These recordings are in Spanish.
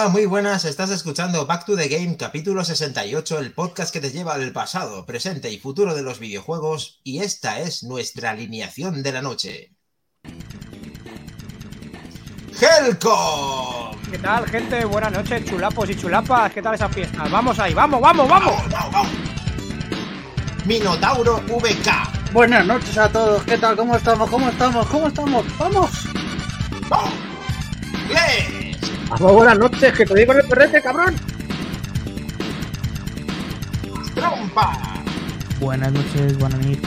Hola, muy buenas. Estás escuchando Back to the Game, capítulo 68, el podcast que te lleva al pasado, presente y futuro de los videojuegos. Y esta es nuestra alineación de la noche. Helcom. ¿Qué tal, gente? Buenas noches, chulapos y chulapas. ¿Qué tal esas fiestas? Vamos ahí, vamos, vamos, vamos. Vamos, vamos. Minotauro VK. Buenas noches a todos, ¿qué tal? ¿Cómo estamos? ¿Cómo estamos? ¿Cómo estamos? ¡Vamos! ¡Vamos! Les. Vamos, buenas noches, que te digo el perrete, cabrón. Trompa. Buenas noches, buenas noches.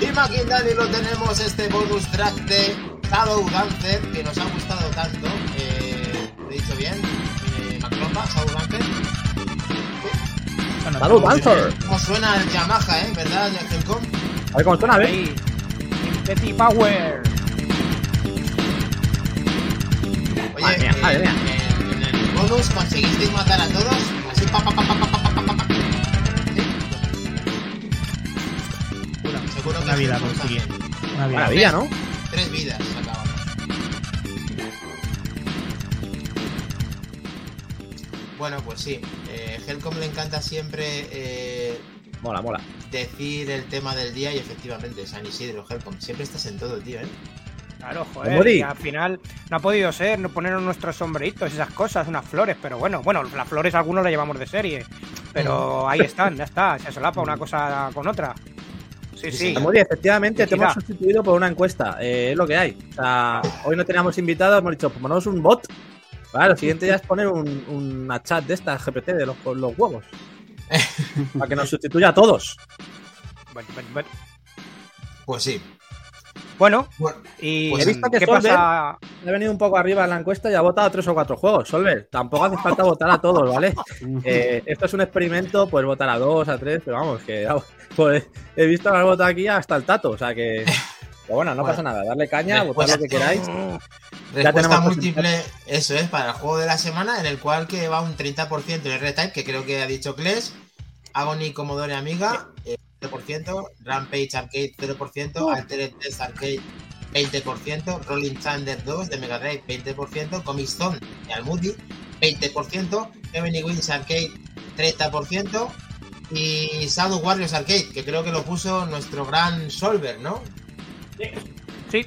Y lo tenemos este bonus track de Shadow Dancer que nos ha gustado tanto. Eh, ¿Lo he dicho bien? Eh, Macropa, Shadow Dancer. Bueno, Shadow Dancer. ¿Cómo suena el Yamaha, eh? ¿Verdad, Helcom? A ver cómo suena, a ver. Petty Power. Oye, Madre mía, eh, madre mía. eh, en el bonus conseguisteis matar a todos. Así, pa, pa, pa, pa, pa, pa, pa, pa, pa. ¿Sí? Seguro que Una vida conseguí. Una vida. Maravilla, ¿no? Tres vidas acabamos. Bueno, pues sí. Eh, Helcom le encanta siempre eh, Mola, mola. decir el tema del día y efectivamente, San Isidro, Helcom. Siempre estás en todo, tío, ¿eh? Claro, joder. Y al final no ha podido ser, no ponernos nuestros sombreritos, esas cosas, unas flores, pero bueno, bueno, las flores algunos las llevamos de serie. Pero ahí están, ya está, se solapa una cosa con otra. Sí, Sí. Mori, efectivamente, te hemos sustituido por una encuesta. eh, es lo que hay. O sea, hoy no teníamos invitados, hemos dicho, pues ponemos un bot. Vale, lo siguiente ya es poner un, una chat de esta GPT de los, los huevos. para que nos sustituya a todos. Bueno, bueno, bueno. Pues sí. Bueno, Bueno, y Pues he visto que ¿qué Solver- pasa? He venido un poco arriba en la encuesta y ha votado tres o cuatro juegos. Solver, tampoco hace falta votar a todos, ¿vale? Eh, esto es un experimento, puedes votar a dos, a tres, pero vamos, que pues, he visto que has votado aquí hasta el tato, o sea que. Pero bueno, no Bueno. pasa nada, darle caña, votar Respuesta- lo que queráis. Respuesta tenemos múltiple, eso es, para el juego de la semana, en el cual que va un 30% en R-Type, que creo que ha dicho Kles, Agony Commodore Amiga, eh, 0%, Rampage Arcade 0%, Altered Test Arcade 20%, Rolling Thunder 2 de Mega Drive 20%, Comic Zone de Almuti 20%, Heavenly Wings Arcade 30% y Shadow Warriors Arcade, que creo que lo puso nuestro gran Solver, ¿no? Sí,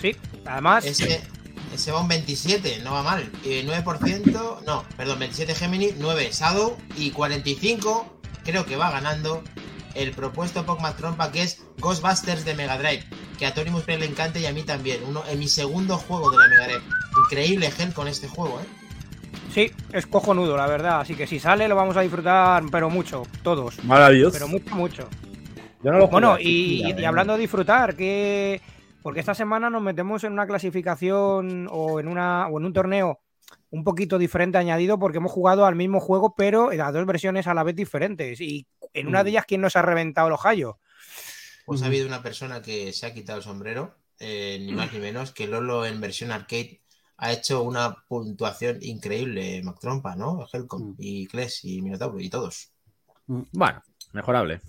sí. Además, Ese, ese va un 27, no va mal. Eh, 9%, no, perdón, 27 Gemini, 9 Shadow y 45 creo que va ganando el propuesto Pokémon Trompa que es Ghostbusters de Mega Drive, que a Tony Musper le encanta y a mí también. Uno, en mi segundo juego de la Mega Drive. Increíble gel con este juego, ¿eh? sí, es cojonudo, la verdad. Así que si sale lo vamos a disfrutar, pero mucho, todos. Maravilloso. Pero mucho, mucho. Yo no lo Bueno, y hablando de disfrutar, que porque esta semana nos metemos en una clasificación o en una o en un torneo un poquito diferente añadido porque hemos jugado al mismo juego, pero en las dos versiones a la vez diferentes. Y en una de ellas, ¿quién nos ha reventado el ojallo? Pues ha habido una persona que se ha quitado el sombrero, eh, ni más ni menos, que Lolo en versión arcade ha hecho una puntuación increíble, Mac Trompa, ¿no? Helcom y Kles y Minotauro y todos. Bueno, mejorable.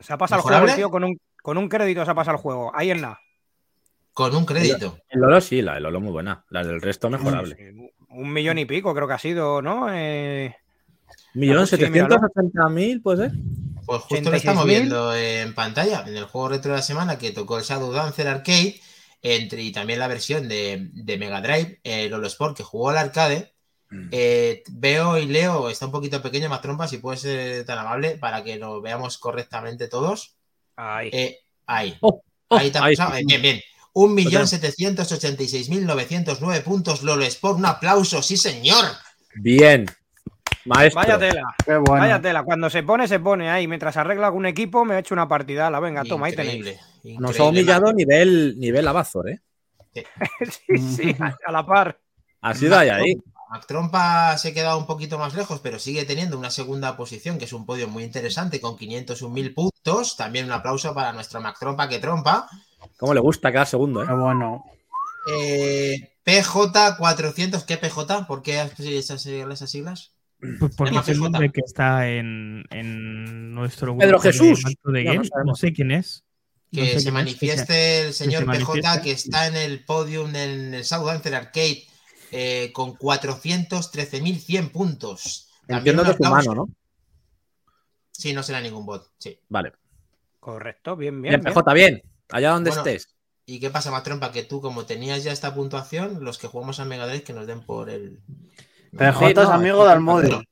Se ha pasado el juego, tío, con un, con un crédito se ha pasado el juego. Ahí en la. Con un crédito. El Lolo sí, la del Lolo muy buena. La del resto mejorable. Un millón y pico, creo que ha sido, ¿no? Eh, Millón sí, setecientos ochenta mil, pues eh. Pues justo lo estamos 86.000. viendo en pantalla, en el juego retro de la semana que tocó el Shadow Dancer Arcade entre, y también la versión de, de Mega Drive, el Lolo Sport que jugó al arcade. Eh, veo y leo, está un poquito pequeño, más trompa, si puede ser tan amable para que lo veamos correctamente todos. ahí. Eh, ahí. Oh, oh, ahí ha ahí. Eh, Bien, bien. 1.786.909 puntos Lolo Sport. Un aplauso, sí señor. Bien. Maestro. Vaya tela, Qué bueno. vaya tela. Cuando se pone, se pone ahí. Mientras arregla algún equipo, me he hecho una partida. La venga, toma, ahí tenéis. Nos ha humillado nivel, nivel Abazor, ¿eh? sí, sí, a la par. Ha sido ahí, ahí. Mac Trompa se ha quedado un poquito más lejos, pero sigue teniendo una segunda posición, que es un podio muy interesante, con 501.000 puntos. También un aplauso para nuestro Mac Trompa que trompa. Cómo le gusta cada segundo, ¿eh? Qué bueno. Eh, PJ 400, ¿qué PJ? ¿Por qué esas siglas? Pues porque es el nombre que está en, en nuestro grupo Pedro Jesús. De No, no sé quién es. No Que sé se es, manifieste el señor se PJ, manifieste. que está en el podium en el South Dancer Arcade eh, con 413.100 puntos. Entiendo que es humano, ¿no? Sí, no será ningún bot. Sí. Vale. Correcto, bien, Bien, bien. PJ, bien. Allá donde Bueno, estés. ¿Y qué pasa, Matrompa? Que tú, como tenías ya esta puntuación, los que jugamos a Mega Drive que nos den por el. PJ Sí, es no, amigo de Almodro.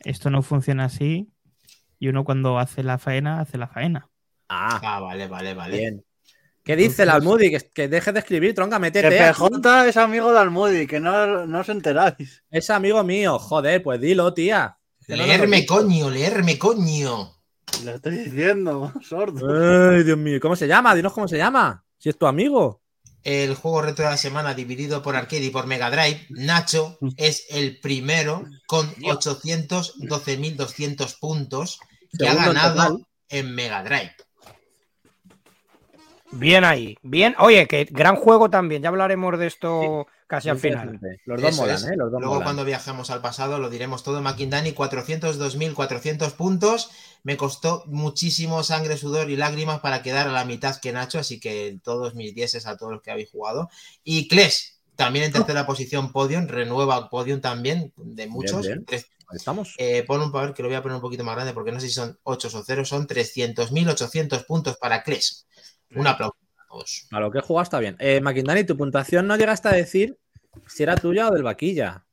Esto no funciona así. Y uno cuando hace la faena, hace la faena. Ah, Ah, vale, vale, vale. bien. ¿Qué dice el Almudi? Que, que deje de escribir, tronca, Que métete. PJ es amigo de Almodi, que no, no os enteráis. Es amigo mío, joder, pues dilo, tía. No Leerme, coño, leerme, coño. Lo estoy diciendo, sordo. Ay, Dios mío, ¿cómo se llama? Dinos cómo se llama. Si es tu amigo. El juego reto de la semana dividido por arcade y por Mega Drive, Nacho es el primero con 812.200 puntos que ha Segundo en ganado total. en Mega Drive. Bien ahí, bien. Oye, que gran juego también. Ya hablaremos de esto casi al final. Los dos molan. ¿eh? Los dos Luego molan. cuando viajemos al pasado lo diremos todo. Makindani, 402.400 puntos. Me costó muchísimo sangre, sudor y lágrimas para quedar a la mitad que Nacho, así que todos mis dieces a todos los que habéis jugado. Y Kles, también en tercera posición podium, renueva podium también de muchos. bien. Tres- estamos. eh, pon un papel que lo voy a poner un poquito más grande porque no sé si son 8 o 0, son 300.800 puntos para Kles. Un aplauso a lo que he jugado está bien. Eh, Maquindani, tu puntuación no llegaste a decir si era tuya o del vaquilla.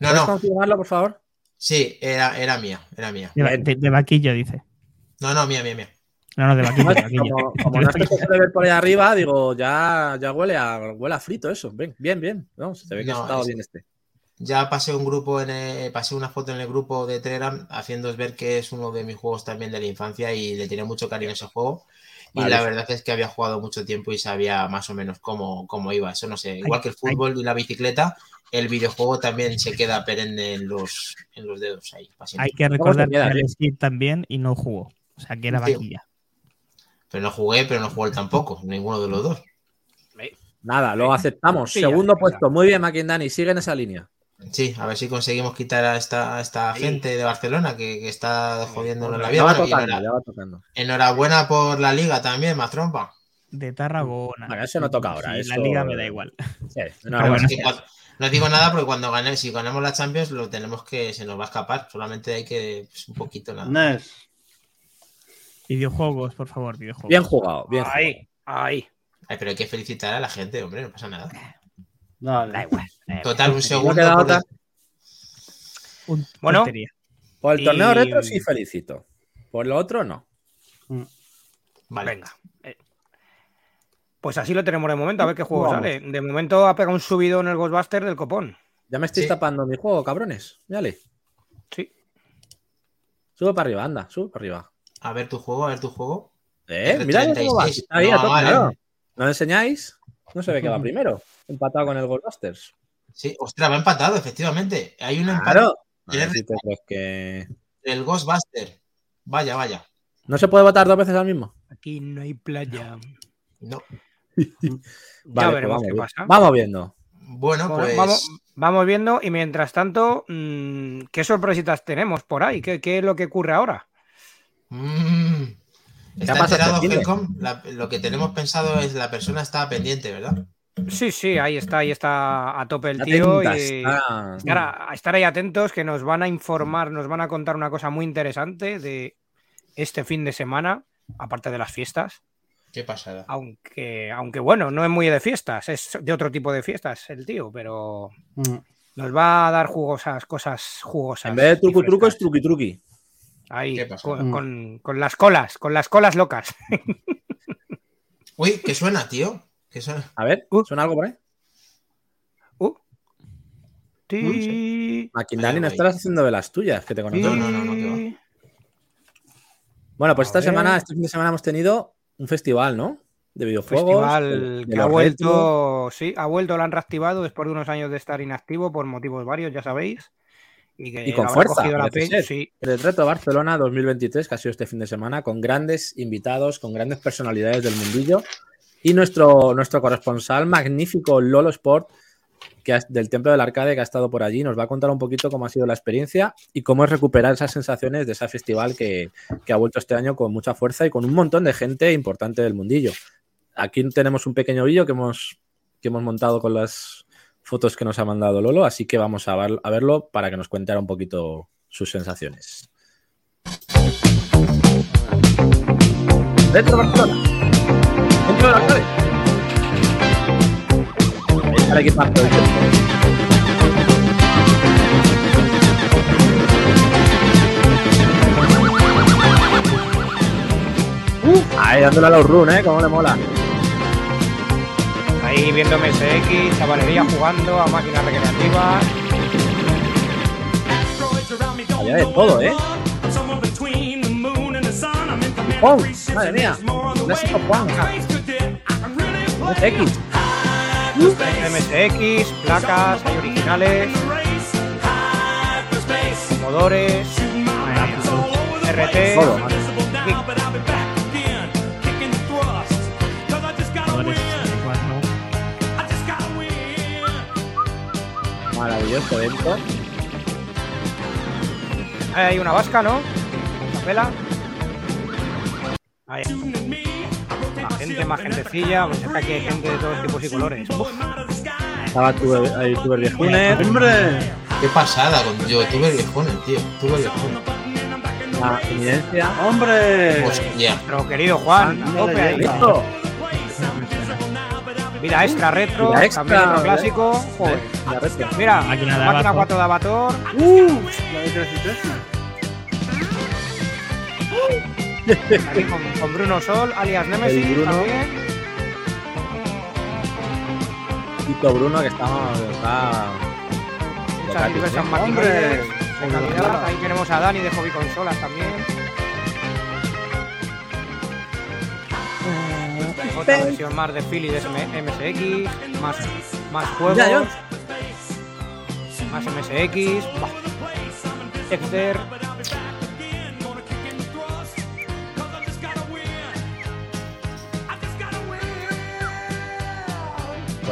No, ¿Puedes no, confirmarlo, por favor? sí, era, era mía, era mía. De, va- Bien. de- de vaquillo, dice. No, no, mía, mía, mía. No, no, de vaquillo, de. Como, como no se suele ver por ahí arriba, digo, ya, ya huele, a, huele a frito eso. Bien, bien, bien. Vamos, se ve que No, ha estado es- bien este. Ya pasé un grupo en el- pasé una foto en el grupo de Telegram haciéndoos ver que es uno de mis juegos también de la infancia y le tenía mucho cariño a ese juego. Y Vale. la verdad es que había jugado mucho tiempo y sabía más o menos cómo, cómo iba. Eso no sé, igual que el fútbol y la bicicleta, el videojuego también se queda perenne en los, en los dedos ahí. Hay que recordar que Alex Kidd también y no jugó. O sea, que era Sí. vaquilla. Pero no jugué, pero no jugué él tampoco, ninguno de los dos. Nada, lo aceptamos. Sí, Segundo puesto. Muy bien, Maquindani. Sigue en esa línea. Sí, a ver si conseguimos quitar a esta, a esta gente de Barcelona que, que está jodiéndonos la vida. Ya va Bueno, y tocando, enhora- ya va tocando. enhorabuena por la liga también, más trompa. De Tarragona. Bueno, eso no toca ahora, Sí, eso- La liga me da igual. Sí, no, bueno, Es que cuando- no digo nada porque cuando gane, si ganemos la Champions lo tenemos que se nos va a escapar. Solamente hay que pues, un poquito nada. Videojuegos, por favor, videojuegos. Bien jugado, bien jugado. Ahí, ahí. Ay, pero hay que felicitar a la gente, hombre, no pasa nada. dale. Da igual. Total, un ¿No segundo. queda por- otra? Un- Bueno. Por el torneo Y- retro sí felicito. Por lo otro no. Vale. Venga. Eh, Pues así lo tenemos de momento, a ver qué juego Vamos. sale. De momento ha pegado un subido en el Ghostbuster del copón. Ya me estoy Sí. tapando mi juego, cabrones. Dale. Sí. Sube para arriba, anda, sube para arriba. A ver tu juego, a ver tu juego. Eh, mira cómo va. 36. Está ahí, a No, vale. claro. ¿No enseñáis? No se ve que va primero. Empatado con el Goldbusters. Sí, ostras, va empatado, efectivamente. Hay un empate Claro. Que. del Ghostbuster. Vaya, vaya. ¿No se puede votar dos veces al mismo? Aquí no hay playa. No. Vale, veremos pues qué vamos, pasa. vamos viendo. Bueno, pues. vamos, vamos viendo y mientras tanto, mm, ¿qué sorpresitas tenemos por ahí? ¿Qué, qué es lo que ocurre ahora? Mm. ¿Está enterado, este? Helcom? La- lo que tenemos pensado es la persona está pendiente, ¿verdad? Sí, sí, ahí está, ahí está a tope el tío. y está- estar, a- a estar ahí atentos que nos van a informar, nos van a contar una cosa muy interesante de este fin de semana, aparte de las fiestas. Qué pasada. Aunque, aunque bueno, no es muy de fiestas, es de otro tipo de fiestas el tío, pero Mm. nos va a dar jugosas, cosas jugosas. En vez de truco truco es truqui truqui. Ahí, ¿Qué pasa? con, Mm. con- con las colas, con las colas locas. Uy, ¿qué suena, tío? ¿Qué suena? A ver, Uh. ¿suena algo por ahí? Uh. Maquindani, Ahí, no estarás haciendo de las tuyas, que te conozco. No, no, no, no, que va. Bueno, pues A esta ver. semana, este fin de semana hemos tenido un festival, ¿no? De videojuegos. Festival de- de que ha retro. vuelto, sí, ha vuelto, lo han reactivado después de unos años de estar inactivo por motivos varios, ya sabéis. Y, que Y con fuerza, cogido la ser. sí, El Reto Barcelona 2023, que ha sido este fin de semana, con grandes invitados, con grandes personalidades del mundillo. Y nuestro, nuestro corresponsal magnífico, Lolo Sport, que del Templo del Arcade, que ha estado por allí, nos va a contar un poquito cómo ha sido la experiencia y cómo es recuperar esas sensaciones de ese festival que, que ha vuelto este año con mucha fuerza y con un montón de gente importante del mundillo. Aquí tenemos un pequeño vídeo que hemos, que hemos montado con las fotos que nos ha mandado Lolo, así que vamos a, ver- a verlo para que nos cuente un poquito sus sensaciones. Dentro Barcelona. La clave. Ahí dándole a los run, ¿eh? Cómo le mola. Ahí viendo MSX, chavalería jugando a máquinas recreativas. Había de todo, ¿eh? Juan, madre mía. Clásico Juan. X. MSX, placas, hay originales, motores, RT. Todo. Jugadores 64. Maravilloso evento. Ahí hay una vasca, ¿no? Capela. Ahí. Más gente, más gentecilla. Pues es que aquí hay gente de todos tipos y colores. Uf, Estaba Tuber, ahí Tuber Viejunes. ¡Hombre! Qué pasada con yo. Tuve viejones, tío. Tuve viejones. La eminencia. ¡Hombre! Hostia. Nuestro querido Juan, a Anda tope ahí. leyenda. ¡Listo! Vida extra retro, Vida extra, también ¿eh? clásico. Joder. Mira, Máquina de máquina Avatar. 4 de Avatar. ¡Uh! La de 3 Aquí con, con Bruno Sol, alias Nemesis también. Tito Bruno, que está. está Muchas diversas calidad. Ahí tenemos a Dani de Hobby Consolas también. Otra versión más de Philly de MSX, más, más juegos, Ya, más MSX, bah. Dexter,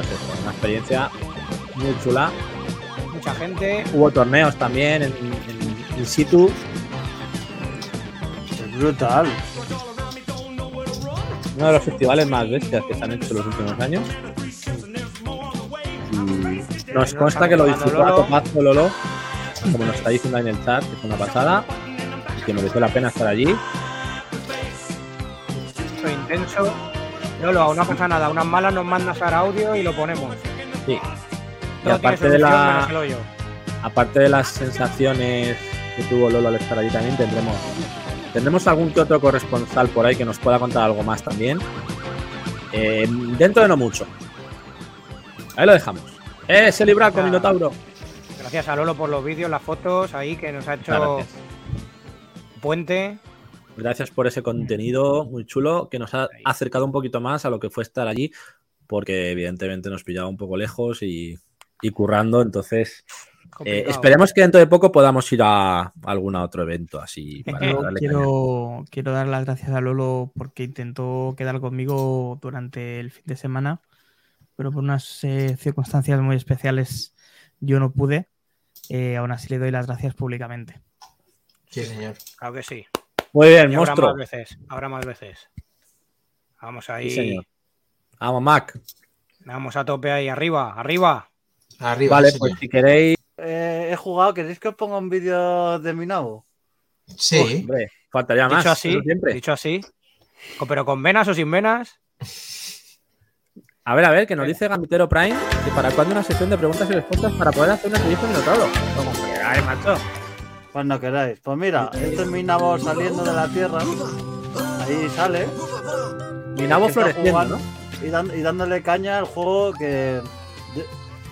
Pues eso, una experiencia muy chula. mucha gente. Hubo torneos también en, en- in situ. Es brutal. Uno de los festivales más bestias que se han hecho en los últimos años. Y nos consta que lo disfrutó a topazo Lolo, como nos está diciendo ahí en el chat, que es una pasada. Y que mereció la pena estar allí. Esto intenso. Lolo, a una pasa nada, unas malas nos mandas ahora audio y lo ponemos. Sí. Y aparte de la, aparte de las sensaciones que tuvo Lolo al estar allí también tendremos tendremos algún que otro corresponsal por ahí que nos pueda contar algo más también Eh, dentro de no mucho ahí lo dejamos eh, ese libraco Ya. Minotauro Gracias a Lolo por los vídeos, las fotos ahí que nos ha hecho puente. Gracias por ese contenido muy chulo que nos ha acercado un poquito más a lo que fue estar allí porque evidentemente nos pillaba un poco lejos y, y currando entonces eh, esperemos que dentro de poco podamos ir a algún otro evento así para Yo darle caña. quiero, quiero dar las gracias a Lolo porque intentó quedar conmigo durante el fin de semana, pero por unas eh, circunstancias muy especiales yo no pude. Eh, aún así le doy las gracias públicamente. Sí, señor. Claro que sí. Muy bien, Y habrá monstruo. más veces. Habrá más veces. Vamos ahí. Sí, señor. Vamos, Mac. Vamos a tope ahí, arriba, arriba. Arriba. Vale, pues si queréis. Eh, he jugado, ¿queréis que os ponga un vídeo de mi nabo? Sí. Hombre, faltaría más. Dicho así, eso siempre. dicho así. Pero con venas o sin venas. A ver, a ver, que nos dice Gamitero Prime que para cuándo una sesión de preguntas y respuestas para poder hacer una entrevista en Minotauro. Como queráis, macho. Cuando queráis. Pues mira, este es mi nabo saliendo de la tierra. Ahí sale. Mi nabo Está floreciendo. Y, dan- y dándole caña al juego que. de-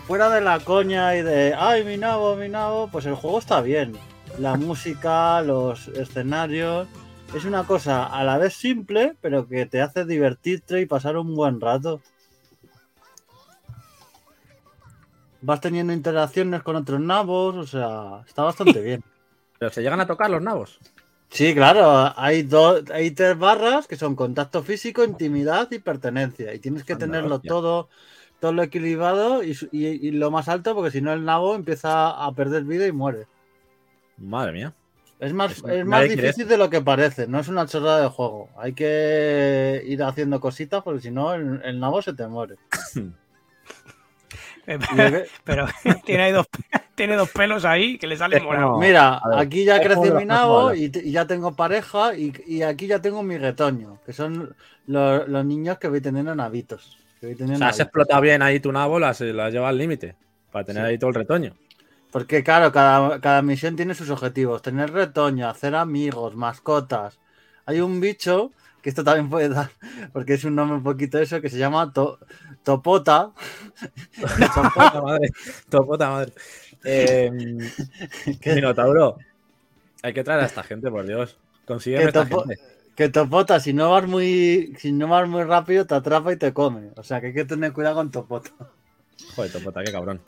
fuera de la coña y de. ¡Ay, mi nabo, mi nabo! Pues el juego está bien. La música, los escenarios. Es una cosa a la vez simple, pero que te hace divertirte y pasar un buen rato. Vas teniendo interacciones con otros nabos, o sea, está bastante bien. Pero se llegan a tocar los nabos. Sí, claro, hay dos, hay tres barras que son contacto físico, intimidad y pertenencia. Y tienes que Anda, tenerlo hostia. todo, todo lo equilibrado y, y- y lo más alto, porque si no el nabo empieza a perder vida y muere. Madre mía. Es más, Es- más difícil de lo que parece, no es una chorrada de juego. Hay que ir haciendo cositas porque si no el, el nabo se te muere. Pero tiene dos, tiene dos pelos ahí que le salen morados. Mira, aquí ya como mi nabo y, ya tengo pareja y, y aquí ya tengo mi retoño, que son los, los niños que voy teniendo navitos. Que voy O sea, has explotado bien ahí tu nabo, las, las llevas al límite. Para tener Sí. ahí todo el retoño. Porque claro, cada, cada misión tiene sus objetivos. Tener retoño, hacer amigos, mascotas. Hay un bicho, que esto también puede dar, porque es un nombre un poquito eso, que se llama To- Topota. Puta madre. Todo puta madre. Eh, que, Minotauro. Hay que traer a esta gente, por Dios. Consigue Que esta topo- gente. que Topota, si no vas muy si no vas muy rápido, te atrapa y te come. O sea que hay que tener cuidado con Topota. Joder, Topota, qué cabrón.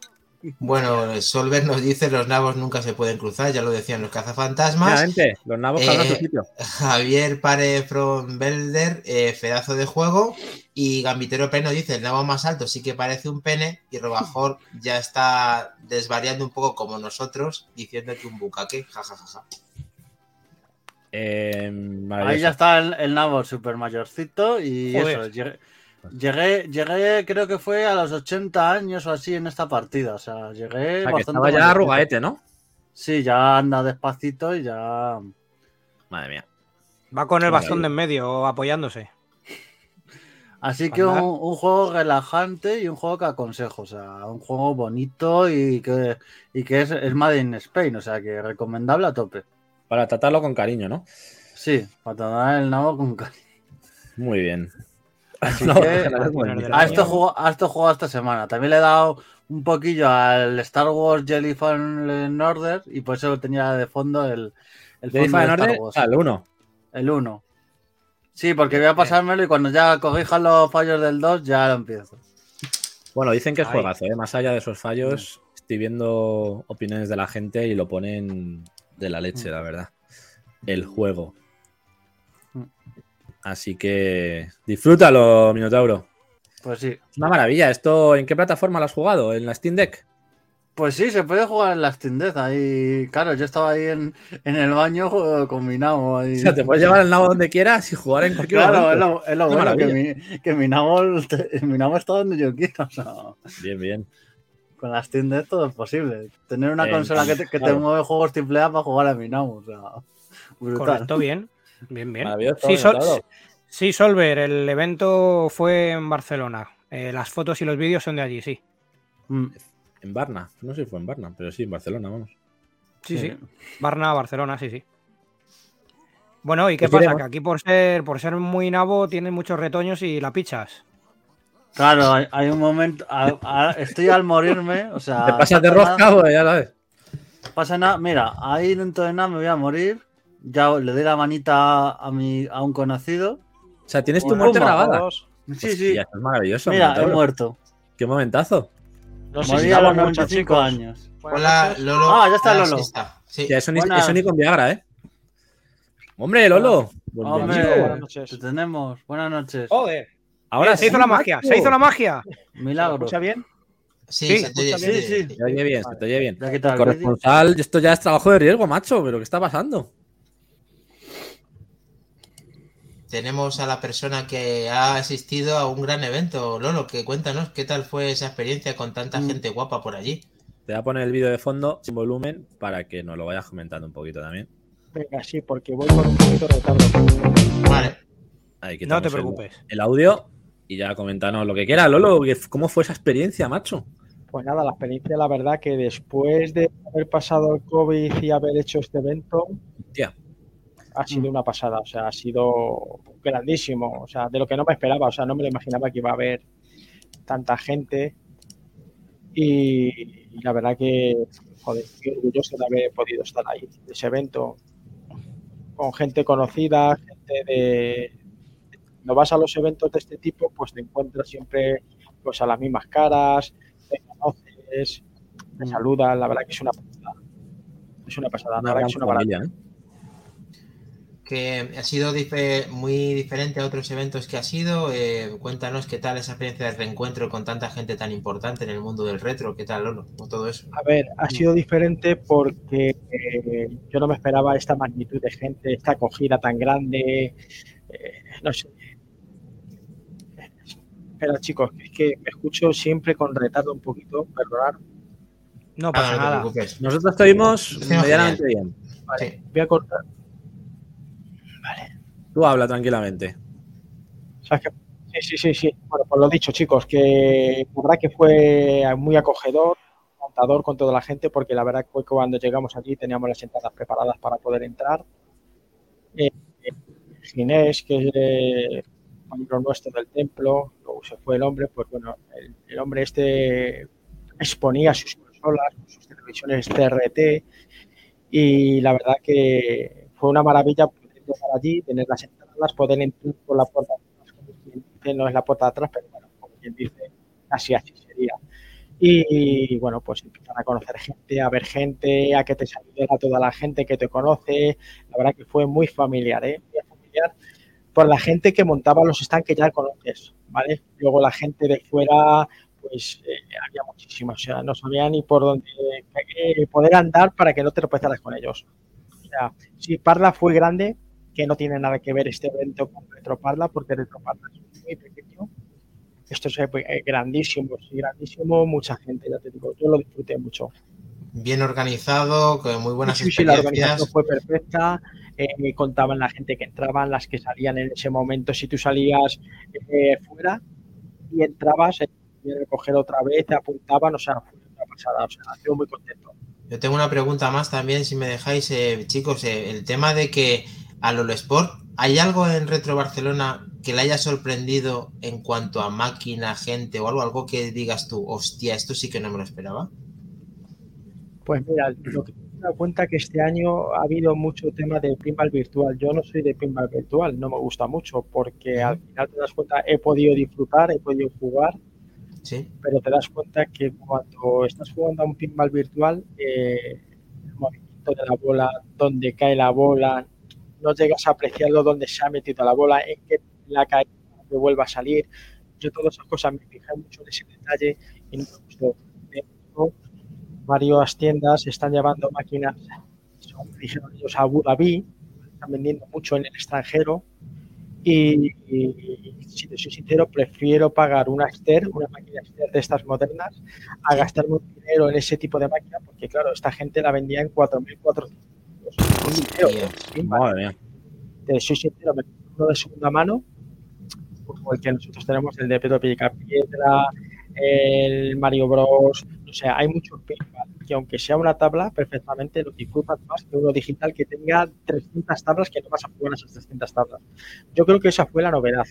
Bueno, Solver nos dice los nabos nunca se pueden cruzar, ya lo decían los cazafantasmas. Gente, los nabos Eh, su sitio. Javier Pare from Belder, eh, pedazo de juego. Y Gambitero Peno dice: el nabo más alto sí que parece un pene. Y Robajor ya está desvariando un poco como nosotros, diciendo que un bucaque. jajajaja. Eh, Ahí maravilloso. ya está el, el nabo super mayorcito y Joder. eso. Llegué, llegué, llegué, creo que fue a los 80 años o así en esta partida. O sea, llegué O sea, que bastante. estaba ya arrugaete, ¿no? Sí, ya anda despacito y ya. Madre mía. Va con el bastón de en medio apoyándose. Así que un, juego relajante y un juego que aconsejo. O sea, un juego bonito y que, y que es, es Made in Spain. O sea, que recomendable a tope. Para tratarlo con cariño, ¿no? Sí, para tomar el nabo con cariño. Muy bien. Así No, que a esto juego, a esto juego esta semana. También le he dado un poquillo al Star Wars Jelly Fallen Order y por eso tenía de fondo el, el Star Order, Wars. al 1. El 1. Sí, porque voy a pasármelo y cuando ya corrija los fallos del 2 ya lo empiezo. Bueno, dicen que es Ay. juegazo, ¿eh? Más allá de esos fallos, estoy viendo opiniones de la gente y lo ponen de la leche, la verdad. El juego. Así que disfrútalo, Minotauro. Pues sí. Es una maravilla. ¿Esto en qué plataforma lo has jugado? ¿En la Steam Deck? Pues sí, se puede jugar en la Steam Deck. Ahí, claro, yo estaba ahí en, en el baño combinado. Ahí. O sea, te puedes llevar el nabo donde quieras y jugar en cualquier Claro, es lo, es lo Una bueno, que mi, que mi nabo, mi nabo está donde yo quiero. O sea, Bien, bien. con la Steam Deck todo es posible. Tener una Eh, consola que te, que te claro. mueve juegos triple A para jugar a mi nabo. O sea, brutal. Correcto, bien. Bien, bien. Sí, Sol- Minotauro. sí, Solver, el evento fue en Barcelona. Eh, las fotos y los vídeos son de allí, sí. Mm, En Barna. No sé si fue en Barna, pero sí, en Barcelona, vamos. Sí, Sí. sí. Barna, Barcelona, sí, sí. Bueno, ¿y qué Pues pasa? iremos. Que aquí por ser, por ser muy nabo tienen muchos retoños y la pichas. Claro, hay, hay un momento. a- a- estoy al morirme. O sea, Te pasas de rosca, ya sabes. pasa nada. Mira, ahí dentro de nada me voy a morir. Ya le doy la manita a, mi, a un conocido. O sea, tienes tu muerte grabada. Sí, Hostia, sí. es maravilloso. Mira, he muerto. Qué momentazo. No sé Morí si a los estamos muchos 95 chicos. años. Hola. Lolo. Ah, ya está Ah, Lolo. sí está. Sí. Ya, eso, ni, Buenas. eso ni con Viagra, ¿eh? Hombre, Lolo. Hombre, buenas noches. te tenemos. Buenas noches. ¡Joder! Ahora se hizo la magia, se hizo la magia. ¿Se Milagro. escucha bien? Sí, Sí, se te oye, bien, oye, sí. sí. Se te oye bien, se te oye bien. Corresponsal, esto ya es trabajo de riesgo, macho, pero ¿qué está pasando? Tenemos a la persona que ha asistido a un gran evento. Lolo, que cuéntanos qué tal fue esa experiencia con tanta Mm. gente guapa por allí. Te voy a poner el vídeo de fondo sin volumen para que nos lo vayas comentando un poquito también. Venga, sí, porque voy con un poquito de retardo. Vale. Ahí No te preocupes. El, audio y ya comentanos lo que quieras, Lolo. ¿Cómo fue esa experiencia, macho? Pues nada, la experiencia, la verdad, que después de haber pasado el COVID y haber hecho este evento, Tía, ha sido una pasada. O sea, ha sido grandísimo. O sea, de lo que no me esperaba. O sea, no me lo imaginaba que iba a haber tanta gente. Y, y la verdad que, joder, estoy orgulloso de haber podido estar ahí, de ese evento, con gente conocida, gente de... Cuando vas a los eventos de este tipo, pues te encuentras siempre pues a las mismas caras, te conoces, te Mm. saludan, la verdad que es una pasada. Es una pasada, la verdad que es una maravilla. Que ha sido dife- muy diferente a otros eventos que ha sido. Eh, cuéntanos qué tal esa experiencia de reencuentro con tanta gente tan importante en el mundo del retro. ¿Qué tal, Lolo? Con todo eso. A ver, ha sido diferente porque eh, yo no me esperaba esta magnitud de gente, esta acogida tan grande. eh, no sé. dijera, chicos, es que me escucho siempre con retardo un poquito, perdonad. No pasa Ah, no nada. Nosotros te oímos Estamos medianamente bien. Vale, Sí. voy a cortar. Tú habla tranquilamente. ¿Sabes qué? Sí, sí, sí, sí. Bueno, pues lo dicho, chicos, que la verdad que fue muy acogedor, contador con toda la gente, porque la verdad que fue cuando llegamos allí teníamos las entradas preparadas para poder entrar. Eh, eh, Ginés, que es eh, compañero nuestro del templo, luego se fue el hombre, pues bueno, el, el hombre este exponía sus consolas, sus televisiones CRT, y la verdad que fue una maravilla llegar allí, tener las entradas, poder entrar por la puerta de no es la puerta de atrás, pero bueno, como quien dice, casi así sería. Y bueno, pues empezar a conocer gente, a ver gente, a que te salude a toda la gente que te conoce. La verdad que fue muy familiar, ¿eh? Muy familiar por la gente que montaba los stands que ya conoces, ¿vale? Luego la gente de fuera, pues eh, había muchísima, o sea, no sabía ni por dónde eh, poder andar para que no te tropezaras con ellos. O sea, si Parla fue grande, que no tiene nada que ver este evento con Retroparla, porque Retroparla es muy pequeño. Esto es eh, grandísimo, sí, grandísimo, mucha gente, ya te digo, yo lo disfruté mucho. Bien organizado, con muy buenas Sí, sí, la experiencias. organización fue perfecta, eh, contaban la gente que entraban, las que salían en ese momento, si tú salías eh, fuera y entrabas, eh, iban a coger otra vez, te apuntaban, o sea, fue una pasada, o sea, estuve muy contento. Yo tengo una pregunta más también, si me dejáis, eh, chicos, eh, el tema de que a Lolo Sport, ¿hay algo en Retro Barcelona que le haya sorprendido en cuanto a máquina, gente o algo, algo que digas tú, hostia, esto sí que no me lo esperaba? Pues mira, lo que me he dado cuenta que este año ha habido mucho tema de pinball virtual. Yo no soy de pinball virtual, no me gusta mucho, porque al final te das cuenta, he podido disfrutar, he podido jugar, Sí, pero te das cuenta que cuando estás jugando a un pinball virtual, eh, el movimiento de la bola, dónde cae la bola, no llegas a apreciarlo dónde se ha metido la bola, en qué la cae, que vuelva a salir. Yo todas esas cosas me fijé mucho en ese detalle y no varias tiendas están llevando máquinas, dijeron ellos, a Abu Dhabi, están vendiendo mucho en el extranjero. Y, y, si te soy sincero, prefiero pagar una Ster, una máquina Ster de estas modernas, a gastarme un dinero en ese tipo de máquina, porque claro, esta gente la vendía en 4.400 Madre mía. Te soy sincero, me uno de segunda mano, como el que nosotros tenemos, el de Pedro Piedra, el Mario Bros. O sea, hay muchos pinball que aunque sea una tabla, perfectamente lo disfrutas más que uno digital que tenga 300 tablas que no vas a jugar esas 300 tablas. Yo creo que esa fue la novedad.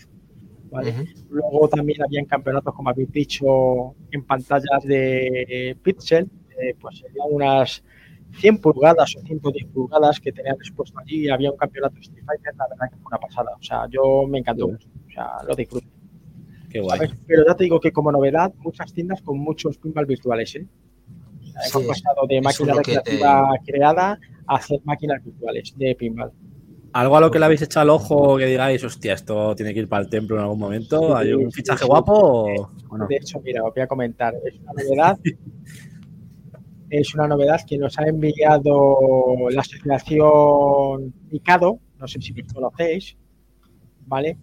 ¿vale? Luego también habían campeonatos, como habéis dicho, en pantallas de pixel, eh, pues serían unas 100 pulgadas o 110 pulgadas que tenían expuesto allí. Había un campeonato de Street Fighter, la verdad que fue una pasada. O sea, yo me encantó mucho. O sea, lo disfruté. Qué guay. ¿sabes? Pero ya te digo que como novedad, muchas tiendas con muchos pinball virtuales, ¿eh? Sí, hemos pasado de máquina que te- recreativa creada a hacer máquinas virtuales de pinball. ¿Algo a lo que le habéis echado el ojo que digáis, hostia, esto tiene que ir para el templo en algún momento? ¿Hay un fichaje guapo o, o no? De hecho, mira, os voy a comentar. Es una novedad. es una novedad que nos ha enviado la asociación Picado. No sé si lo conocéis. ¿Vale?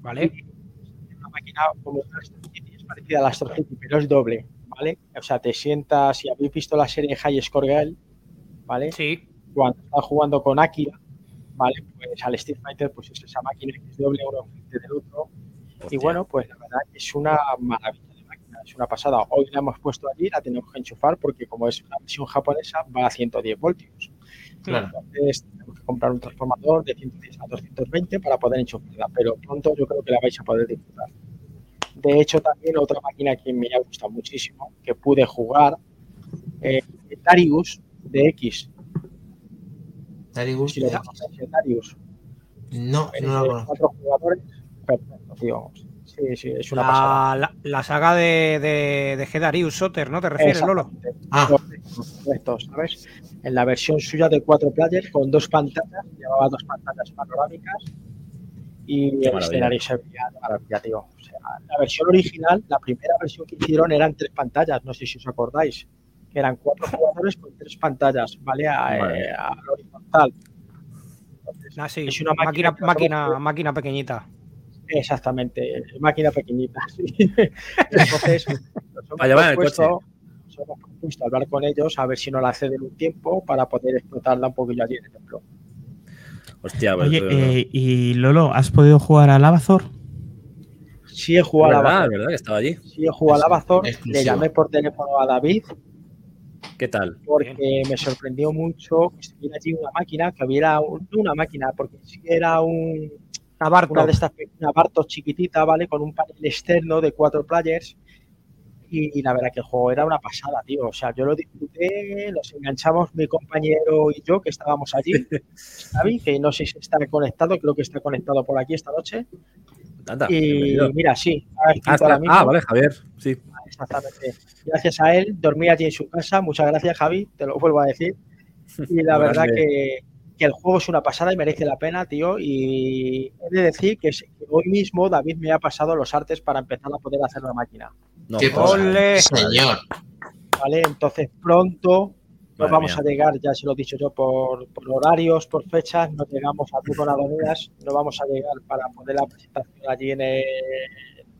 ¿Vale? Es una máquina como una es parecida a la Astro City, pero es doble. ¿Vale? O sea, te sientas, si habéis visto la serie High Score Girl, ¿vale? Sí. cuando está jugando con Akira, ¿vale? Pues al Street Fighter, pues es esa máquina que es doble uno frente del otro. Y bueno, pues la verdad es una maravilla es una pasada. Hoy la hemos puesto allí, la tenemos que enchufar porque como es una versión japonesa, va a 110 voltios. Claro. Entonces tenemos que comprar un transformador de 110 a 220 para poder enchufarla, pero pronto yo creo que la vais a poder disfrutar. De hecho, también otra máquina que me ha gustado muchísimo, que pude jugar, eh, Darius de X. Darius, Si eh, conoces, el Darius. no, En no lo conozco. cuatro jugadores, perfecto, tío. Sí, sí, es una pasada. La, la, saga de, de, de Gedarius Soter, ¿no te refieres, Lolo? Ah. Correcto, ¿sabes? En la versión suya de cuatro players con dos pantallas, llevaba dos pantallas panorámicas y el escenario se veía de maravilla, tío. O sea, la versión original, la primera versión que hicieron eran tres pantallas, no sé si os acordáis, que eran cuatro jugadores con tres pantallas, ¿vale? A, Vale. eh, a horizontal. Entonces, Ah, sí. Es una máquina máquina, máquina pequeñita. Exactamente, máquina pequeñita. Entonces, nos hemos propuesto- nos hemos propuesto hablar con ellos a ver si nos la ceden un tiempo para poder explotarla un poquillo allí en el templo. Hostia, pues, Oye, pero- eh, y Lolo, ¿has podido jugar al Abazor? Sí he jugado a ¿verdad? la ¿verdad? Que estaba allí. sí he jugado a la Amazon, le llamé por teléfono a David ¿Qué tal? porque me sorprendió mucho que estuviera allí una máquina, que hubiera un- no una máquina, porque sí era un, Una de estas una Bartos chiquitita, ¿vale? Con un panel externo de cuatro players. Y, y la verdad que el juego era una pasada, tío. O sea, yo lo disfruté, nos enganchamos mi compañero y yo, que estábamos allí. Xavi, que no sé si está conectado, creo que está conectado por aquí esta noche. Anda, Y mira, sí, Ah, está- ah, vale, Javier. Sí. Exactamente. Gracias a él, dormí allí en su casa. Muchas gracias, Javi, te lo vuelvo a decir. Y la verdad que, que el juego es una pasada y merece la pena, tío. Y he de decir que, hoy mismo David me ha pasado los artes para empezar a poder hacer la máquina. No, Qué. Ole. Señor. ¿Vale? Entonces pronto nos Madre vamos mía. a llegar, ya se lo he dicho yo, por, por horarios, por fechas, nos llegamos a con Adonías, no vamos a llegar para poder la presentación allí en el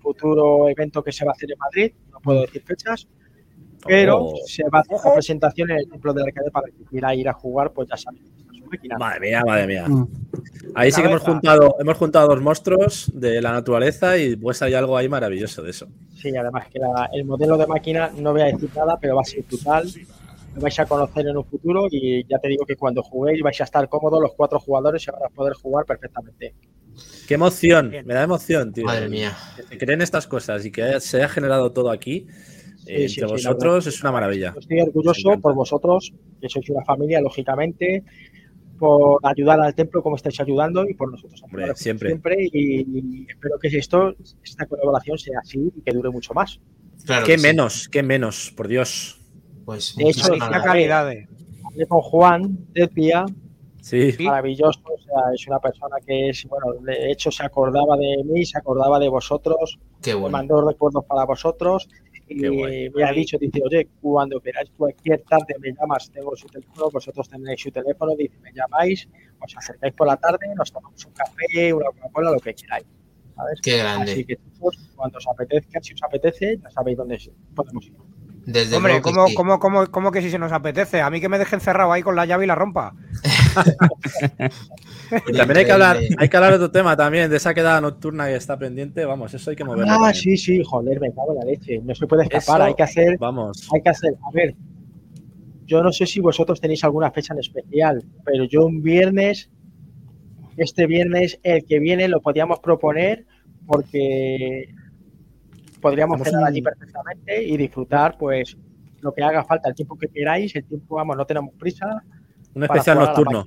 futuro evento que se va a hacer en Madrid, no puedo decir fechas, pero Oh. se va a hacer la presentación en el Templo de Arcade para que quiera ir a jugar, pues ya su máquina. Madre mía, madre mía. Mm. Ahí sí que hemos juntado, hemos juntado dos monstruos de la naturaleza y pues hay algo ahí maravilloso de eso. Sí, además que la- el modelo de máquina, no voy a decir nada, pero va a ser brutal. Lo vais a conocer en un futuro y ya te digo que cuando juguéis vais a estar cómodos los cuatro jugadores y van a poder jugar perfectamente. Qué emoción, me da emoción, tío. Madre mía. Que se creen estas cosas y que se haya generado todo aquí eh, Sí, sí, entre sí, vosotros verdad. es una maravilla. Yo Estoy orgulloso por vosotros, que sois una familia, lógicamente, por ayudar al templo como estáis ayudando y por nosotros Hombre, siempre. siempre y, y espero que esto, esta colaboración sea así y que dure mucho más. Claro Qué que sí. menos, qué menos, por Dios. Pues De hecho, gracias. Calidades. Hablé con Juan decía Sí, Sí. maravilloso, o sea, es una persona que es, bueno, de hecho se acordaba de mí, se acordaba de vosotros, Qué me bueno. mandó recuerdos para vosotros guay. me ha dicho, dice, oye, cuando queráis cualquier tarde me llamas, tengo su teléfono, vosotros tenéis su teléfono, dice, me llamáis, os acercáis por la tarde, nos tomamos un café, una Coca-Cola, lo que queráis. ¿sabes? Qué Así grande. que chicos, cuando os apetezca, si os apetece, ya sabéis dónde podemos ir. Desde Hombre, ¿cómo, sí. cómo, cómo, cómo que si se nos apetece? A mí que me dejen cerrado ahí con la llave y la rompa. Y también hay que hablar, hay que hablar de otro tema también, de esa quedada nocturna que está pendiente. Vamos, eso hay que moverlo. Ah, también. sí, sí, joder, me cago en la leche, no se puede escapar, Eso- hay que hacer Vamos. hay que hacer, a ver, yo no sé si vosotros tenéis alguna fecha en especial, pero yo un viernes, este viernes, el que viene, lo podríamos proponer porque podríamos cenar un- allí perfectamente y disfrutar, pues, lo que haga falta, el tiempo que queráis, el tiempo, vamos, no tenemos prisa. Un especial nocturno.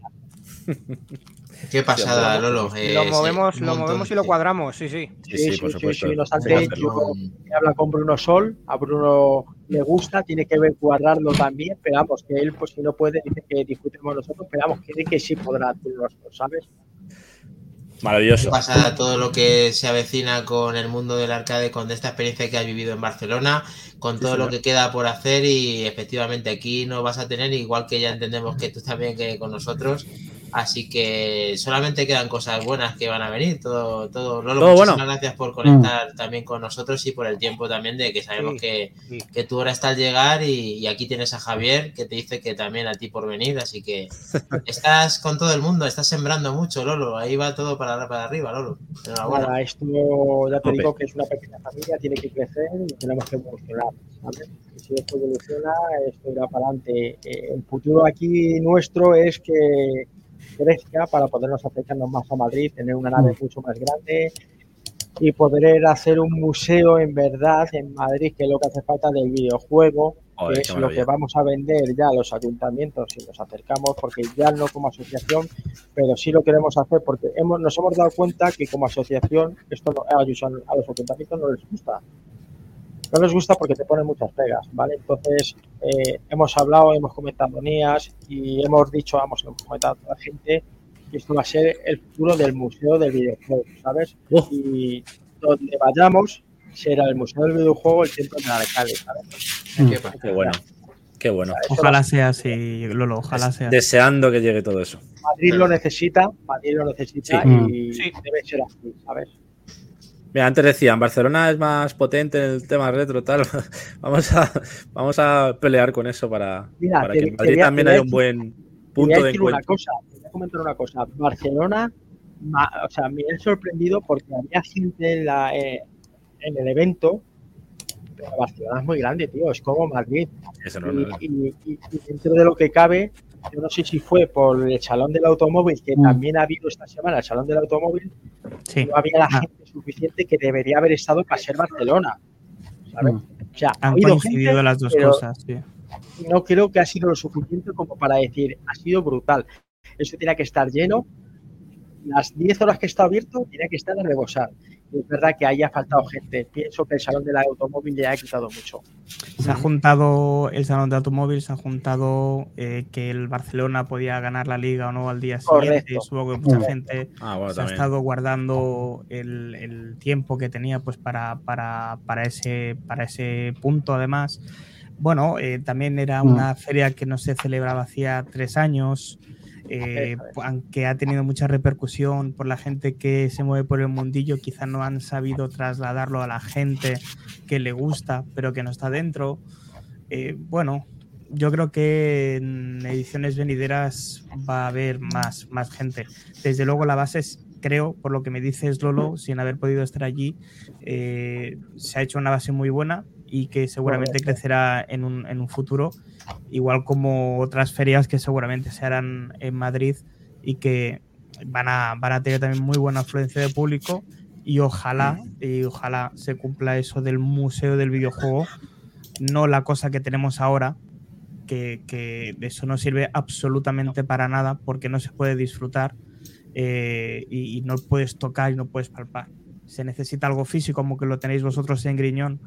Qué pasada, Lolo. Eh, lo sí, movemos, lo movemos y lo sí. cuadramos, sí, sí. Sí, sí, por supuesto. Sí, sí, yo Con- he hablado con Bruno Sol, a Bruno le gusta, tiene que ver cuadrarlo también, pero vamos, que él, pues si no puede, dice que disfrutemos nosotros, quiere que sí podrá hacerlo, ¿sabes? Maravilloso. Pasada todo lo que se avecina con el mundo del arcade, con esta experiencia que has vivido en Barcelona, con Sí, todo lo que queda por hacer y efectivamente aquí no vas a tener, igual que ya entendemos que tú también que con nosotros. Así que solamente quedan cosas buenas que van a venir. Todo, todo, Lolo, Todo muchísimas bueno. gracias por conectar también con nosotros y por el tiempo también de que sabemos Sí, que, sí. que tu hora está al llegar y, y aquí tienes a Javier que te dice que también a ti por venir. Así que estás con todo el mundo, estás sembrando mucho, Lolo. Ahí va todo para, para arriba, Lolo. Enhorabuena. Nada, esto ya te digo que es una pequeña familia, tiene que crecer y tenemos que evolucionar, si esto evoluciona, esto irá para adelante. Eh, El futuro aquí nuestro es que crezca para podernos acercarnos más a Madrid, tener una nave mucho más grande y poder hacer un museo en verdad en Madrid, que es lo que hace falta del videojuego, que es lo que vamos a vender ya a los ayuntamientos si nos acercamos, porque ya no como asociación, pero sí lo queremos hacer porque hemos, nos hemos dado cuenta que como asociación esto no- a, los, a los ayuntamientos no les gusta. No les gusta porque te ponen muchas pegas, ¿vale? Entonces, eh, hemos hablado, hemos comentado NIAS y hemos dicho, vamos, hemos comentado a toda la gente que esto va a ser el futuro del museo del videojuego, ¿sabes? Uh. Y donde vayamos será el museo del videojuego, el templo de la alcalde, ¿sabes? Mm. Qué bueno. Qué bueno. Ojalá sea así, Lolo, ojalá sea. Deseando que llegue todo eso. Madrid lo necesita, Madrid lo necesita Sí. y Sí. debe ser así, ¿sabes? Mira, antes decían, Barcelona es más potente en el tema retro, tal. vamos, a, vamos a pelear con eso para, Mira, para te- que en Madrid también haya un buen Te voy punto de decir una encuentro. cosa, te voy a comentar una cosa. Barcelona, ma- o sea, me he sorprendido porque había gente en, la, eh, en el evento. Pero Barcelona es muy grande, tío. Es como Madrid. Eso no, no, no. Y- y- y dentro de lo que cabe, yo no sé si fue por el Salón del Automóvil, que Mm. también ha habido esta semana el Salón del Automóvil, Sí. no había la Ah. gente suficiente que debería haber estado para ser Barcelona. ¿sabes? Mm. O sea, ha Han habido coincidido gente, las dos cosas, sí. no creo que ha sido lo suficiente como para decir, ha sido brutal. Eso tenía que estar lleno. Las 10 horas que está abierto, tenía que estar a rebosar. Es verdad que ahí ha faltado gente. Pienso que el salón del automóvil le ha quitado mucho. Se ha juntado el salón de automóvil, se ha juntado eh, que el Barcelona podía ganar la liga o no al día siguiente. Correcto. Supongo que mucha Mm. gente Ah, bueno, se ha también. estado guardando el, el tiempo que tenía pues para, para, para, ese, para ese punto además. Bueno, eh, también era Mm. una feria que no se celebraba hacía tres años, eh, aunque ha tenido mucha repercusión por la gente que se mueve por el mundillo, quizá no han sabido trasladarlo a la gente que le gusta, pero que no está dentro. Eh, bueno, yo creo que en ediciones venideras va a haber más, más gente. Desde luego la base es, creo, por lo que me dices Lolo, sin haber podido estar allí, eh, se ha hecho una base muy buena y que seguramente crecerá en un, en un futuro, igual como otras ferias que seguramente se harán en Madrid y que van a, van a tener también muy buena afluencia de público y ojalá, y ojalá se cumpla eso del museo del videojuego, no la cosa que tenemos ahora, que, que eso no sirve absolutamente para nada porque no se puede disfrutar eh, y, y no puedes tocar y no puedes palpar. Se necesita algo físico como que lo tenéis vosotros en Griñón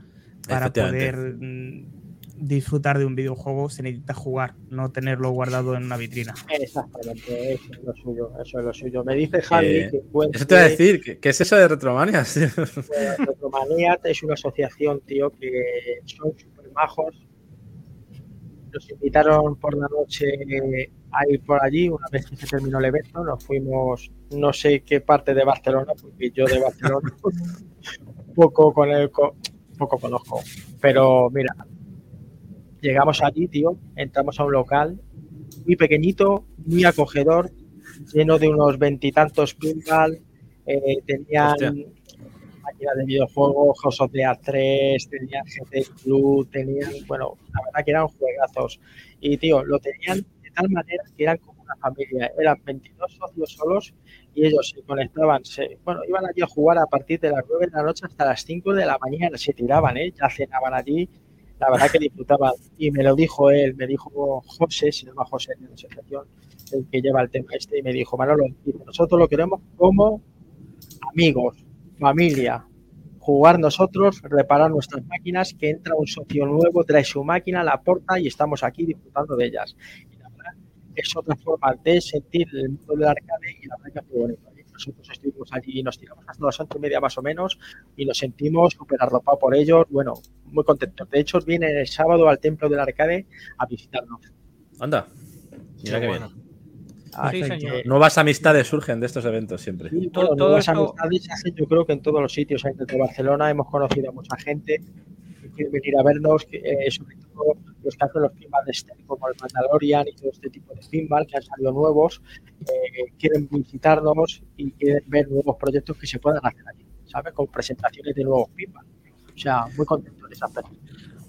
para poder mm, disfrutar de un videojuego. Se necesita jugar, no tenerlo guardado en una vitrina. Exactamente, eso es lo suyo. Eso es lo suyo. Me dice Javi Eh, que cuente- Eso te iba a decir, ¿qué, qué es eso de Retromania? Bueno, Retromanía es una asociación, tío, que son súper majos. Nos invitaron por la noche a ir por allí, una vez que se terminó el evento, nos fuimos, no sé qué parte de Barcelona, porque yo de Barcelona poco con el co- poco conozco. Pero mira, llegamos allí, tío, entramos a un local muy pequeñito, muy acogedor, lleno de unos veintitantos pinball, eh, tenían Hostia. máquinas de videojuegos, House of the Dead 3, tenían GT Club, tenían, bueno, la verdad que eran juegazos. Y, tío, lo tenían de tal manera que eran como una familia. Eran 22 socios solos y ellos se conectaban, se, bueno, iban allí a jugar a partir de las 9 de la noche hasta las 5 de la mañana. Se tiraban, ¿eh? Ya cenaban allí. La verdad que disfrutaban. Y me lo dijo él, me dijo José, se llama José de la asociación, el que lleva el tema este, y me dijo, Manolo, nosotros lo queremos como amigos, familia, jugar nosotros, reparar nuestras máquinas, que entra un socio nuevo, trae su máquina, la aporta y estamos aquí disfrutando de ellas. Y la verdad, es otra forma de sentir el mundo del arcade y la verdad que es muy bonito. Nosotros estuvimos allí y nos tiramos hasta las once y media más o menos y nos sentimos súper arropados por ellos, bueno, muy contentos. De hecho, vienen el sábado al templo del arcade a visitarnos. Anda. Mira Qué qué bueno. bien. Así señor. que- Nuevas amistades surgen de estos eventos siempre. Sí, Todo- bueno, todo nuevas esto- amistades yo creo que en todos los sitios ahí de Barcelona hemos conocido a mucha gente que quiere venir a vernos, que, eh, sobre todo los que hacen los pinball de Steam, como el Mandalorian y todo este tipo de pinball que han salido nuevos, eh, quieren visitarnos y quieren ver nuevos proyectos que se puedan hacer allí, ¿sabes? Con presentaciones de nuevos pinball. O sea, muy contento de esa persona.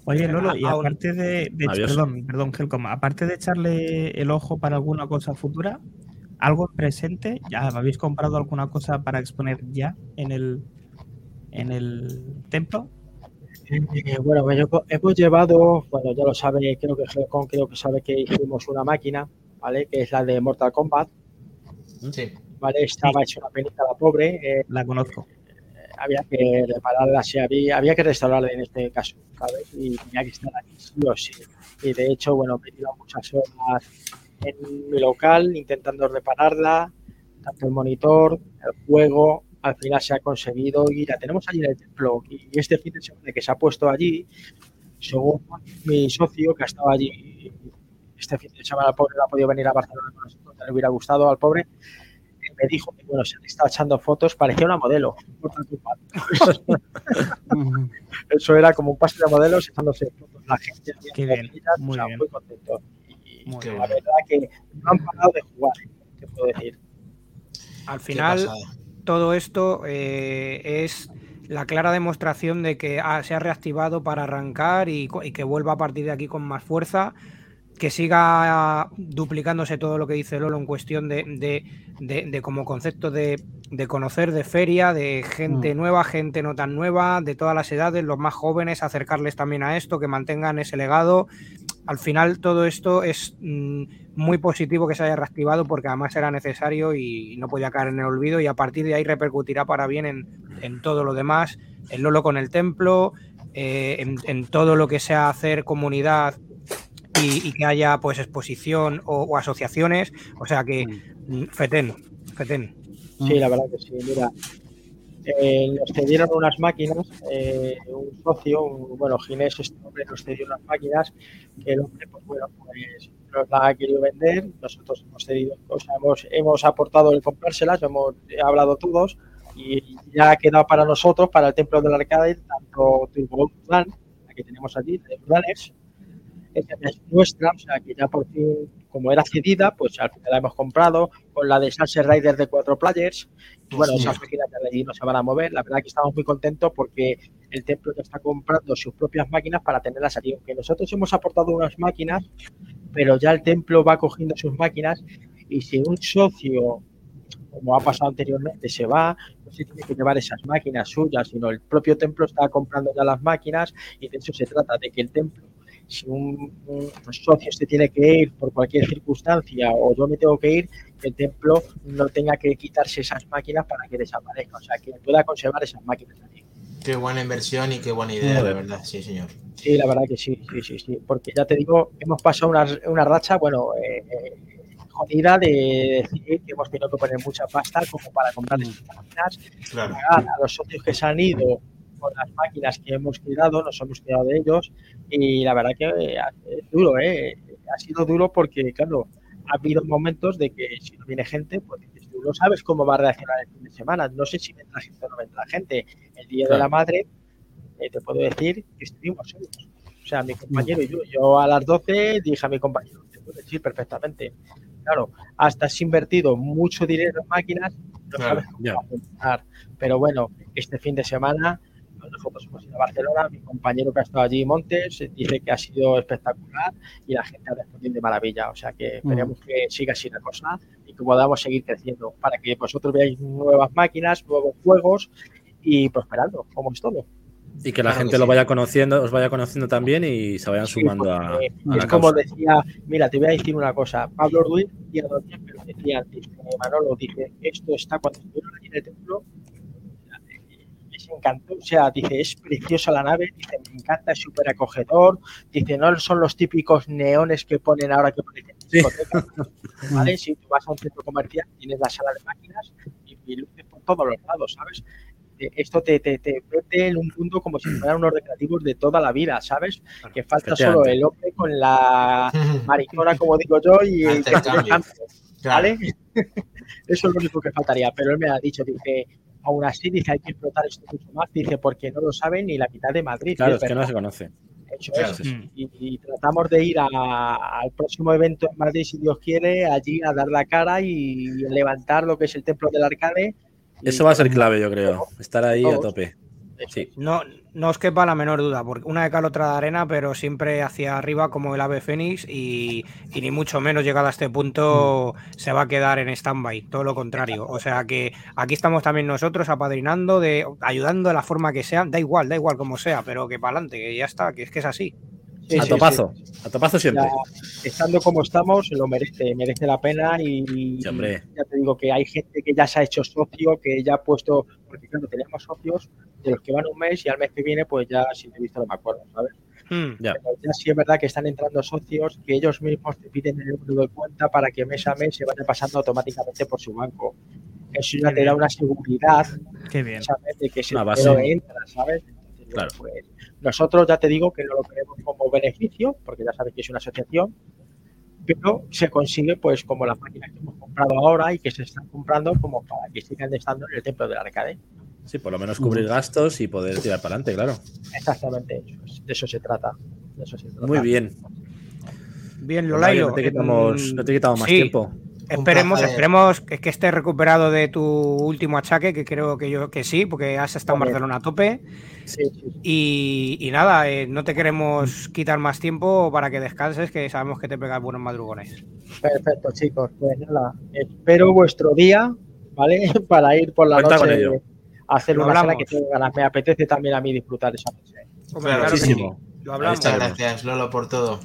Oye, Lolo, y Aún- aparte de, de- perdón, perdón, Helcom, aparte de echarle el ojo para alguna cosa futura, algo en presente, ¿ya habéis comprado alguna cosa para exponer ya en el en el templo? Eh, bueno, pues yo- hemos llevado, bueno, ya lo sabe, creo que Helcon creo que sabe que hicimos una máquina, ¿vale? Que es la de Mortal Kombat, Sí. ¿vale? Estaba hecha una penita la pobre, eh, La conozco. había que repararla, sí, había, había que restaurarla en este caso, ¿sabes? Y tenía que estar aquí sí o sí. Y de hecho, bueno, me he tirado muchas horas en mi local intentando repararla, tanto el monitor, el juego, al final se ha conseguido y la tenemos allí en el templo. Y este fin de semana que se ha puesto allí, según mi socio que ha estado allí este fin de semana, el pobre no ha podido venir a Barcelona con nosotros, le hubiera gustado al pobre, me dijo que bueno, se le estaba echando fotos, parecía una modelo. Eso era como un pase de modelos echándose fotos la gente. Qué bien, muy o sea, bien. muy contento. Y Muy Qué la verdad que no han parado de jugar, ¿eh? ¿qué puedo decir? Al final. Todo esto eh, es la clara demostración de que ha- se ha reactivado para arrancar y, que vuelva a partir de aquí con más fuerza, que siga duplicándose todo lo que dice Lolo en cuestión de, de- de- de como concepto de, de conocer de feria, de gente nueva, gente no tan nueva, de todas las edades, los más jóvenes, acercarles también a esto, que mantengan ese legado. Al final todo esto es mm, muy positivo que se haya reactivado porque además era necesario y no podía caer en el olvido y a partir de ahí repercutirá para bien en, en todo lo demás, el Lolo con el templo, eh, en, en todo lo que sea hacer comunidad y, y que haya pues exposición o, o asociaciones, o sea que mm, fetén, fetén. Sí, la verdad que sí. Mira, eh, nos cedieron unas máquinas, eh, un socio, bueno, Ginés, este hombre nos cedió unas máquinas, que el hombre, pues bueno, pues nos la ha querido vender, nosotros hemos cedido, o sea, hemos, hemos aportado el comprárselas, hemos hablado todos, y ya ha quedado para nosotros, para el templo del arcade, tanto Turbo Plan, la que tenemos allí, de Esta es nuestra, o sea que ya por fin, como era cedida, pues al final la hemos comprado, con la de Sunset Rider de cuatro players, y bueno, esas máquinas de allí no se van a mover. La verdad que estamos muy contentos porque el templo ya está comprando sus propias máquinas para tenerlas allí. Aunque nosotros hemos aportado unas máquinas, pero ya el templo va cogiendo sus máquinas y si un socio, como ha pasado anteriormente, se va, no se tiene que llevar esas máquinas suyas, sino el propio templo está comprando ya las máquinas y de eso se trata, de que el templo si un, un socio se tiene que ir por cualquier circunstancia o yo me tengo que ir, que el templo no tenga que quitarse esas máquinas para que desaparezca, o sea, que pueda conservar esas máquinas allí. Qué buena inversión y qué buena idea, Joder. de verdad, sí, señor. Sí, la verdad que sí, sí, sí, sí, porque ya te digo, hemos pasado una, una racha, bueno, eh, jodida de decir que hemos tenido que poner mucha pasta como para comprar esas máquinas Claro. pagar a los socios que se han ido con las máquinas que hemos cuidado, nos hemos cuidado de ellos y la verdad que eh, es duro, ¿eh? ha sido duro porque, claro, ha habido momentos de que si no viene gente, pues tú no sabes cómo va a reaccionar el fin de semana, no sé si vendrá gente o no vendrá gente. El día de Claro. la madre, eh, te puedo decir que estuvimos solos. O sea, mi compañero y yo, yo a las 12 dije a mi compañero, te puedo decir perfectamente. Claro, hasta has invertido mucho dinero en máquinas, no Claro, sabes cómo va a funcionar. Pero bueno, este fin de semana nosotros hemos ido a Barcelona, mi compañero que ha estado allí, Montes, dice que ha sido espectacular y la gente ha respondido de maravilla. O sea que esperemos que siga así la cosa y que podamos seguir creciendo para que vosotros veáis nuevas máquinas, nuevos juegos y prosperando, como es todo. Y que la Claro gente que lo sí. vaya conociendo, os vaya conociendo también y se vayan Sí, sumando a, porque a es la como causa. decía, mira, te voy a decir una cosa, Pablo Ruiz a decía, dice, Manolo, dice, esto está cuando estuvieron allí en el templo, les encantó, o sea, dice, es preciosa la nave, dice, me encanta, es súper acogedor, dice, no son los típicos neones que ponen ahora que parecen Sí. discotecas, ¿vale? Si tú vas a un centro comercial, tienes la sala de máquinas y, y luces por todos los lados, ¿sabes? Esto te, te, te mete en un mundo como si fueran unos recreativos de toda la vida, ¿sabes? Que falta solo el hombre con la maricona, como digo yo, y el Claro. ¿vale? Eso es lo único que faltaría. Pero él me ha dicho, dice, aún así, dice, hay que explotar esto mucho más, dice, porque no lo saben ni la mitad de Madrid. Claro, es que no se conoce. eso Claro. Mm. Y, y tratamos de ir a- al próximo evento en Madrid, si Dios quiere, allí a dar la cara y levantar lo que es el templo del arcade. Eso va a ser clave, yo creo. Estar ahí a tope. Sí. No, no os quepa la menor duda, porque una de cal, otra de arena, pero siempre hacia arriba como el ave fénix y, y ni mucho menos llegado a este punto se va a quedar en stand-by, todo lo contrario. O sea que aquí estamos también nosotros apadrinando, de, ayudando de la forma que sea, da igual, da igual como sea, pero que para adelante, que ya está, que es que es así. Sí, a sí, topazo. A topazo siempre. Ya, estando como estamos, lo merece, merece la pena y Sí, hombre. ya te digo que hay gente que ya se ha hecho socio, que ya ha puesto, porque claro, tenemos socios de los que van un mes y al mes que viene pues ya si te he visto no me acuerdo, ¿sabes? Hmm. Ya. Pero ya sí es verdad que están entrando socios que ellos mismos te piden el número de cuenta para que mes a mes se vaya pasando automáticamente por su banco. Eso ya te da una seguridad Qué bien. ¿sabes? De que ese Una base. dinero entra, ¿sabes? Claro. pues, nosotros ya te digo que no lo queremos como beneficio, porque ya sabes que es una asociación, pero se consigue pues como las máquinas que hemos comprado ahora y que se están comprando como para que sigan estando en el templo del arcade. Sí, por lo menos cubrir gastos y poder tirar para adelante, claro. Exactamente, de eso se trata. De eso se trata. Muy bien. Bien, Lolayo. no te quitamos, no te quitamos más sí. tiempo. Esperemos, placer. esperemos que, que estés recuperado de tu último achaque, que creo que yo que sí, porque has estado en. Barcelona a tope. Sí, sí, sí. Y, y nada, eh, no te queremos quitar más tiempo para que descanses, que sabemos que te pegas buenos madrugones. Perfecto, chicos. Pues nada, espero vuestro día, ¿vale? Para ir por la Cuenta noche a hacer Lo una cena que tengo ganas. Me apetece también a mí disfrutar esa noche. Hombre, Claro, hablamos. Muchas gracias, Lolo, por todo.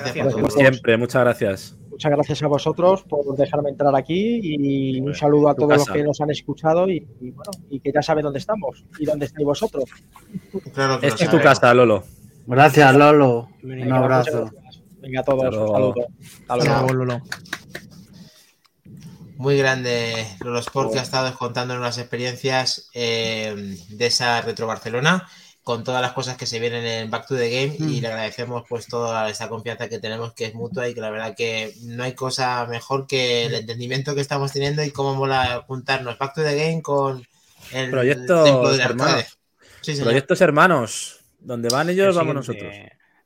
Gracias, por siempre, muchas gracias. Muchas gracias a vosotros por dejarme entrar aquí y un Hombre, saludo a todos los que nos han escuchado y, y bueno, y que ya saben dónde estamos y dónde estáis vosotros. Claro que Esta es tu casa, Lolo. Gracias, Lolo. Un abrazo. Venga a todos, Hasta un saludo. Hasta luego. Luego, Lolo. Muy grande Lolo Sport que ha estado contando unas experiencias eh, de esa Retro Barcelona con todas las cosas que se vienen en Back to the Game y le agradecemos pues toda esa confianza que tenemos que es mutua y que la verdad que no hay cosa mejor que el entendimiento que estamos teniendo y cómo mola juntarnos Back to the Game con el Proyectos del hermanos. Sí. Proyectos hermanos. Donde van ellos, El vamos nosotros.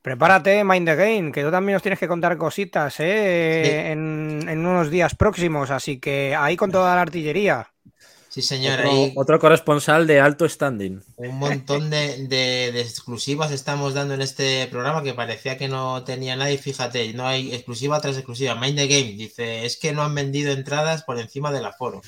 Prepárate, Mind the Game, que tú también nos tienes que contar cositas ¿eh? Sí. en, en unos días próximos, así que ahí con toda la artillería. Sí, señor. Otro, ahí otro corresponsal de alto standing. Un montón de, de- de exclusivas estamos dando en este programa que parecía que no tenía nadie. Fíjate, no hay exclusiva tras exclusiva. Mind the Game dice: Es que no han vendido entradas por encima del aforo.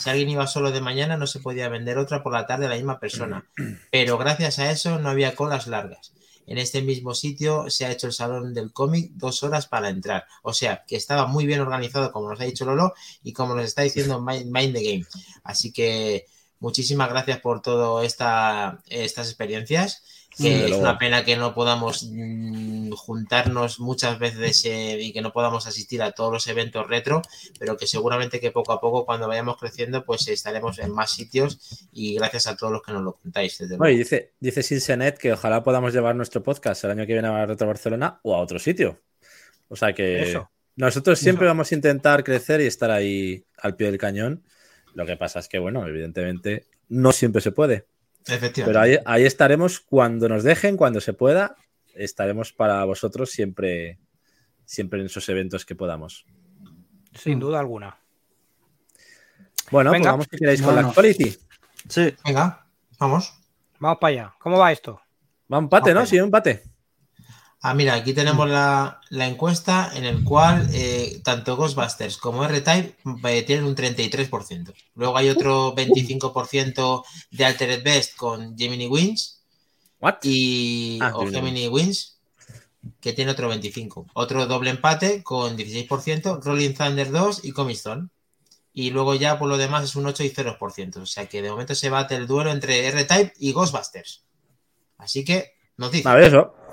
Si alguien iba solo de mañana, no se podía vender otra por la tarde a la misma persona. Pero gracias a eso no había colas largas. En este mismo sitio se ha hecho el salón del cómic dos horas para entrar. O sea, que estaba muy bien organizado, como nos ha dicho Lolo, y como nos está diciendo Mind, Mind the Game. Así que muchísimas gracias por todas esta, estas experiencias. Es luego. una pena que no podamos mm, juntarnos muchas veces eh, y que no podamos asistir a todos los eventos retro, pero que seguramente que poco a poco cuando vayamos creciendo pues estaremos en más sitios y gracias a todos los que nos lo contáis. Desde Oye, luego. dice, dice Sinsenet que ojalá podamos llevar nuestro podcast el año que viene a Retro Barcelona o a otro sitio. O sea que Eso. nosotros siempre vamos a intentar crecer y estar ahí al pie del cañón. Lo que pasa es que, bueno, evidentemente no siempre se puede. Efectivamente. Pero ahí, ahí estaremos cuando nos dejen, cuando se pueda. Estaremos para vosotros siempre, siempre en esos eventos que podamos. Sin duda alguna. Bueno, Venga. pues vamos si queréis con la actuality. Sí, Venga, vamos. Vamos para allá. ¿Cómo va esto? Va un empate, ¿no? Ok. Sí, un empate. Ah, mira, aquí tenemos la, la encuesta en el cual eh, tanto Ghostbusters como R-Type eh, tienen un 33%. Luego hay otro 25% de Altered Best con Gemini Wins What? y Ah, o Gemini Wins que tiene otro 25. Otro doble empate con 16%, Rolling Thunder 2 y Comic Zone. Y luego ya por lo demás es un 8 y 0%. O sea que de momento se bate el duelo entre R-Type y Ghostbusters. Así que, noticia. A ver, eso.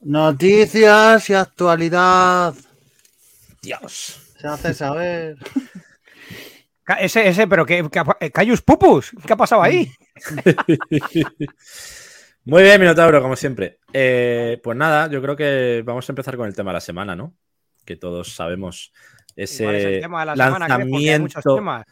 Noticias y actualidad. Dios. Se hace saber. Ese, ese, pero que, Cayus Pupus, ¿qué ha pasado ahí? Muy bien, Minotauro, como siempre. Eh, pues nada, yo creo que vamos a empezar con el tema de la semana, ¿no? Que todos sabemos. Ese ¿Cuál es el tema de la semana, Cres? Porque hay muchos lanzamiento. temas.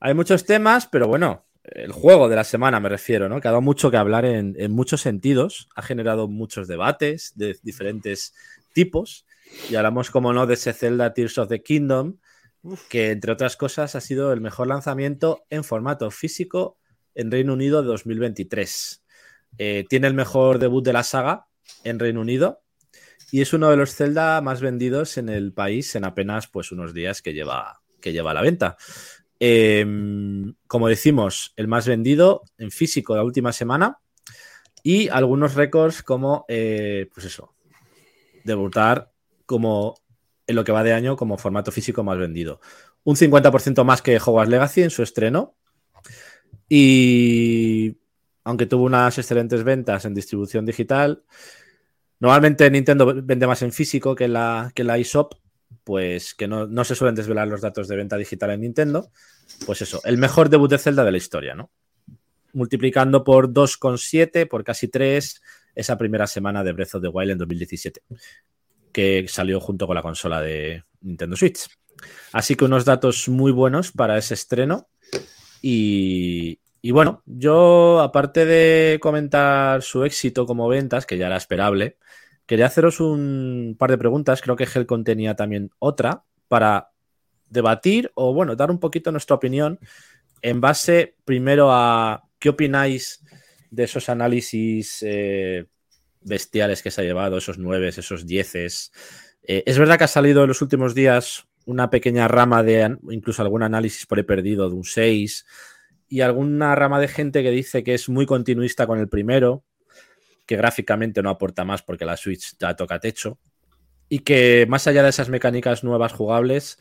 Hay muchos temas, pero bueno, el juego de la semana me refiero, ¿no? Que ha dado mucho que hablar en, en muchos sentidos, ha generado muchos debates de diferentes tipos. Y hablamos, como no, de ese Zelda Tears of the Kingdom, que entre otras cosas ha sido el mejor lanzamiento en formato físico en Reino Unido de 2023. Eh, tiene el mejor debut de la saga en Reino Unido y es uno de los Zelda más vendidos en el país en apenas pues, unos días que lleva, que lleva a la venta. Eh, como decimos, el más vendido en físico la última semana y algunos récords como, eh, pues eso, debutar como en lo que va de año como formato físico más vendido. Un 50% más que Hogwarts Legacy en su estreno. Y aunque tuvo unas excelentes ventas en distribución digital, normalmente Nintendo vende más en físico que la, que la eShop, pues que no, no se suelen desvelar los datos de venta digital en Nintendo. Pues eso, el mejor debut de Zelda de la historia, ¿no? multiplicando por 2,7, por casi 3, esa primera semana de Breath of the Wild en 2017, que salió junto con la consola de Nintendo Switch. Así que unos datos muy buenos para ese estreno. Y, y bueno, yo, aparte de comentar su éxito como ventas, que ya era esperable, quería haceros un par de preguntas. Creo que Helcon tenía también otra para debatir o, bueno, dar un poquito nuestra opinión en base primero a qué opináis de esos análisis eh, bestiales que se ha llevado, esos nueve, esos dieces. Eh, es verdad que ha salido en los últimos días una pequeña rama de incluso algún análisis por he perdido de un 6 y alguna rama de gente que dice que es muy continuista con el primero, que gráficamente no aporta más porque la Switch ya toca techo y que más allá de esas mecánicas nuevas jugables,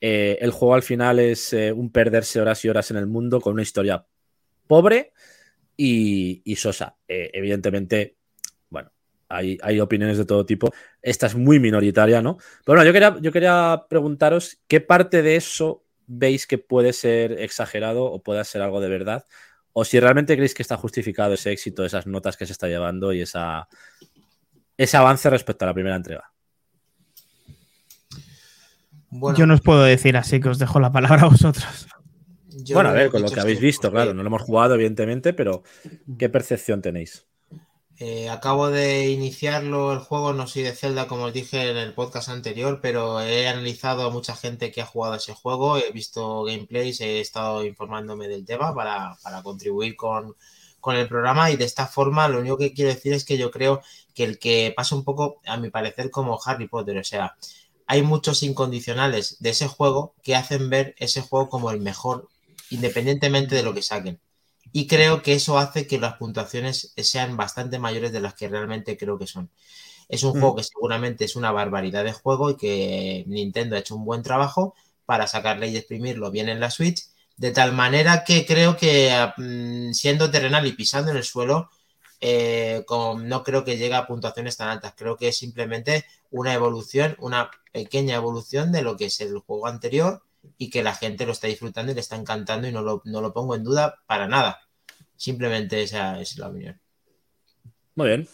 eh, el juego al final es eh, un perderse horas y horas en el mundo con una historia pobre y, sosa. Eh, evidentemente, bueno, hay, hay, opiniones de todo tipo. Esta es muy minoritaria, ¿no? Pero bueno, yo quería, yo quería preguntaros qué parte de eso veis que puede ser exagerado o puede ser algo de verdad, o si realmente creéis que está justificado ese éxito, esas notas que se está llevando y esa, ese avance respecto a la primera entrega. Yo no os puedo decir así que os dejo la palabra a vosotros. bueno, a ver, con lo que habéis visto, claro, no lo hemos jugado, evidentemente, pero ¿qué percepción tenéis? Eh, acabo de iniciarlo el juego, no soy de Zelda como os dije en el podcast anterior, pero he analizado a mucha gente que ha jugado ese juego, he visto gameplays, he estado informándome del tema para, contribuir con, con, el programa y de esta forma lo único que quiero decir es que yo creo que el que pasa un poco, a mi parecer, como Harry Potter, o sea, hay muchos incondicionales de ese juego que hacen ver ese juego como el mejor, independientemente de lo que saquen. Y creo que eso hace que las puntuaciones sean bastante mayores de las que realmente creo que son. Es un mm. juego que seguramente es una barbaridad de juego y que Nintendo ha hecho un buen trabajo para sacarle y exprimirlo bien en la Switch, de tal manera que creo que mm, siendo terrenal y pisando en el suelo, eh, no creo que llegue a puntuaciones tan altas. Creo que es simplemente una evolución, una pequeña evolución de lo que es el juego anterior y que la gente lo está disfrutando y le está encantando y no lo, no lo pongo en duda para nada. Simplemente esa es la opinión. Muy bien.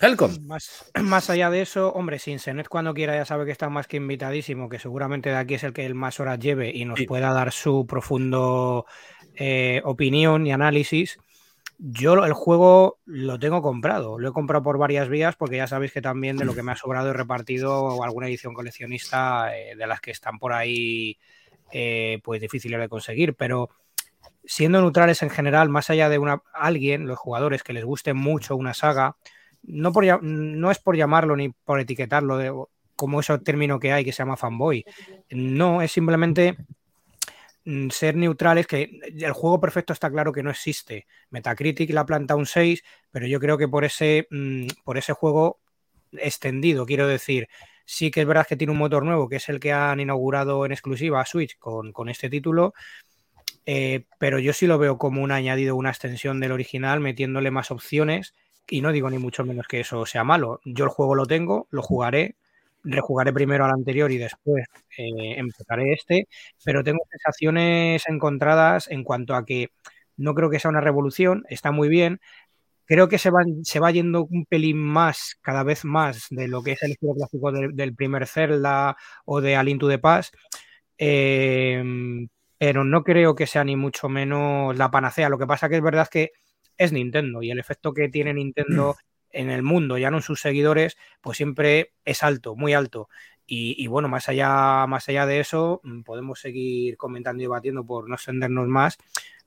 Helcom. Más, más, allá de eso, hombre, sin Senet cuando quiera ya sabe que está más que invitadísimo, que seguramente de aquí es el que el más horas lleve y nos pueda dar su profundo eh, opinión y análisis. Yo el juego lo tengo comprado, lo he comprado por varias vías porque ya sabéis que también de lo que me ha sobrado he repartido alguna edición coleccionista eh, de las que están por ahí eh, pues difíciles de conseguir, pero siendo neutrales en general, más allá de una, alguien, los jugadores que les guste mucho una saga, no, por, no es por llamarlo ni por etiquetarlo de, como ese término que hay que se llama fanboy, no, es simplemente ser neutrales, que el juego perfecto está claro que no existe. Metacritic la planta un 6, pero yo creo que por ese, mm, por ese juego extendido, quiero decir, sí que es verdad que tiene un motor nuevo, que es el que han inaugurado en exclusiva a Switch con, este título, eh, pero yo sí lo veo como un añadido, una extensión del original, metiéndole más opciones. Y no digo ni mucho menos que eso sea malo. Yo el juego lo tengo, lo jugaré, rejugaré primero al anterior y después eh, empezaré este, pero tengo sensaciones encontradas en cuanto a que no creo que sea una revolución, está muy bien. Creo que se va, se va yendo un pelín más, cada vez más, de lo que es el estilo clásico del, primer Zelda o de Al Into the Pass. Em, pero no creo que sea ni mucho menos la panacea. Lo que pasa que es verdad que es Nintendo y el efecto que tiene Nintendo en el mundo, ya no en sus seguidores, pues siempre es alto, muy alto. Y, bueno, más allá, más allá de eso, mm, podemos seguir comentando y debatiendo por no extendernos más,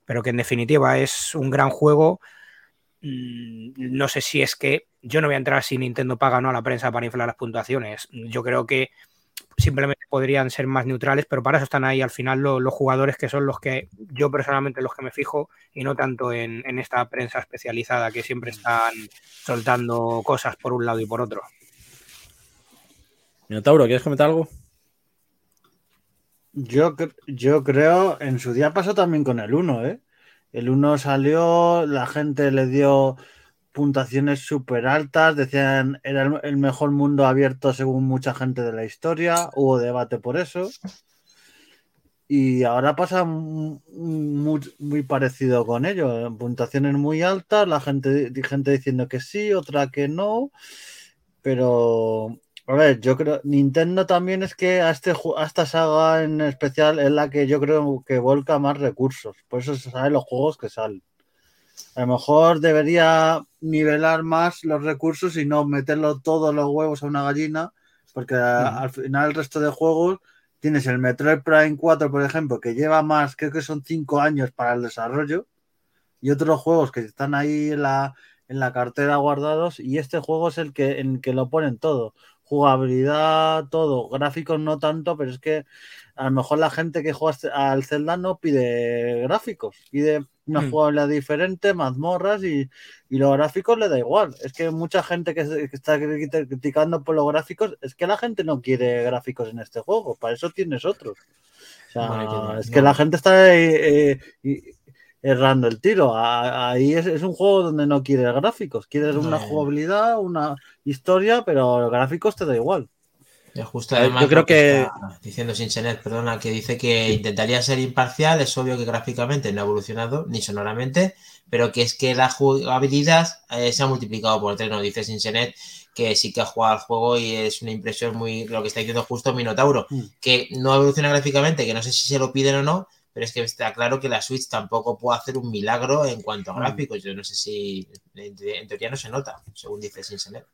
pero que en definitiva es un gran juego. Mm, no sé si es que yo no voy a entrar si Nintendo paga o no a la prensa para inflar las puntuaciones. Yo creo que simplemente podrían ser más neutrales, pero para eso están ahí al final los jugadores que son los que yo personalmente los que me fijo y no tanto en, esta prensa especializada que siempre están soltando cosas por un lado y por otro. Minotauro, ¿quieres comentar algo? Yo, yo creo, en su día pasó también con el 1, ¿eh? El 1 salió, la gente le dio puntuaciones súper altas, decían era el mejor mundo abierto según mucha gente de la historia, hubo debate por eso. Y ahora pasa mu- muy, parecido con ello. Puntuaciones muy altas, la gente, gente diciendo que sí, otra que no. Pero, a ver, yo creo, Nintendo también es que a, este, a esta saga en especial es la que yo creo que volca más recursos. Por eso se saben los juegos que salen. A lo mejor debería nivelar más los recursos y no meterlo todos los huevos a una gallina, porque a- al final el resto de juegos tienes el Metroid Prime 4, por ejemplo, que lleva más, creo que son 5 años para el desarrollo, y otros juegos que están ahí en la, en la cartera guardados, y este juego es el que, en el que lo ponen todo. Jugabilidad, todo, gráficos no tanto, pero es que a lo mejor la gente que juega al Zelda no pide gráficos, pide una Mm. jugabilidad diferente, mazmorras y, y los gráficos le da igual. Es que mucha gente que, se- que está cri- criticando por los gráficos, es que la gente no quiere gráficos en este juego, para eso tienes otros. O sea, es que la gente está eh, eh, errando el tiro. Ahí es, es un juego donde no quieres gráficos, quieres No, una jugabilidad, una historia, pero los gráficos te da igual. Eh, Justo además yo creo que- diciendo Sinsenet, perdona, que dice que intentaría ser imparcial, es obvio que gráficamente no ha evolucionado, ni sonoramente, pero que es que la jugabilidad eh, se ha multiplicado por tres, nos dice Sinsenet, que sí que ha jugado al juego y es una impresión muy, lo que está diciendo justo Minotauro, Mm. que no evoluciona gráficamente, que no sé si se lo piden o no, pero es que está claro que la Switch tampoco puede hacer un milagro en cuanto a Mm. gráficos, yo no sé si, en, en teoría no se nota, según dice Sinsenet.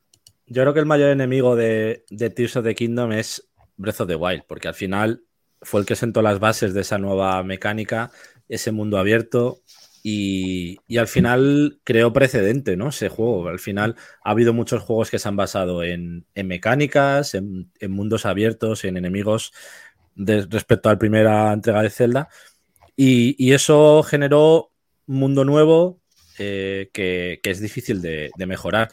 Yo creo que el mayor enemigo de, de Tears of the Kingdom es Breath of the Wild, porque al final fue el que sentó las bases de esa nueva mecánica, ese mundo abierto, y, al final creó precedente, ¿no? Ese juego. Al final ha habido muchos juegos que se han basado en, en mecánicas, en, mundos abiertos, en enemigos respecto a la primera entrega de Zelda, y, eso generó un mundo nuevo eh, que, es difícil de mejorar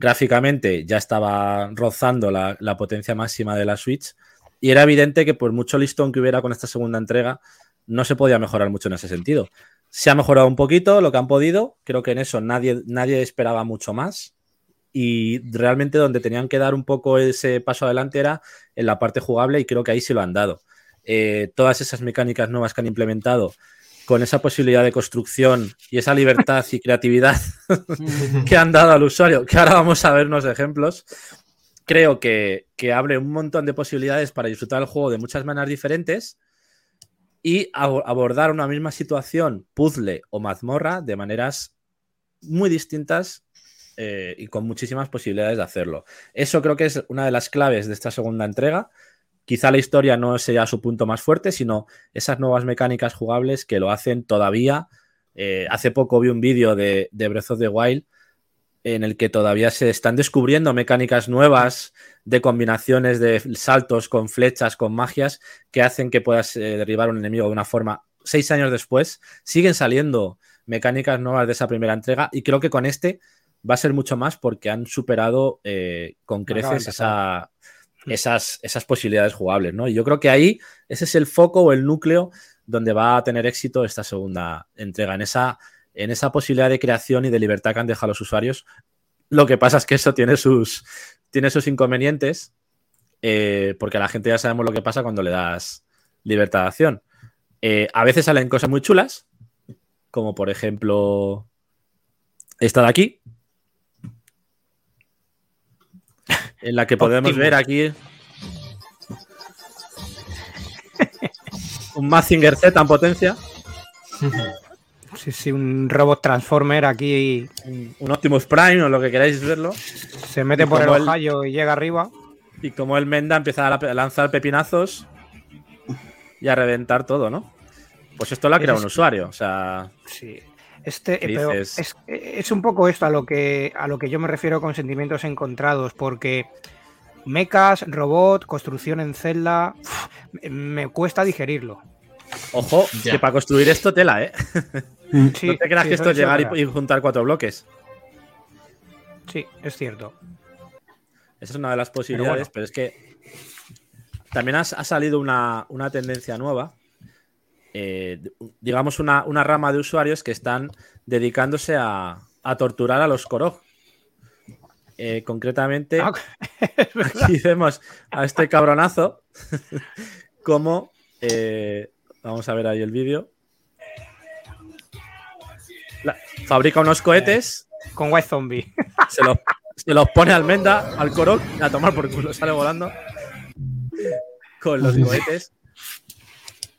gráficamente ya estaba rozando la, potencia máxima de la Switch y era evidente que por mucho listón que hubiera con esta segunda entrega, no se podía mejorar mucho en ese sentido. Se ha mejorado un poquito lo que han podido, creo que en eso nadie, nadie esperaba mucho más y realmente donde tenían que dar un poco ese paso adelante era en la parte jugable y creo que ahí sí lo han dado. Eh, todas esas mecánicas nuevas que han implementado con esa posibilidad de construcción y esa libertad y creatividad que han dado al usuario, que ahora vamos a ver unos ejemplos, creo que, que abre un montón de posibilidades para disfrutar el juego de muchas maneras diferentes y abo- abordar una misma situación, puzzle o mazmorra, de maneras muy distintas eh, y con muchísimas posibilidades de hacerlo. Eso creo que es una de las claves de esta segunda entrega. Quizá la historia no sea su punto más fuerte, sino esas nuevas mecánicas jugables que lo hacen todavía. Eh, hace poco vi un vídeo de, de Breath of the Wild en el que todavía se están descubriendo mecánicas nuevas de combinaciones de saltos con flechas, con magias, que hacen que puedas eh, derribar un enemigo de una forma. Seis años después, siguen saliendo mecánicas nuevas de esa primera entrega y creo que con este va a ser mucho más porque han superado eh, con creces esa, esas, esas posibilidades jugables, ¿no? Y yo creo que ahí ese es el foco o el núcleo donde va a tener éxito esta segunda entrega, en esa, en esa posibilidad de creación y de libertad que han dejado los usuarios. Lo que pasa es que eso tiene sus, tiene sus inconvenientes, eh, porque a la gente ya sabemos lo que pasa cuando le das libertad de acción. Eh, a veces salen cosas muy chulas, como por ejemplo esta de aquí, en la que podemos Optimus. ver aquí un Mazinger Z en potencia, Sí, sí, un robot transformer aquí un, un Optimus Prime o lo que queráis verlo, se mete Y por el él- Ohio y llega arriba. y como el Menda empieza a la- a lanzar pepinazos y a reventar todo, ¿no? Pues esto lo ha creado es- un usuario, o sea, Sí. Este, ¿Qué eh, pero es, es un poco esto a lo que a lo que yo me refiero con sentimientos encontrados, porque mechas, robot, construcción en celda, me, cuesta digerirlo. ojo, Ya. que para construir esto tela, ¿eh? Sí, no te creas sí, que esto es llegar y, y juntar cuatro bloques. Sí, es cierto. Esa es una de las posibilidades, pero, bueno. es que también ha, ha salido una, una tendencia nueva, eh, digamos una, una rama de usuarios que están dedicándose a, a torturar a los Korok. Eh, concretamente, Ah, aquí vemos a este cabronazo como eh, Vamos a ver ahí el vídeo. La- fabrica unos cohetes, Con White Zombie. se los, se los pone a Almenda, al Korok, a tomar por culo, sale volando. Con los cohetes.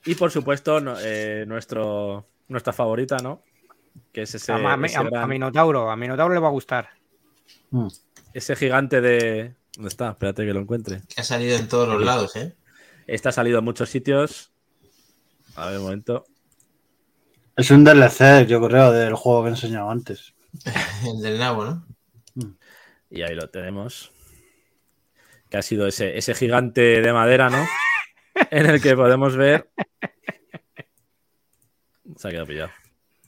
Y por supuesto, no- eh, nuestro, nuestra favorita, ¿no? Que es ese, a, a- ese a- gran- a Minotauro. A Minotauro le va a gustar. Mm. ese gigante de. ¿Dónde está? Espérate que lo encuentre. Que ha salido en todos los lados, ¿eh? Este ha salido en muchos sitios. A ver, un momento. Es un DLC, yo creo, del juego que he enseñado antes. El del nabo, ¿no? Y ahí lo tenemos. Que ha sido ese, ese gigante de madera, ¿no? En el que podemos ver. Se ha quedado pillado.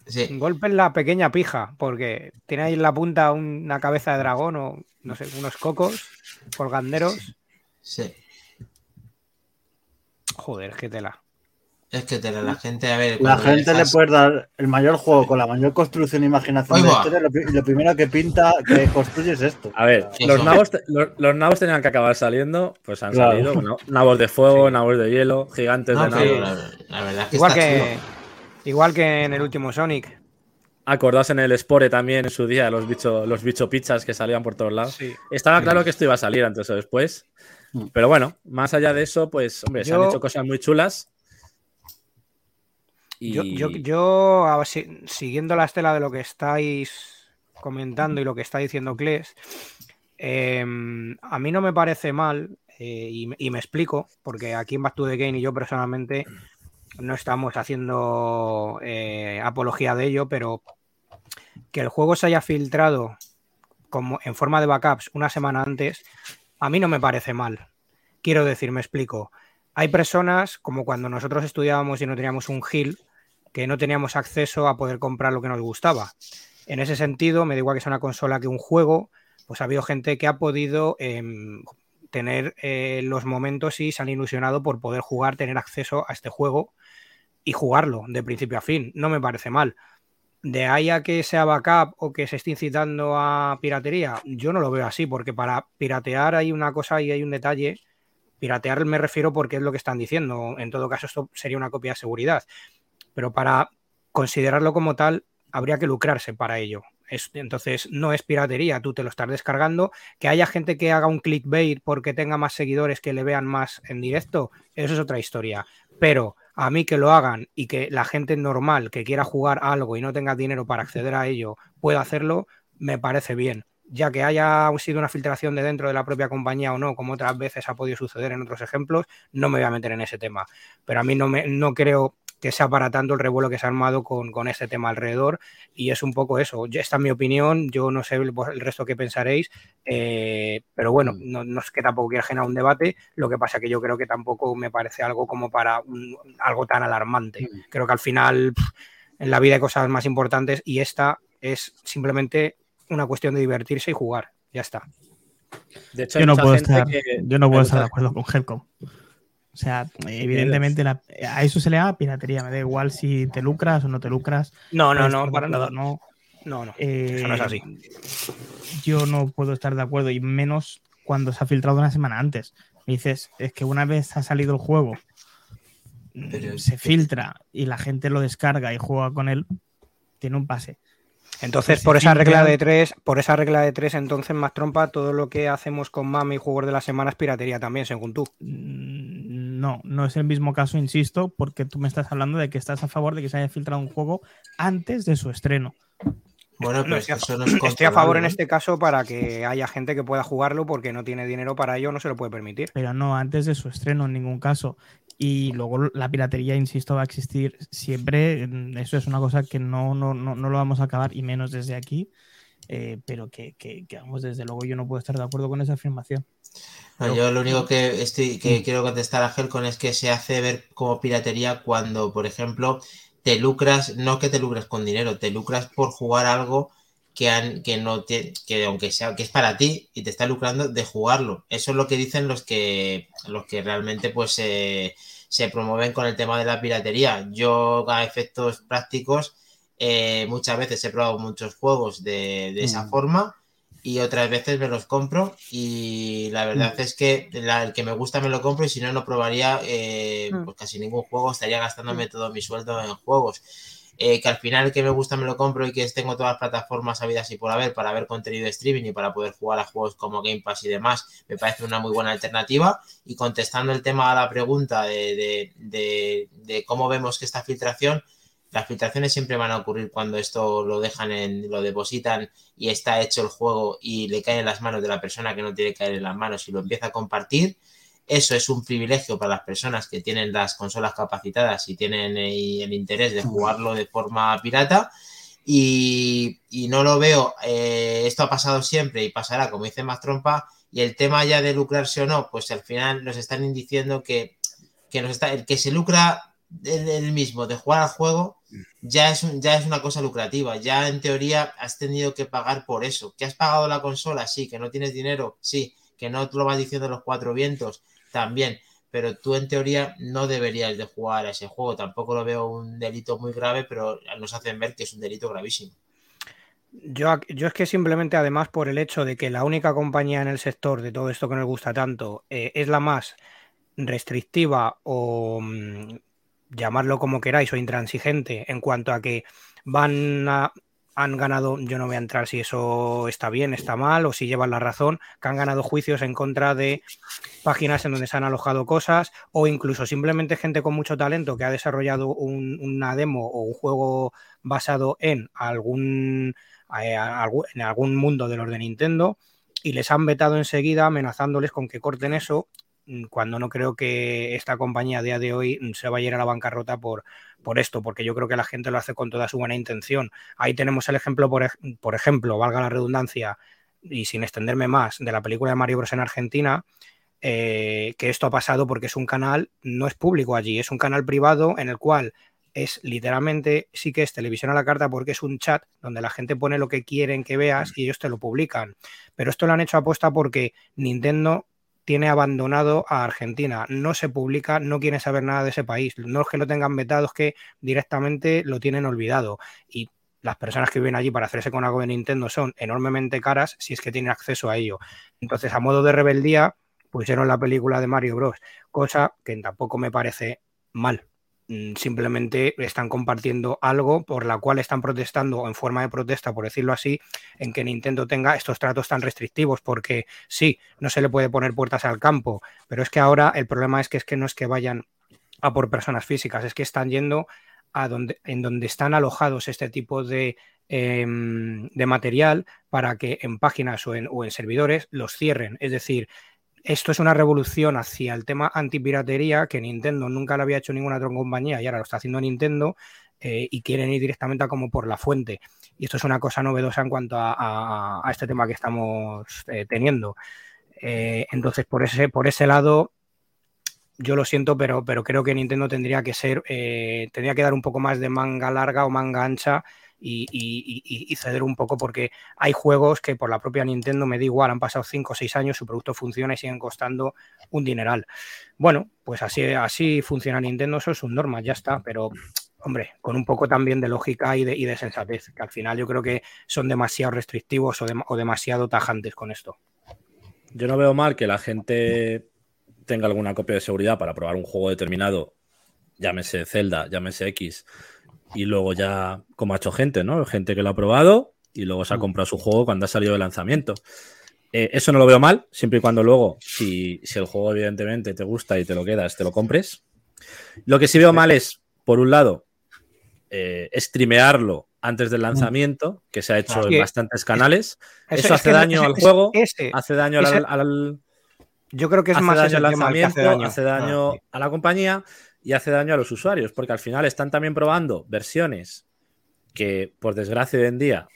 Sí. Golpe en la pequeña pija, porque tiene ahí en la punta una cabeza de dragón o, no sé, unos cocos colganderos. Sí. Joder, qué tela. Es que te la, la gente, a ver. La gente le dejas- puede dar el mayor juego con la mayor construcción e imaginación de la historia. Lo, pri- lo primero que pinta, que construye es esto. A ver, los nabos, te- los, los nabos tenían que acabar saliendo. Pues han Claro. salido. bueno, nabos de fuego, nabos de hielo, gigantes No, de pero nabo. la, la verdad es que Igual está que, chulo. igual que en el último Sonic. Acordaos en el Spore también en su día, los bichos los bicho pizzas que salían por todos lados. Sí. Estaba claro que esto iba a salir antes o después. Mm. Pero bueno, más allá de eso, pues, hombre, se han hecho cosas muy chulas. Y... Yo, yo, yo, a ver, si- siguiendo la estela de lo que estáis comentando y lo que está diciendo Kles, eh, a mí no me parece mal, eh, y, me- y me explico, porque aquí en Back to the Game y yo personalmente no estamos haciendo eh, apología de ello, pero que el juego se haya filtrado como en forma de backups una semana antes, a mí no me parece mal. Quiero decir, me explico. Hay personas, como cuando nosotros estudiábamos y no teníamos un GIL, que no teníamos acceso a poder comprar lo que nos gustaba. En ese sentido, me da igual que sea una consola que un juego, pues ha habido gente que ha podido em, tener eh, los momentos y se han ilusionado por poder jugar, tener acceso a este juego y jugarlo de principio a fin. No me parece mal. De ahí a que sea backup o que se esté incitando a piratería, yo no lo veo así, porque para piratear hay una cosa y hay un detalle. Piratear me refiero porque es lo que están diciendo. En todo caso, esto sería una copia de seguridad. Pero para considerarlo como tal, habría que lucrarse para ello. Es- entonces, no es piratería, tú te lo estás descargando. Que haya gente que haga un clickbait porque tenga más seguidores que le vean más en directo, eso es otra historia. Pero a mí que lo hagan y que la gente normal que quiera jugar algo y no tenga dinero para acceder a ello pueda hacerlo, me parece bien. Ya que haya sido una filtración de dentro de la propia compañía o no, como otras veces ha podido suceder en otros ejemplos, no me voy a meter en ese tema. Pero a mí no, me, no creo que sea para tanto el revuelo que se ha armado con, con este tema alrededor y es un poco eso. Esta es mi opinión, yo no sé el, el resto que pensaréis, eh, pero bueno, no, no es que tampoco quiera generar un debate, lo que pasa que yo creo que tampoco me parece algo como para un- algo tan alarmante. Mm. Creo que al final en la vida hay cosas más importantes y esta es simplemente una cuestión de divertirse y jugar. Ya está. De hecho, Yo no, puedo gente estar, que- yo no puedo estar de acuerdo con Helcom. O sea, evidentemente la- a eso se le llama piratería. Me da igual si te lucras o no te lucras. No, no, no, para nada. No, No, no. Eh, Eso no es así. Yo no puedo estar de acuerdo y menos cuando se ha filtrado una semana antes. Me dices, es que una vez ha salido el juego, mm, Pero- se filtra y la gente lo descarga y juega con él, tiene un pase. Entonces, Pues por esa regla de tres, por esa regla de tres, entonces más trompa, todo lo que hacemos con Mami y Juegos de la Semana es piratería también, según tú. No, no es el mismo caso, insisto, porque tú me estás hablando de que estás a favor de que se haya filtrado un juego antes de su estreno. Bueno, No, pero estoy, a, eso no es estoy a favor en este caso para que haya gente que pueda jugarlo porque no tiene dinero para ello, no se lo puede permitir. pero no antes de su estreno en ningún caso. Y luego la piratería, insisto, va a existir siempre. Eso es una cosa que no, no, no, no lo vamos a acabar, y menos desde aquí. Eh, pero que, que, que, vamos, desde luego yo no puedo estar de acuerdo con esa afirmación. No, yo lo único que estoy que quiero contestar a Helcon es que se hace ver como piratería cuando, por ejemplo, te lucras, no que te lucras con dinero, te lucras por jugar algo que han, que no te, que aunque sea que es para ti y te está lucrando de jugarlo. Eso es lo que dicen los que los que realmente pues se se promueven con el tema de la piratería. Yo a efectos prácticos eh, muchas veces he probado muchos juegos de, de esa Mm. forma y otras veces me los compro y la verdad es que la- el que me gusta me lo compro y si no, no probaría eh, Mm. pues casi ningún juego, estaría gastándome todo mi sueldo en juegos. Eh, que al final el que me gusta me lo compro y que tengo todas las plataformas habidas y por haber para ver contenido de streaming y para poder jugar a juegos como Game Pass y demás, me parece una muy buena alternativa. Y contestando el tema a la pregunta de, de- de- de cómo vemos que esta filtración, las filtraciones siempre van a ocurrir cuando esto lo dejan en, lo depositan y está hecho el juego y le cae en las manos de la persona que no tiene que caer en las manos y lo empieza a compartir. Eso es un privilegio para las personas que tienen las consolas capacitadas y tienen eh, el interés de jugarlo de forma pirata. Y, no lo veo, eh, esto ha pasado siempre y pasará, como dice más y el tema ya de lucrarse o no, pues al final nos están diciendo que, que nos está, el que se lucra él, él mismo de jugar al juego ya es, ya es una cosa lucrativa. Ya en teoría has tenido que pagar por eso. ¿Que has pagado la consola? Sí. ¿Que no tienes dinero? Sí. ¿Que no te lo vas diciendo los cuatro vientos? También. Pero tú en teoría no deberías de jugar a ese juego. Tampoco lo veo un delito muy grave, pero nos hacen ver que es un delito gravísimo. Yo, yo es que simplemente, además, por el hecho de que la única compañía en el sector de todo esto que nos gusta tanto eh, es la más restrictiva o mm, llamarlo como queráis o intransigente en cuanto a que van a, han ganado, yo no voy a entrar si eso está bien, está mal o si llevan la razón, que han ganado juicios en contra de páginas en donde se han alojado cosas o incluso simplemente gente con mucho talento que ha desarrollado un- una demo o un juego basado en algún, eh, en algún mundo de los de Nintendo y les han vetado enseguida amenazándoles con que corten eso cuando no creo que esta compañía a día de hoy mm, se vaya a ir a la bancarrota por, por esto, porque yo creo que la gente lo hace con toda su buena intención. Ahí tenemos el ejemplo, por, por ejemplo, valga la redundancia, y sin extenderme más, de la película de Mario Bros. en Argentina, eh, que esto ha pasado porque es un canal, no es público allí, es un canal privado en el cual es literalmente, sí que es televisión a la carta porque es un chat donde la gente pone lo que quieren que veas y ellos te lo publican. Pero esto lo han hecho aposta porque Nintendo tiene abandonado a Argentina. No se publica, no quiere saber nada de ese país. No es que lo tengan vetado, es que directamente lo tienen olvidado. Y las personas que viven allí para hacerse con algo de Nintendo son enormemente caras si es que tienen acceso a ello. Entonces, a modo de rebeldía, pusieron la película de Mario Bros. Cosa que tampoco me parece mal. Mm, Simplemente están compartiendo algo por la cual están protestando en forma de protesta, por decirlo así, en que Nintendo tenga estos tratos tan restrictivos, porque sí, no se le puede poner puertas al campo, pero es que ahora el problema es que es que no es que vayan a por personas físicas, es que están yendo a donde, en donde están alojados este tipo de, em, de material para que en páginas o en, o en servidores los cierren. Es decir, esto es una revolución hacia el tema antipiratería que Nintendo nunca lo había hecho ninguna otra compañía y ahora lo está haciendo Nintendo eh, y quieren ir directamente a como por la fuente. Y esto es una cosa novedosa en cuanto a, este tema que estamos eh, teniendo. Eh, entonces, por ese, por ese lado, yo lo siento, pero, pero creo que Nintendo tendría que ser, tendría que dar un poco más de manga larga o manga ancha y, ceder un poco porque hay juegos que por la propia Nintendo me da igual, han pasado 5 o 6 años, su producto funciona y siguen costando un dineral. Bueno, pues así, así funciona Nintendo, eso es un norma, ya está, pero hombre, con un poco también de lógica y de, sensatez, que al final yo creo que son demasiado restrictivos o, o demasiado tajantes con esto. Yo no veo mal que la gente tenga alguna copia de seguridad para probar un juego determinado, llámese Zelda, llámese X, y luego ya, como ha hecho gente, ¿no? Gente que lo ha probado y luego se ha comprado su juego cuando ha salido de lanzamiento. Eh, eso no lo veo mal, siempre y cuando luego, si, si el juego evidentemente te gusta y te lo quedas, te lo compres. Lo que sí veo mal es, por un lado, eh, streamearlo antes del lanzamiento, que se ha hecho en bastantes canales. Eso es hace que daño ese- al ese- juego, ese- hace daño al- yo creo que es hace más daño al que lanzamiento, hace daño. daño Ah, a la compañía y hace daño a los usuarios, porque al final están también probando versiones que, por desgracia, hoy en día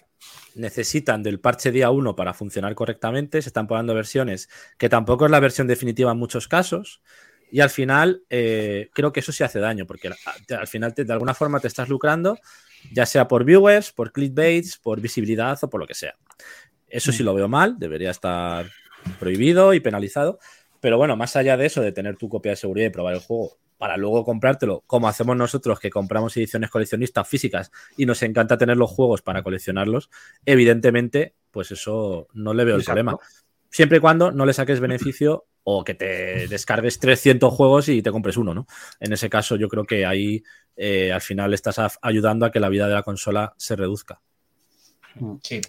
necesitan del parche día 1 para funcionar correctamente, se están probando versiones que tampoco es la versión definitiva en muchos casos, y al final eh, creo que eso sí hace daño, porque al- al final te- de alguna forma te estás lucrando, ya sea por viewers, por clickbaits, por visibilidad o por lo que sea. Eso sí lo veo mal, debería estar prohibido y penalizado. Pero bueno, más allá de eso, de tener tu copia de seguridad y probar el juego para luego comprártelo, como hacemos nosotros que compramos ediciones coleccionistas físicas y nos encanta tener los juegos para coleccionarlos, evidentemente, pues eso no le veo el Exacto. problema. Siempre y cuando no le saques beneficio o que te descargues 300 juegos y te compres uno, ¿no? En ese caso, yo creo que ahí eh, al final estás ayudando a que la vida de la consola se reduzca. Sí.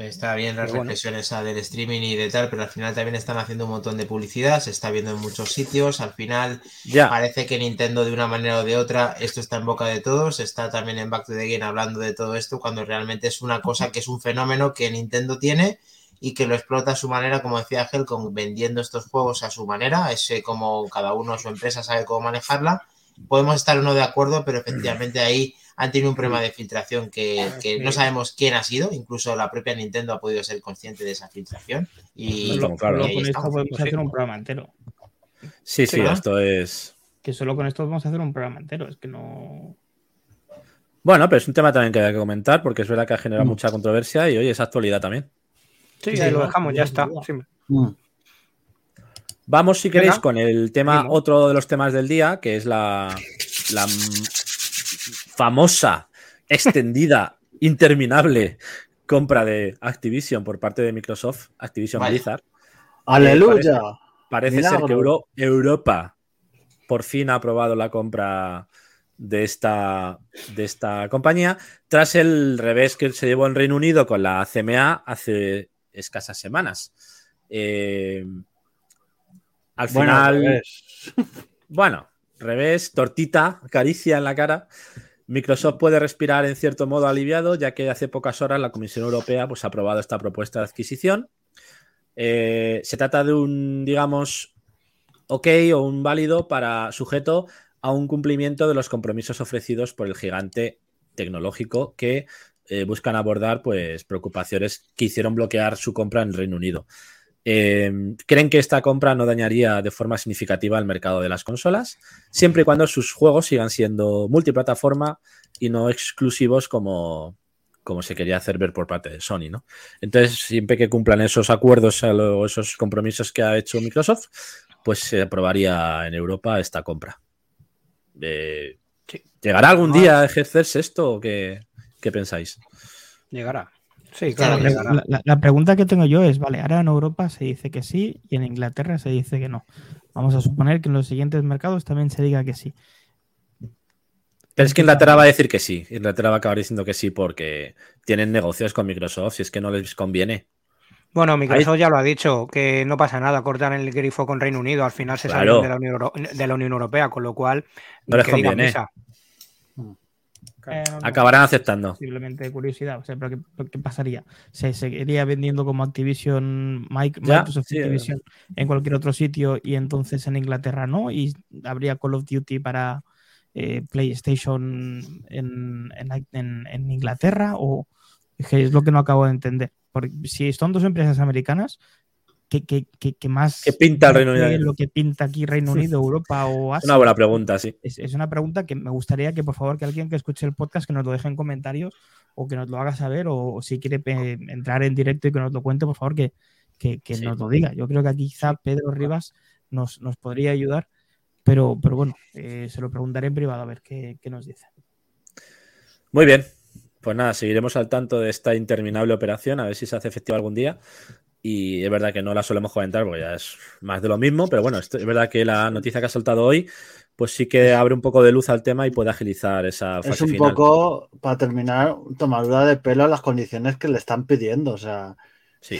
Está bien las Pero bueno. esa del streaming y de tal, pero al final también están haciendo un montón de publicidad, se está viendo en muchos sitios. Al final Ya, parece que Nintendo de una manera o de otra, esto está en boca de todos, está también en Back to the Game hablando de todo esto, cuando realmente es una cosa que es un fenómeno que Nintendo tiene y que lo explota a su manera, como decía Ángel, con vendiendo estos juegos a su manera, ese como cada uno su empresa sabe cómo manejarla. Podemos estar o no de acuerdo, pero efectivamente ahí han tenido un problema de filtración que, que no sabemos quién ha sido, incluso la propia Nintendo ha podido ser consciente de esa filtración. Y, No claros. Solo y con esto podemos sí. hacer un programa entero. sí, sí, ¿verdad? esto es... Que solo con esto podemos hacer un programa entero. Es que no. Bueno, pero es un tema también que hay que comentar porque es verdad que ha generado Mm. mucha controversia y hoy es actualidad también. Sí, Sí, ahí lo dejamos, ya está. Sí. Mm. Vamos, si queréis, Venga. con el tema, otro de los temas del día, que es la, famosa, extendida, interminable compra de Activision por parte de Microsoft, Activision Vale. Blizzard. ¡Aleluya! Parece Milagro. ser que Euro- Europa por fin ha aprobado la compra de esta, de esta compañía, tras el revés que se llevó en Reino Unido con la CMA hace escasas semanas. Eh, al Bueno, final, al revés. bueno, revés, tortita, caricia en la cara. Microsoft puede respirar en cierto modo aliviado, ya que hace pocas horas la Comisión Europea pues, ha aprobado esta propuesta de adquisición. Eh, se trata de un, digamos, ok o un válido para sujeto a un cumplimiento de los compromisos ofrecidos por el gigante tecnológico que eh, buscan abordar pues, preocupaciones que hicieron bloquear su compra en Reino Unido. Eh, creen que esta compra no dañaría de forma significativa el mercado de las consolas, siempre y cuando sus juegos sigan siendo multiplataforma y no exclusivos como, como se quería hacer ver por parte de Sony, ¿no? Entonces, siempre que cumplan esos acuerdos o esos compromisos que ha hecho Microsoft, pues se aprobaría en Europa esta compra. Eh. ¿Llegará algún Ah. día a ejercerse esto o qué, qué pensáis? Llegará. Sí, Claro, claro, La, la- pregunta que tengo yo es, vale, ahora en Europa se dice que sí y en Inglaterra se dice que no. Vamos a suponer que en los siguientes mercados también se diga que sí. Pero es que Inglaterra va a decir que sí. Inglaterra va a acabar diciendo que sí porque tienen negocios con Microsoft y es que no les conviene. Bueno, Microsoft ya lo ha dicho, que no pasa nada, cortan el grifo con Reino Unido, al final se Claro. salen de la, Unión Euro- de la Unión Europea, con lo cual No les que digan conviene. misa. Eh, no, Acabarán aceptando. Simplemente de curiosidad. O sea, ¿pero qué, qué pasaría? ¿Se seguiría vendiendo como Activision, Microsoft sí, eh. Activision en cualquier otro sitio y entonces en Inglaterra no? ¿Y habría Call of Duty para eh, PlayStation en, en- en- en Inglaterra? ¿O es que es lo que no acabo de entender? Porque si son dos empresas americanas, ¿qué, qué- qué- qué más? ¿Qué pinta el Reino Unido? lo que pinta aquí Reino Unido, Europa o Asia? una buena pregunta, sí. es, es una pregunta que me gustaría que por favor que alguien que escuche el podcast que nos lo deje en comentarios o que nos lo haga saber o, o si quiere entrar en directo y que nos lo cuente, por favor que, que- que Sí. nos lo diga. Yo creo que aquí quizá Pedro Rivas nos, nos podría ayudar, pero, pero bueno, eh, se lo preguntaré en privado a ver qué, qué nos dice. Muy bien. Pues nada, seguiremos al tanto de esta interminable operación, a ver si se hace efectiva algún día. Y es verdad que no la solemos comentar porque ya es más de lo mismo, pero bueno, esto- es verdad que la noticia que ha soltado hoy, pues sí que abre un poco de luz al tema y puede agilizar esa fase Es un final. poco, para terminar, tomadura de pelo a las condiciones que le están pidiendo. O sea, Sí.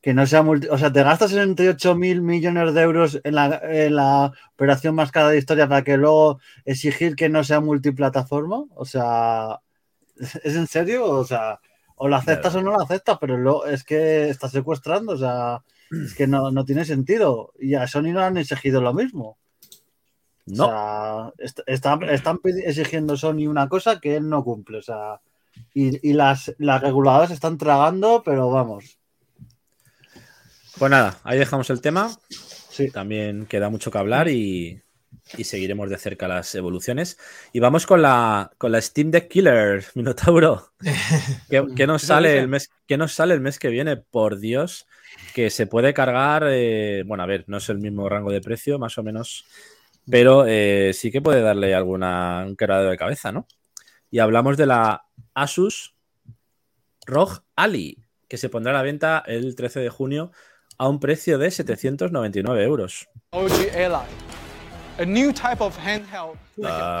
que no sea multi... O sea, te gastas 68 mil millones de euros en la, en la operación más cara de historia para que luego exigir que no sea multiplataforma. O sea, ¿es en serio? O sea, o lo aceptas o no lo aceptas, pero luego es que estás secuestrando. O sea, es que no, no tiene sentido. Y a Sony no han exigido lo mismo. No, O sea, est- está- están pidi- exigiendo Sony una cosa que él no cumple. O sea, y, y las, las reguladoras están tragando, pero vamos. pues nada, ahí dejamos el tema. Sí. También queda mucho que hablar y, y seguiremos de cerca las evoluciones. Y vamos con la, con la Steam Deck Killer, Minotauro. ¿Qué, qué nos ¿Eso sale el mes, qué nos sale el mes que viene? Por Dios, que se puede cargar. eh, bueno, a ver, no es el mismo rango de precio, más o menos pero eh, sí que puede darle alguna un quebradero de cabeza, ¿no? Y hablamos de la Asus ROG Ali, que se pondrá a la venta el 13 de junio a un precio de 799 euros. OG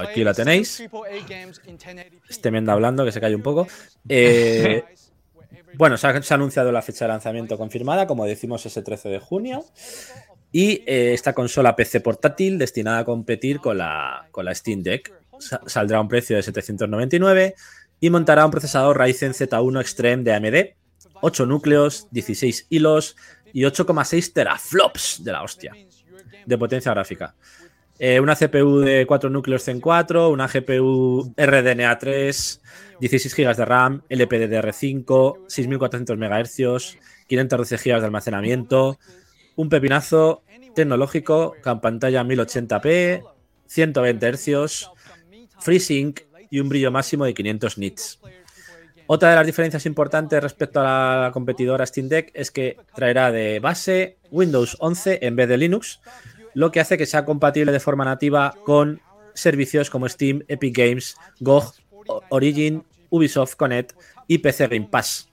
aquí la tenéis. some AAA games in 1080p. Este Menda hablando, que se cae un poco. Eh, bueno, se ha, se ha anunciado la fecha de lanzamiento confirmada, como decimos, ese 13 de junio. Y eh, esta consola PC portátil destinada a competir con la, con la Steam Deck sa- saldrá a un precio de 799 y montará un procesador Ryzen Z1 Extreme de AMD, 8 núcleos, 16 hilos y 8,6 teraflops de la hostia de potencia gráfica. Eh, una CPU de 4 núcleos Zen 4, una GPU RDNA 3, 16 GB de RAM, LPDDR5, 6400 MHz, 512 GB de almacenamiento, un pepinazo tecnológico con pantalla 1080p, 120 Hz, FreeSync y un brillo máximo de 500 nits. Otra de las diferencias importantes respecto a la competidora Steam Deck es que traerá de base Windows 11 en vez de Linux, lo que hace que sea compatible de forma nativa con servicios como Steam, Epic Games, GOG, Origin, Ubisoft Connect y PC Game Pass.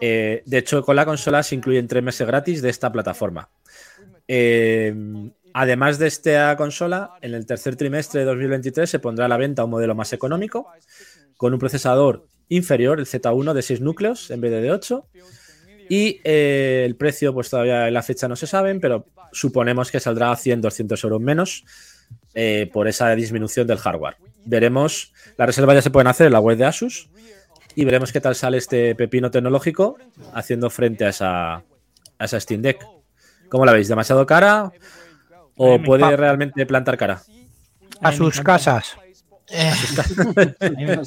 Eh, de hecho, con la consola se incluyen tres meses gratis de esta plataforma. Eh, además de esta consola, en el tercer trimestre de 2023 se pondrá a la venta un modelo más económico, con un procesador inferior, el Z1 de 6 núcleos en vez de de 8. Y eh, el precio, pues todavía en la fecha no se saben, pero suponemos que saldrá a 100, 200 euros menos eh, por esa disminución del hardware. Veremos, las reservas ya se pueden hacer en la web de Asus y veremos qué tal sale este pepino tecnológico haciendo frente a esa, a esa Steam Deck. ¿Cómo la veis? ¿Demasiado cara? ¿O puede realmente plantar cara? A sus casas. Eh,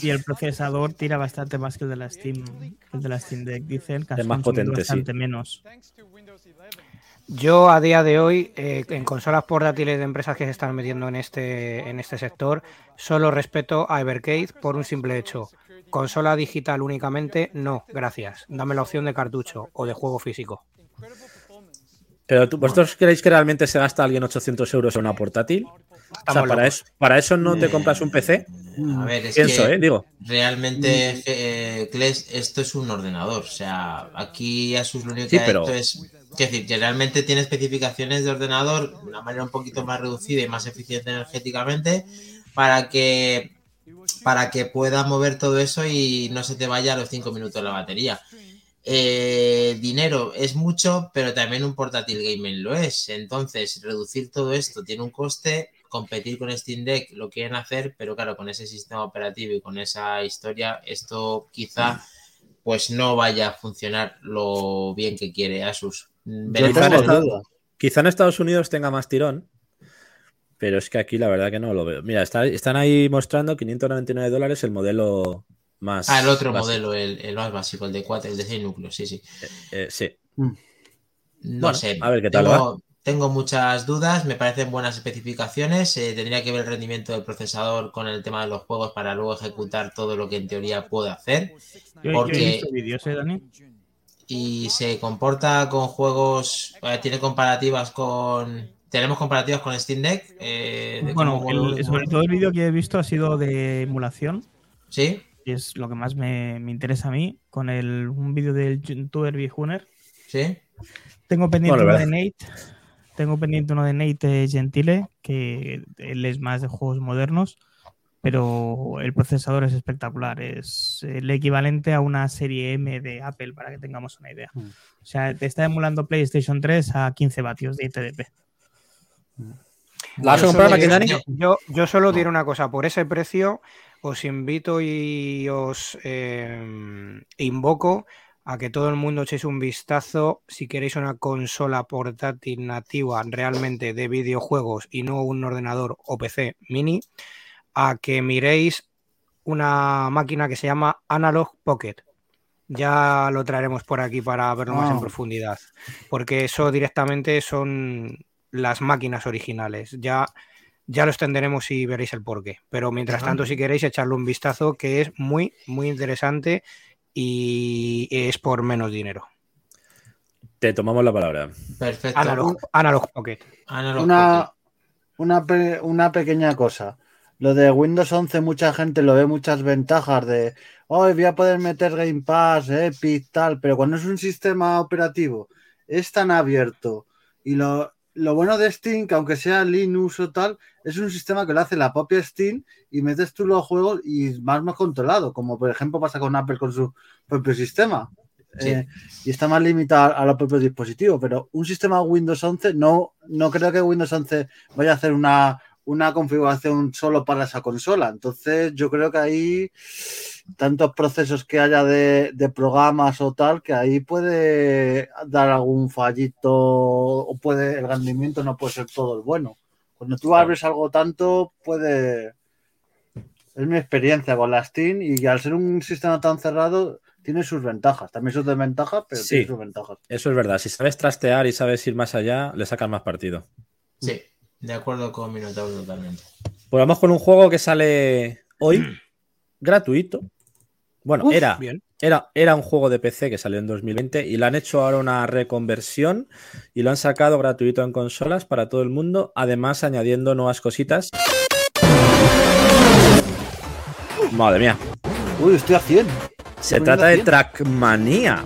Y el procesador tira bastante más que el de la Steam, el de la Steam Deck, dicen. que Es más potente, sí. bastante menos. Yo a día de hoy, eh, en consolas portátiles de empresas que se están metiendo en este, en este sector, solo respeto a Evercade por un simple hecho. Consola digital únicamente, no, gracias. Dame la opción de cartucho o de juego físico. Pero tú- ¿vosotros creéis que realmente se gasta alguien 800 euros en una portátil? O sea, para locos. eso, para eso no te compras un PC. a ver, es Pienso, que ¿eh? Digo. realmente, eh, Kles, esto es un ordenador. O sea, aquí Asus lo único Sí, que ha pero- hecho es es decir, que realmente tiene especificaciones de ordenador de una manera un poquito más reducida y más eficiente energéticamente para que para que pueda mover todo eso y no se te vaya a los 5 minutos la batería. Eh, dinero es mucho, pero también un portátil gaming lo es. Entonces, reducir todo esto tiene un coste. Competir con Steam Deck lo quieren hacer, pero claro, con ese sistema operativo y con esa historia, esto quizá pues no vaya a funcionar lo bien que quiere Asus. Yo Veremos Quizá en tengo a ver. esta- dudas. Quizá en Estados Unidos tenga más tirón, pero es que aquí la verdad que no lo veo. Mira, está- están ahí mostrando 599 dólares el modelo más. Ah, el otro básico. modelo, el, el más básico, el de 4, el de 6 núcleos, sí, sí. Eh, sí. No Bueno, sé. a ver qué tal tengo, tengo muchas dudas, me parecen buenas especificaciones. eh, tendría que ver el rendimiento del procesador con el tema de los juegos para luego ejecutar todo lo que en teoría puede hacer. Yo, yo Porque- he visto vídeos, ¿eh, Dani? Y se comporta con juegos, eh, tiene comparativas con. Tenemos comparativas con Steam Deck. eh, de Bueno, cómo- el- sobre todo el vídeo que he visto ha sido de emulación, Sí, y es lo que más me, me interesa a mí, con el, un vídeo del youtuber Bijuner. sí. Tengo pendiente Bueno, uno de Nate. Tengo pendiente uno de Nate eh, Gentile, que él es más de juegos modernos, pero el procesador es espectacular. Es el equivalente a una serie M de Apple, para que tengamos una idea. Mm. O sea, te está emulando PlayStation 3 a 15 vatios de ITDP. ¿La aquí, Dani? yo- Yo, yo solo diré una cosa, por ese precio os invito y os eh, invoco a que todo el mundo echéis un vistazo si queréis una consola portátil nativa realmente de videojuegos y no un ordenador o PC mini, a que miréis una máquina que se llama Analog Pocket. Ya lo traeremos por aquí para verlo más en profundidad, porque eso directamente son las máquinas originales. Ya, ya los tendremos y veréis el porqué. Pero mientras Ajá. tanto, si queréis echarle un vistazo, que es muy, muy interesante y es por menos dinero. Te tomamos la palabra. Perfecto. Analog, Analog Pocket. Analog Una, Pocket. una, pe- una pequeña cosa. Lo de Windows 11, mucha gente lo ve muchas ventajas de hoy voy a poder meter Game Pass, Epic, tal, pero cuando es un sistema operativo es tan abierto y lo, lo bueno de Steam, que aunque sea Linux o tal, es un sistema que lo hace la propia Steam y metes tú los juegos y más más controlado, como por ejemplo pasa con Apple con su propio sistema. Sí. Eh, y está más limitado a los propios dispositivos, pero un sistema Windows 11 no, no creo que Windows 11 vaya a hacer una, una configuración solo para esa consola. Entonces yo creo que ahí tantos procesos que haya de, de programas o tal, que ahí puede dar algún fallito o puede el rendimiento no puede ser todo el bueno. Cuando tú abres algo tanto, puede... Es mi experiencia con la Steam y al ser un sistema tan cerrado, tiene sus ventajas. También sus desventajas, pero Sí. tiene sus ventajas. Eso es verdad. Si sabes trastear y sabes ir más allá, le sacas más partido. Sí, de acuerdo con Minotauro totalmente. Pues vamos con un juego que sale hoy gratuito. Bueno, Uf, era, bien. era, era un juego de PC que salió en 2020 y le han hecho ahora una reconversión y lo han sacado gratuito en consolas para todo el mundo, además añadiendo nuevas cositas. Madre mía. Uy, estoy a 100. Se trata de 100. Trackmania,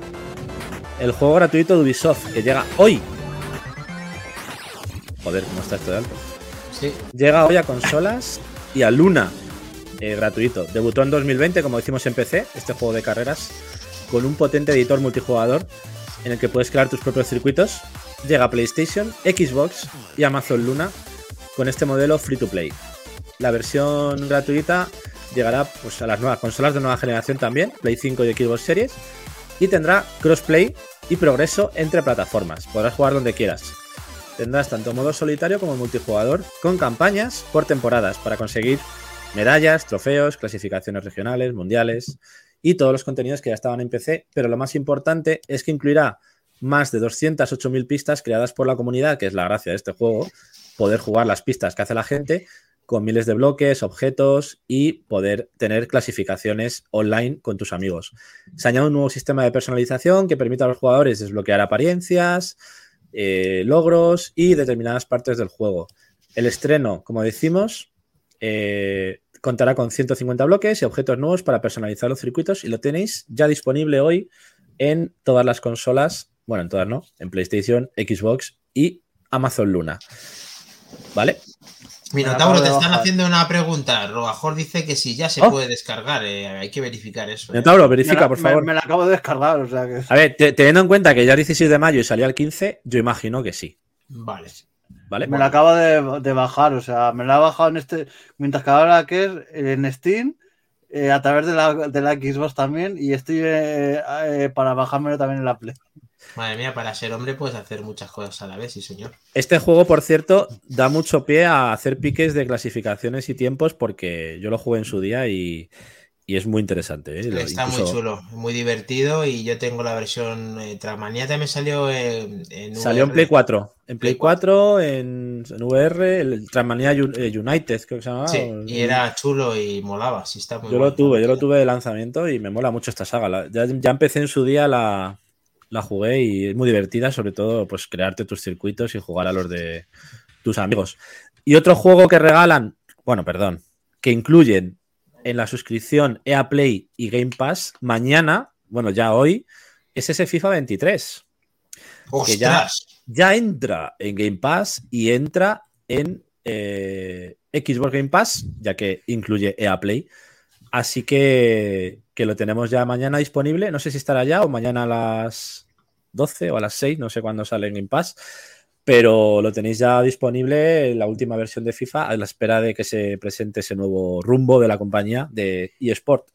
el juego gratuito de Ubisoft que llega hoy. Joder, ¿cómo está esto de alto? Sí, Llega hoy a consolas y a Luna, eh, gratuito. Debutó en 2020, como decimos en PC, este juego de carreras, con un potente editor multijugador en el que puedes crear tus propios circuitos. Llega a PlayStation, Xbox y Amazon Luna con este modelo free to play. La versión gratuita llegará pues, a las nuevas consolas de nueva generación también, Play 5 y Xbox Series, y tendrá crossplay y progreso entre plataformas. Podrás jugar donde quieras. Tendrás tanto modo solitario como multijugador, con campañas por temporadas para conseguir medallas, trofeos, clasificaciones regionales, mundiales y todos los contenidos que ya estaban en PC. Pero lo más importante es que incluirá más de 208.000 pistas creadas por la comunidad, que es la gracia de este juego, poder jugar las pistas que hace la gente con miles de bloques, objetos y poder tener clasificaciones online con tus amigos. Se añade un nuevo sistema de personalización que permite a los jugadores desbloquear apariencias, eh, logros y determinadas partes del juego. El estreno, como decimos, eh, contará con 150 bloques y objetos nuevos para personalizar los circuitos y lo tenéis ya disponible hoy en todas las consolas, bueno, en todas no, en PlayStation, Xbox y Amazon Luna. ¿Vale? Minotauro, acabo te están haciendo una pregunta. Robajor dice que si ya se Oh. puede descargar, eh, hay que verificar eso. eh. Minotauro, Me verifica, la- por favor. Me, la acabo de descargar, o sea que. A ver, te- teniendo en cuenta que ya es 16 de mayo y salía el 15, yo imagino que sí. Vale. ¿Vale? Me la acabo de, de bajar, o sea, me la he bajado en este. Mientras que ahora que es en Steam, eh, a través de la, de la Xbox también, y estoy eh, eh, para bajármelo también en la Play. Madre mía, para ser hombre puedes hacer muchas cosas a la vez, sí, señor. Este juego, por cierto, da mucho pie a hacer piques de clasificaciones y tiempos porque yo lo jugué en su día y, y es muy interesante. ¿eh? Está muy chulo, muy divertido y yo tengo la versión eh, Trackmania también salió en, en Salió en. Play 4. En Play Play 4, en, en VR, el Transmania eh, United, creo que se llamaba. Sí, y era chulo y molaba, sí está muy Yo lo tuve, yo lo tuve de lanzamiento y me mola mucho esta saga. La- ya, ya empecé en su día, la, la jugué y es muy divertida, sobre todo pues crearte tus circuitos y jugar a los de tus amigos. Y otro juego que regalan, bueno, perdón, que incluyen en la suscripción EA Play y Game Pass mañana, bueno, ya hoy, es ese FIFA 23. que ya- ¡Ostras! Ya entra en Game Pass y entra en eh, Xbox Game Pass, ya que incluye EA Play. Así que, que lo tenemos ya mañana disponible. No sé si estará ya o mañana a las 12 o a las 6, no sé cuándo sale en Game Pass. Pero lo tenéis ya disponible la última versión de FIFA a la espera de que se presente ese nuevo rumbo de la compañía de eSport.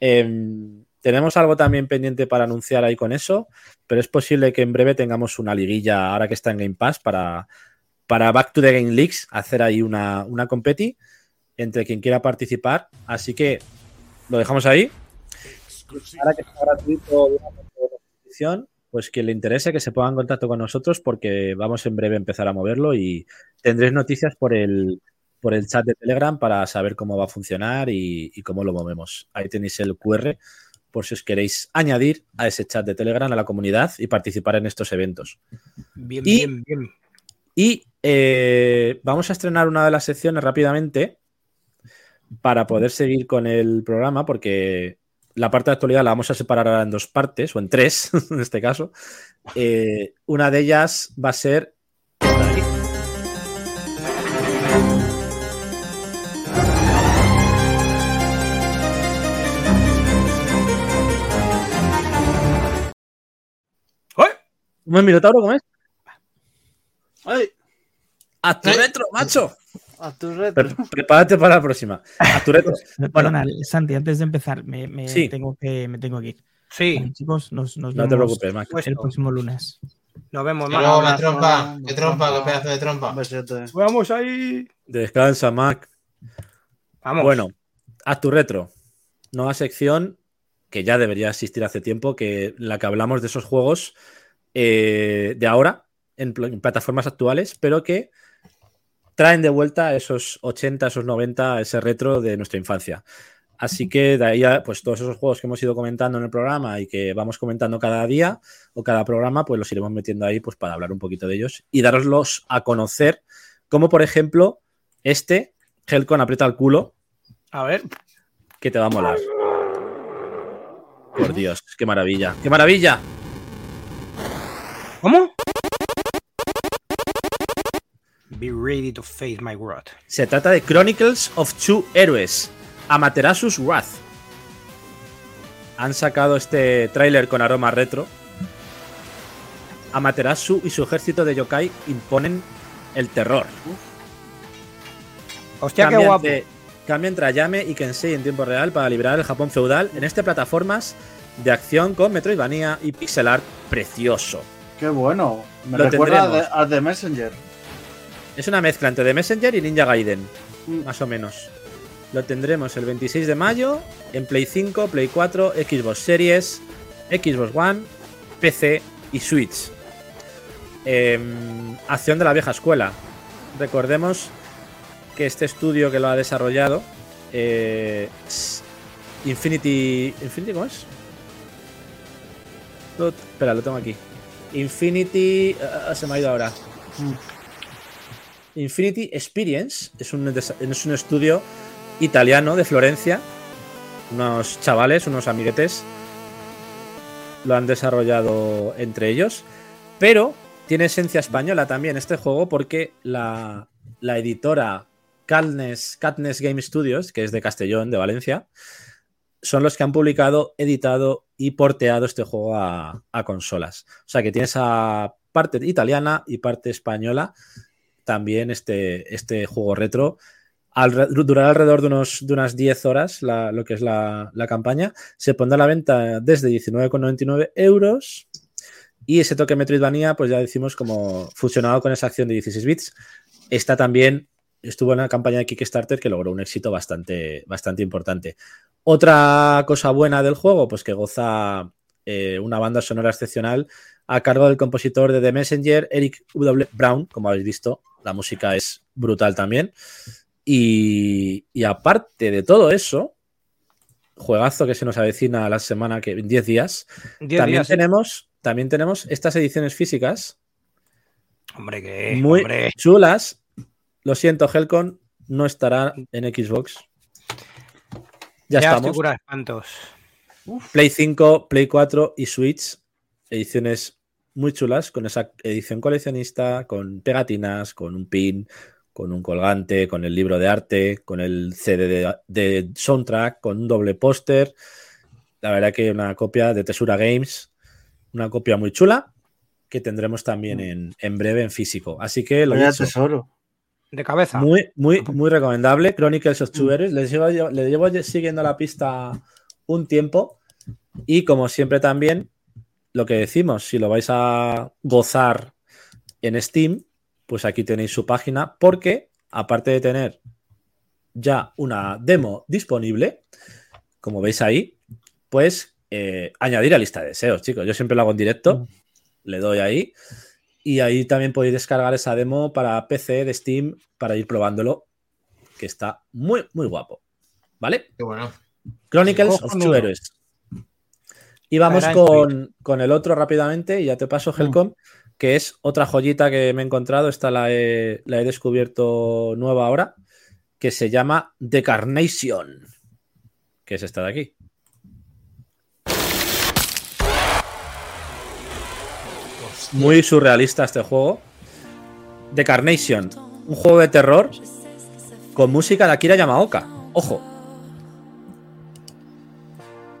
Em, tenemos algo también pendiente para anunciar ahí con eso, pero es posible que en breve tengamos una liguilla ahora que está en Game Pass para, para Back to the Game Leagues, hacer ahí una, una competi entre quien quiera participar. Así que lo dejamos ahí. Ahora que está gratuito de una pues quien le interese que se ponga en contacto con nosotros porque vamos en breve a empezar a moverlo y tendréis noticias por el, por el chat de Telegram para saber cómo va a funcionar y, y cómo lo movemos. Ahí tenéis el QR por si os queréis añadir a ese chat de Telegram a la comunidad y participar en estos eventos. Bien, Y- bien, bien. Y eh, vamos a estrenar una de las secciones rápidamente para poder seguir con el programa, porque la parte de actualidad la vamos a separar ahora en dos partes, o en tres, en este caso. Eh, una de ellas va a ser. ¿Un minotauro cómo es? ¡Ay! ¡A tu Ay. retro, macho! A tu retro. Pre- prepárate para la próxima. A tu retro. Bueno, Perdona, Santi, antes de empezar, me, me Sí. tengo, que, me tengo que ir. Sí, Bueno, chicos, nos, nos no te preocupes, Mac. pues, el próximo lunes. nos vemos luego, la trompa. Qué trompa, qué pedazo de trompa. Vamos ahí. Descansa, Mac. Vamos. Bueno, a tu retro. Nueva sección que ya debería existir hace tiempo, que la que hablamos de esos juegos eh, de ahora, en, pl- en plataformas actuales, pero que traen de vuelta esos 80, esos 90, ese retro de nuestra infancia. Así que de ahí, a, pues todos esos juegos que hemos ido comentando en el programa y que vamos comentando cada día o cada programa, pues los iremos metiendo ahí pues para hablar un poquito de ellos y daroslos a conocer, como por ejemplo este, Helcon aprieta el culo, A ver. que te va a molar. Por Dios, qué maravilla. ¡Qué maravilla! ¿Cómo? Be ready to face my wrath. Se trata de Chronicles of Two Heroes, Amaterasus Wrath. Han sacado este tráiler con aroma retro. Amaterasu y su ejército de yokai imponen el terror. Hostia, qué Cambia guapo. entre, cambia entre Ayame y Kensei en tiempo real para liberar el Japón feudal en este plataformas de acción con Metroidvania y pixel art precioso. Qué bueno. Me Lo recuerda a tendremos. The- a The Messenger. Es una mezcla entre The Messenger y Ninja Gaiden, Mm. más o menos. Lo tendremos el 26 de mayo en Play 5, Play 4, Xbox Series, Xbox One, PC y Switch. Em, acción de la vieja escuela. Recordemos que este estudio que lo ha desarrollado, eh, Infinity. ¿Infinity cómo es? Lo- espera, lo tengo aquí. Infinity. ah, se me ha ido ahora. Infinity Experience es un, es un estudio italiano de Florencia. Unos chavales, unos amiguetes, lo han desarrollado entre ellos. Pero tiene esencia española también este juego porque la, la editora Katniss Game Studios, que es de Castellón, de Valencia, son los que han publicado, editado y porteado este juego a, a consolas. O sea que tiene esa parte italiana y parte española también este, este juego retro. Alre- durará alrededor de, unos, de unas 10 horas la- lo que es la, la campaña. Se pondrá a la venta desde 19,99 euros. Y ese toque Metroidvania, pues ya decimos, como fusionado con esa acción de 16 bits, está también, estuvo en la campaña de Kickstarter que logró un éxito bastante, bastante importante. Otra cosa buena del juego, pues que goza eh, una banda sonora excepcional a cargo del compositor de The Messenger, Eric W. Brown, como habéis visto, la música es brutal también. Y, y aparte de todo eso, juegazo que se nos avecina la semana que en 10 días, Diez también días. tenemos, también tenemos estas ediciones físicas Hombre, que. muy hombre. chulas. Lo siento, Helcon no estará en Xbox. Ya, Ya estoy estamos. cura de espantos. Play 5, Play 4 y Switch. Ediciones muy chulas, con esa edición coleccionista, con pegatinas, con un pin, con un colgante, con el libro de arte, con el CD de, de soundtrack, con un doble póster. La verdad que una copia de Tesura Games, una copia muy chula, que tendremos también en, en breve en físico. Así que lo Vaya dicho, tesoro. De cabeza. muy, muy, muy recomendable. Chronicles of Two Heroes. Les llevo, le llevo siguiendo la pista un tiempo. Y como siempre también, lo que decimos, si lo vais a gozar en Steam, pues aquí tenéis su página, porque aparte de tener ya una demo disponible, como veis ahí, pues eh, añadir a lista de deseos, chicos. Yo siempre lo hago en directo, le doy ahí. Y ahí también podéis descargar esa demo para PC de Steam para ir probándolo, que está muy, muy guapo. ¿Vale? Qué bueno. Chronicles of. Two Heroes. Y vamos con, con el otro rápidamente, y ya te paso, Helcom. que es otra joyita que me he encontrado. Esta la he, la he descubierto nueva ahora, que se llama The Carnation, que es esta de aquí. Muy surrealista este juego. The Carnation, un juego de terror con música de Akira Yamaoka. Ojo.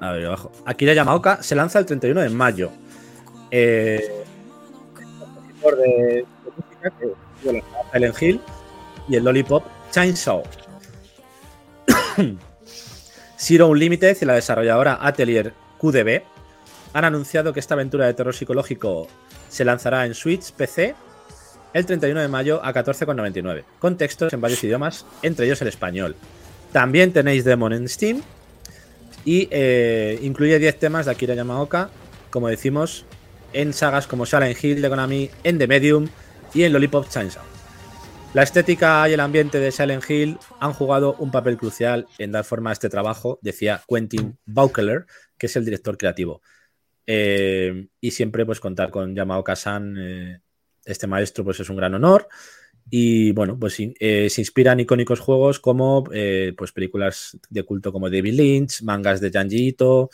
A ver, abajo. Akira Yamaoka se lanza el 31 de mayo. Eh, compositor de, de música que bueno, Silent Hill y el Lollipop Chainsaw. Zero Unlimited y la desarrolladora Atelier QDB han anunciado que esta aventura de terror psicológico se lanzará en Switch, PC, el 31 de mayo a 14,99, con textos en varios idiomas, entre ellos el español. También tenéis Demon en Steam y eh, incluye 10 temas de Akira Yamaoka, como decimos, en sagas como Silent Hill de Konami, en The Medium y en Lollipop Chainsaw. La estética y el ambiente de Silent Hill han jugado un papel crucial en dar forma a este trabajo, decía Quentin Baukeler, que es el director creativo. Eh, y siempre pues contar con Yamaoka-san, eh, este maestro, pues es un gran honor. Y bueno, pues eh, se inspiran icónicos juegos como eh, pues películas de culto como David Lynch, mangas de Janji Ito,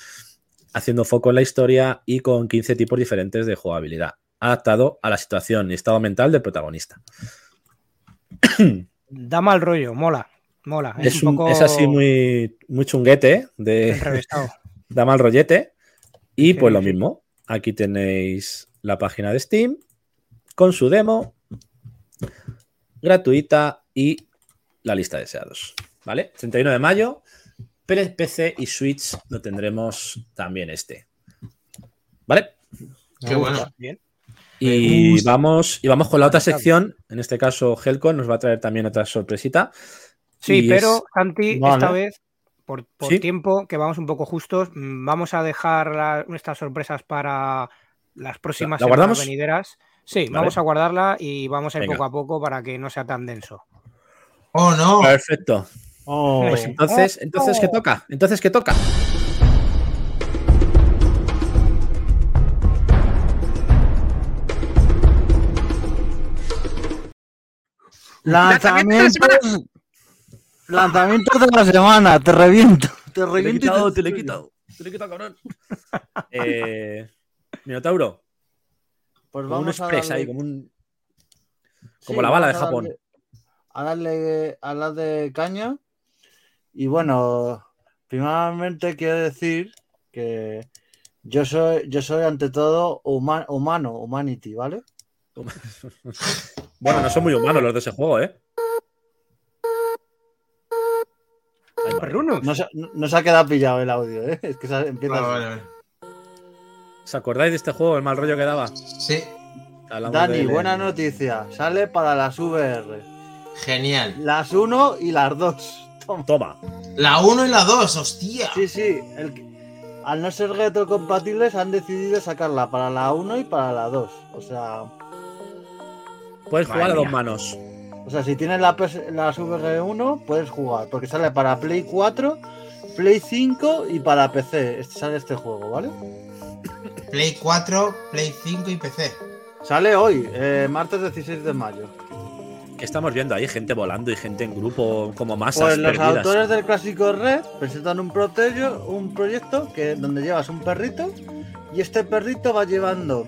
haciendo foco en la historia y con 15 tipos diferentes de jugabilidad, adaptado a la situación y estado mental del protagonista. Da mal rollo, mola. Mola. Es, Es, un un- poco es así muy, muy chunguete, de, enrevesado. da mal rollete. Y Sí, pues lo mismo, aquí tenéis la página de Steam con su demo gratuita y la lista de deseados. ¿Vale? 31 de mayo, PC y Switch lo tendremos también este. ¿Vale? Qué bueno. Bien. Y vamos, y vamos con la otra sección. En este caso, Helcon nos va a traer también otra sorpresita. Sí, Y pero es- Santi, esta vez, por, por Sí. tiempo, que vamos un poco justos, mm, vamos a dejar la- estas sorpresas para las próximas ¿La semanas venideras. Sí, Vale. vamos a guardarla y vamos a ir Venga. poco a poco para que no sea tan denso. Oh, no. Perfecto. Oh, Pues entonces, entonces, ¿qué toca? Entonces, ¿qué toca? lanzamientos. Lanzamientos de la semana. Te reviento. Te reviento. y te le he quitado. Te le he quitado, cabrón. eh, Minotauro, Pues como un vamos a express darle- ahí, como un. Sí, Como la bala de a Japón. darle- A darle a la de caña. Y bueno, primeramente quiero decir que yo soy, yo soy ante todo huma- humano, humanity, ¿vale? Bueno, no son muy humanos los de ese juego, ¿eh? Ay. No se, no- no se ha quedado pillado el audio, ¿eh? Es que se- empieza Vale, así. vale, vale. ¿Os acordáis de este juego, el mal rollo que daba? Sí, Hablamos Dani, buena noticia. Sale para las VR. genial. Las 1 y las 2. Toma. Toma. La 1 y la 2, hostia. Sí, sí. el al no ser retrocompatibles han decidido sacarla para la 1 y para la 2. O sea, Puedes Madre jugar a dos manos. o sea si tienes la PS las VR1 puedes jugar. Porque sale para Play 4, Play 5 y para PC. Este, sale este juego, ¿vale? Play 4, Play 5 y PC. Sale hoy, eh, martes 16 de mayo. ¿Qué estamos viendo ahí? Gente volando y gente en grupo como masas Pues los perdidas. autores del clásico Red presentan un, protello- un proyecto que, donde llevas un perrito y este perrito va llevando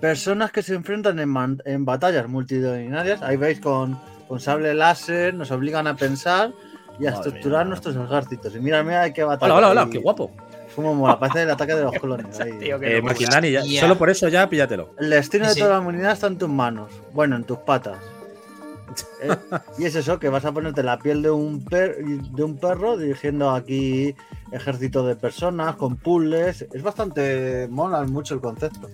personas que se enfrentan en, man- en batallas multitudinarias. Ahí veis con, con sable láser, nos obligan a pensar y a Madre estructurar mía. nuestros ejércitos. Y mira, mira, hay que batalla. Hola, hola, hola, ahí. qué guapo. Cómo mola, parece el ataque de los clones. ahí. Tío, Eh, ya- solo por eso ya píllatelo. El destino de Sí. toda la humanidad está en tus manos. Bueno, en tus patas. Eh, Y es eso, que vas a ponerte la piel de un, per- de un perro dirigiendo aquí ejército de personas con puzzles. Es bastante mola mucho el concepto.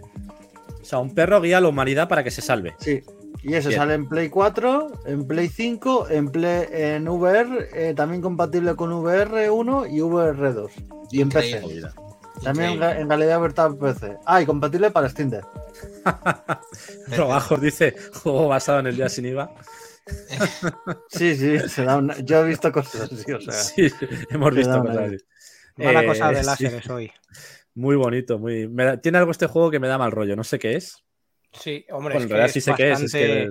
O sea, un perro guía a la humanidad para que se salve. Sí. Y eso Bien. sale en Play 4, en Play 5, en, Play, en VR, eh, también compatible con VR1 y VR2. Y en PC. Increíble. También en, realidad virtual PC. Ah, y compatible para Steam Deck. Trabajos dice, juego basado en el día sin IVA. Sí, sí, se da una- yo he visto cosas así, o sea. Sí, hemos se visto cosas una- así. Mala Eh, cosa de sí, láseres hoy. Muy bonito, muy. me da- Tiene algo este juego que me da mal rollo, no sé qué es. Sí, hombre, Bueno, es en que realidad es sí sé qué es, es que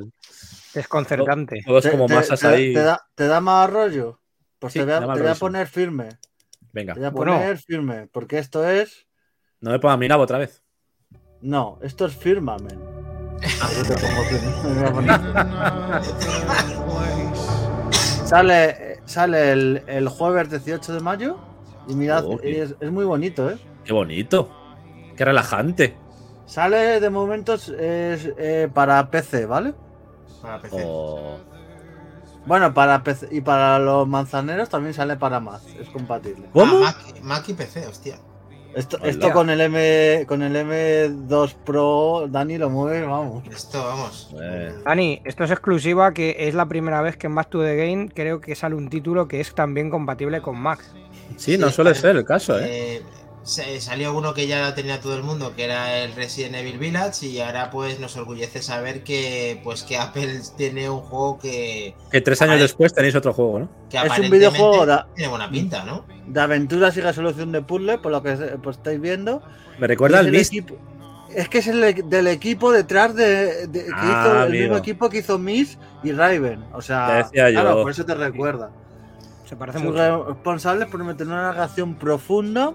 desconcertante. todos Te- como te- masas te- ahí. Te da, te da más rollo? Pues Sí, te voy a, te voy a poner firme. Venga, Te voy a Bueno. poner firme. Porque esto es. no me ponga mi nabo otra vez. No, esto es firmamen. Yo te pongo firme. Me voy a poner- sale sale el, el jueves 18 de mayo. Y mirad, Oh, qué- es, es muy bonito, ¿eh? Qué bonito. Qué relajante. Sale de momentos eh, para PC, ¿vale? Para PC. Oh, Bueno, para PC y para los manzaneros también sale para Mac, es compatible. ¿Cómo? Ah, Mac, Mac y PC, hostia. Esto, esto con el M con el M2 Pro, Dani lo mueve, vamos. Esto, vamos. Eh. Dani, esto es exclusiva, que es la primera vez que en Back to the Game creo que sale un título que es también compatible con Mac. Sí, no Sí, suele ser el caso, ¿eh? Eh, se- salió uno que ya lo tenía todo el mundo, que era el Resident Evil Village, y ahora pues nos orgullece saber que pues que Apple tiene un juego que, Que tres años después tenéis otro juego, ¿no? que Es un videojuego de, tiene buena pinta, ¿no? de aventuras y resolución de puzzle, por lo que pues, estáis viendo. Me recuerda al Myst. equipo- Es que es el e- del equipo detrás de, de- que Ah, hizo el amigo. mismo equipo que hizo Miss y Raven. O sea, Te decía yo. claro, por eso te recuerda. Se parece Son mucho. responsables por meter una narración profunda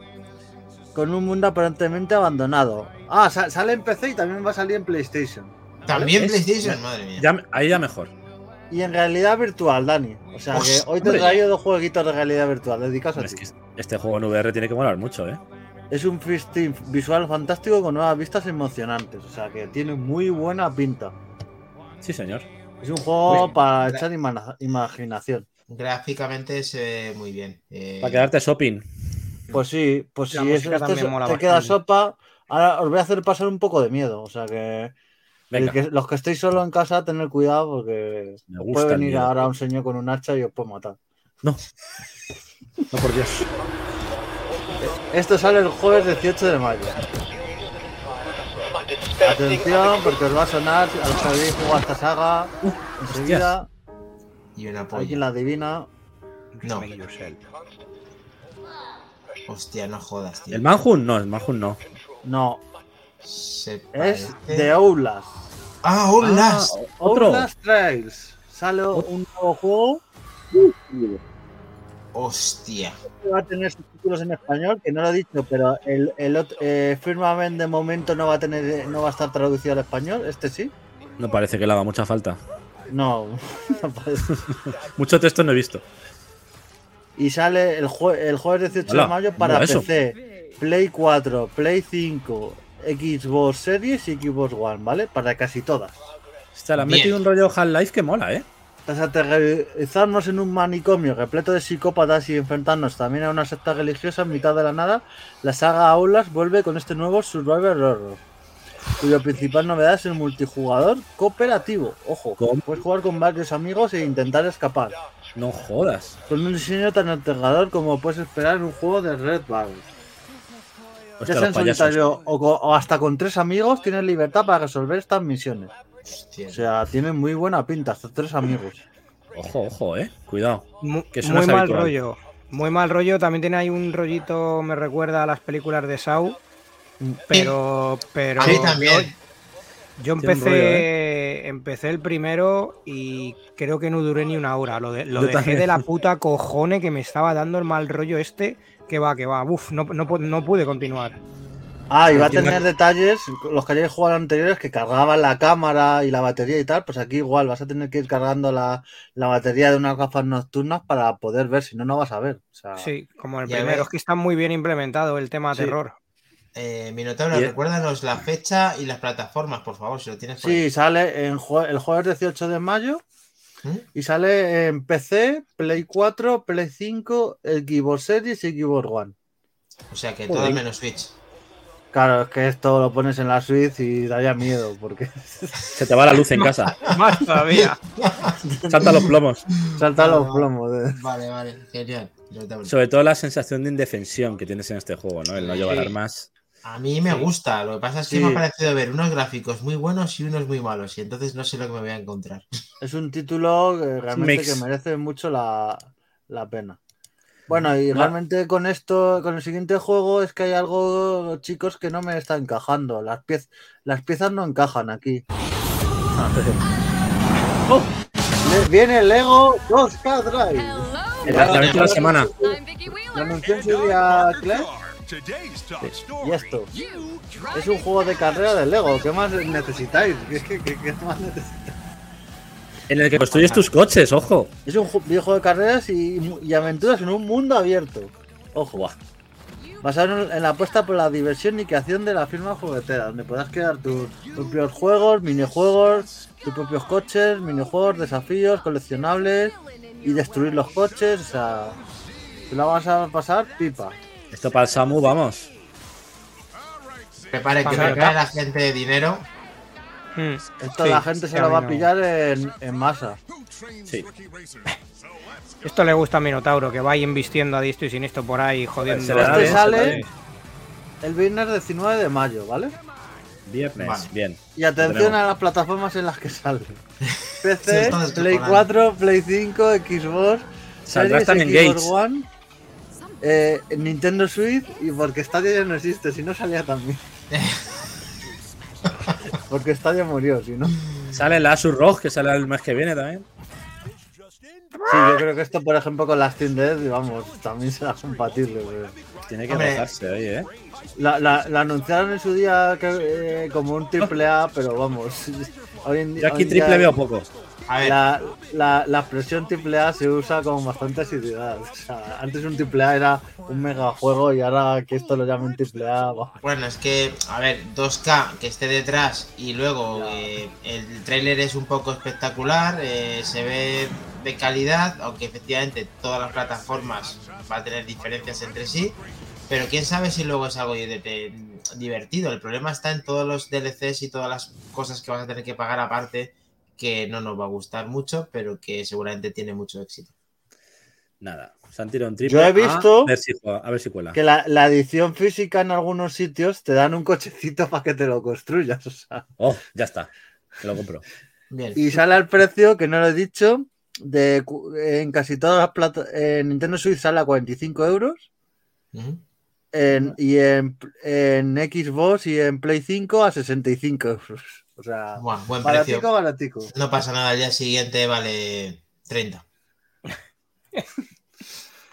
con un mundo aparentemente abandonado. Ah, sa- sale en PC y también va a salir en PlayStation. También. PlayStation, madre mía. Ya, ahí ya mejor. Y en realidad virtual, Dani. O sea que hoy te traído dos jueguitos de realidad virtual dedicados a Es ti. que este juego en VR tiene que molar mucho, ¿eh? Es un festín visual fantástico con nuevas vistas emocionantes. O sea que tiene muy buena pinta. Sí, señor. Es un juego Uy, para echar ima- imaginación. Gráficamente ve muy bien. Eh, Para quedarte shopping. Pues sí, pues La también es- mola te queda sopa. Ahora os voy a hacer pasar un poco de miedo. O sea que, los que estéis solo en casa, tener cuidado porque puede venir miedo. ahora un señor con un hacha y os puede matar. No, por Dios. Esto sale el jueves 18 de mayo. Atención, porque os va a sonar a los que habéis jugado esta saga. Enseguida, y una alguien polla. la adivina. No. Hostia, no jodas, tío. ¿El Manhunt? No, el Manhunt no. No, Se es The Outlast. Ah, Outlast. Ah, otro. Outlast Trails. Sale un nuevo juego. Hostia. Va a tener subtítulos en español, que no lo he dicho, pero el, el eh, Firmament de momento no va a tener, no va a estar traducido al español. Este sí. No parece que le haga mucha falta. No, no parece. Mucho texto no he visto. Y sale el, jue- el jueves 18 Hola, de mayo para. PC, Play 4, Play 5, Xbox Series y Xbox One, ¿vale? Para casi todas. Hostia, le han Bien. metido un rollo Half-Life que mola, ¿eh? Tras aterrorizarnos en un manicomio repleto de psicópatas y enfrentarnos también a una secta religiosa en mitad de la nada, la saga Aulas vuelve con este nuevo Survivor Horror, cuya principal novedad es el multijugador cooperativo. Ojo, ¿Cómo? puedes jugar con varios amigos e intentar escapar, No jodas. con un diseño tan aterrador como puedes esperar en un juego de Red Bull. Hostia, Ya sea en solitario o, hasta con tres amigos, tienes libertad para resolver estas misiones. Hostia. O sea, tiene muy buena pinta, hasta tres amigos. Ojo, ojo, eh. Cuidado. Mu- que eso no muy es mal habitual. rollo. Muy mal rollo. También tiene ahí un rollito, me recuerda a las películas de Saw. Pero, pero A mí también. Yo empecé, rollo, ¿eh? empecé el primero y creo que no duré ni una hora. Lo, de- lo Yo dejé también. de la puta cojone que me estaba dando el mal rollo este. Que va, que va. Uf, no, no, pu- no pude continuar. Ah, y va a tener detalles, los que hayáis jugado anteriores, que cargaban la cámara y la batería y tal, pues aquí igual vas a tener que ir cargando la, la batería de unas gafas nocturnas para poder ver, si no, no vas a ver. O sea, Sí, como el primero. ves. Es que está muy bien implementado el tema Sí. terror. Eh, Minotauro, Y- recuérdanos la fecha y las plataformas, por favor, si lo tienes por ahí. sí, sale en jue- el jueves 18 de mayo ¿Mm? y sale en PC, Play 4, Play 5, el Xbox Series y Xbox One. O sea que todo menos Switch. Claro, es que esto lo pones en la Switch y daría miedo, porque Se te va la luz en casa. Más todavía. Salta los plomos. saltan los Ah. plomos. de- Vale, vale, genial. Sobre todo la sensación de indefensión que tienes en este juego, ¿no? El no llevar Sí. armas. A mí me gusta, lo que pasa es que Sí. me ha parecido ver unos gráficos muy buenos y unos muy malos, y entonces no sé lo que me voy a encontrar. Es un título que realmente mix. que merece mucho la, la pena. Bueno, y realmente con esto, con el siguiente juego, es que hay algo, chicos, que no me está encajando. Las, piez- las piezas no encajan aquí. ¡Oh! Viene el Lego 2K Drive. El lanzamiento de la semana. Lo anunció en su día Claire. Y esto. Es un juego de carrera de Lego. ¿Qué más necesitáis? ¿Qué, qué- qué- qué más necesitáis? En el que construyes tus coches, ojo. Es un ju- videojuego de carreras y, y aventuras en un mundo abierto. Ojo. Basado en, en la apuesta por la diversión y creación de la firma juguetera, donde podrás crear tus propios juegos, minijuegos, tus propios coches, minijuegos, desafíos, coleccionables y destruir los coches. O sea, te la vas a pasar pipa. Esto para el Samu, vamos. Prepare que Pasa, prepare la gente dinero. Mm. Esto Sí, la gente se lo a va a pillar en, en masa. Sí. Esto le gusta a Minotauro, que va invistiendo a diestro y siniestro por ahí, jodiendo. Se le da Este sale-. El viernes 19 de mayo, ¿vale? Viernes, Vale. bien. Y atención a las plataformas en las que sale. PC, Play descojonando. 4, Play 5, Xbox, Saldrá Series, también Xbox. One, eh, Nintendo Switch y porque Stadia ya no existe, si no salía también. porque Stadia murió, si no. Sí, Sale el Asus ROG, que sale el mes que viene también. yo creo que esto, por ejemplo, con la Steam Deck, vamos, también será compatible. pero- Tiene que rozarse, oye, eh. La, la, la anunciaron en su día que, eh, como un triple A, pero vamos. Hoy en, Yo aquí hoy en triple día- veo poco. A ver, La, la, la expresión AAA se usa con bastante asiduidad. O sea, antes un AAA era un megajuego y ahora que esto lo llamen AAA. bah. bueno, es que, a ver, 2K que esté detrás y luego eh, el tráiler es un poco espectacular, eh, se ve de calidad, aunque efectivamente todas las plataformas va a tener diferencias entre sí, pero quién sabe si luego es algo de- de- divertido. El problema está en todos los DLCs y todas las cosas que vas a tener que pagar aparte que no nos va a gustar mucho, pero que seguramente tiene mucho éxito. Nada. Se han tirado un triple. Yo he A visto ver si, juega- a ver si cuela. Que la, la edición física en algunos sitios te dan un cochecito para que te lo construyas. O sea, Oh, ya está. Me lo compro. Bien. y sale al precio, que no lo he dicho, de en casi todas las plata En Nintendo Switch sale a 45 euros. En, y en, en Xbox y en Play 5 a 65 euros. O sea, Buah, buen baratico, precio. baratico. No pasa nada, al día siguiente vale 30.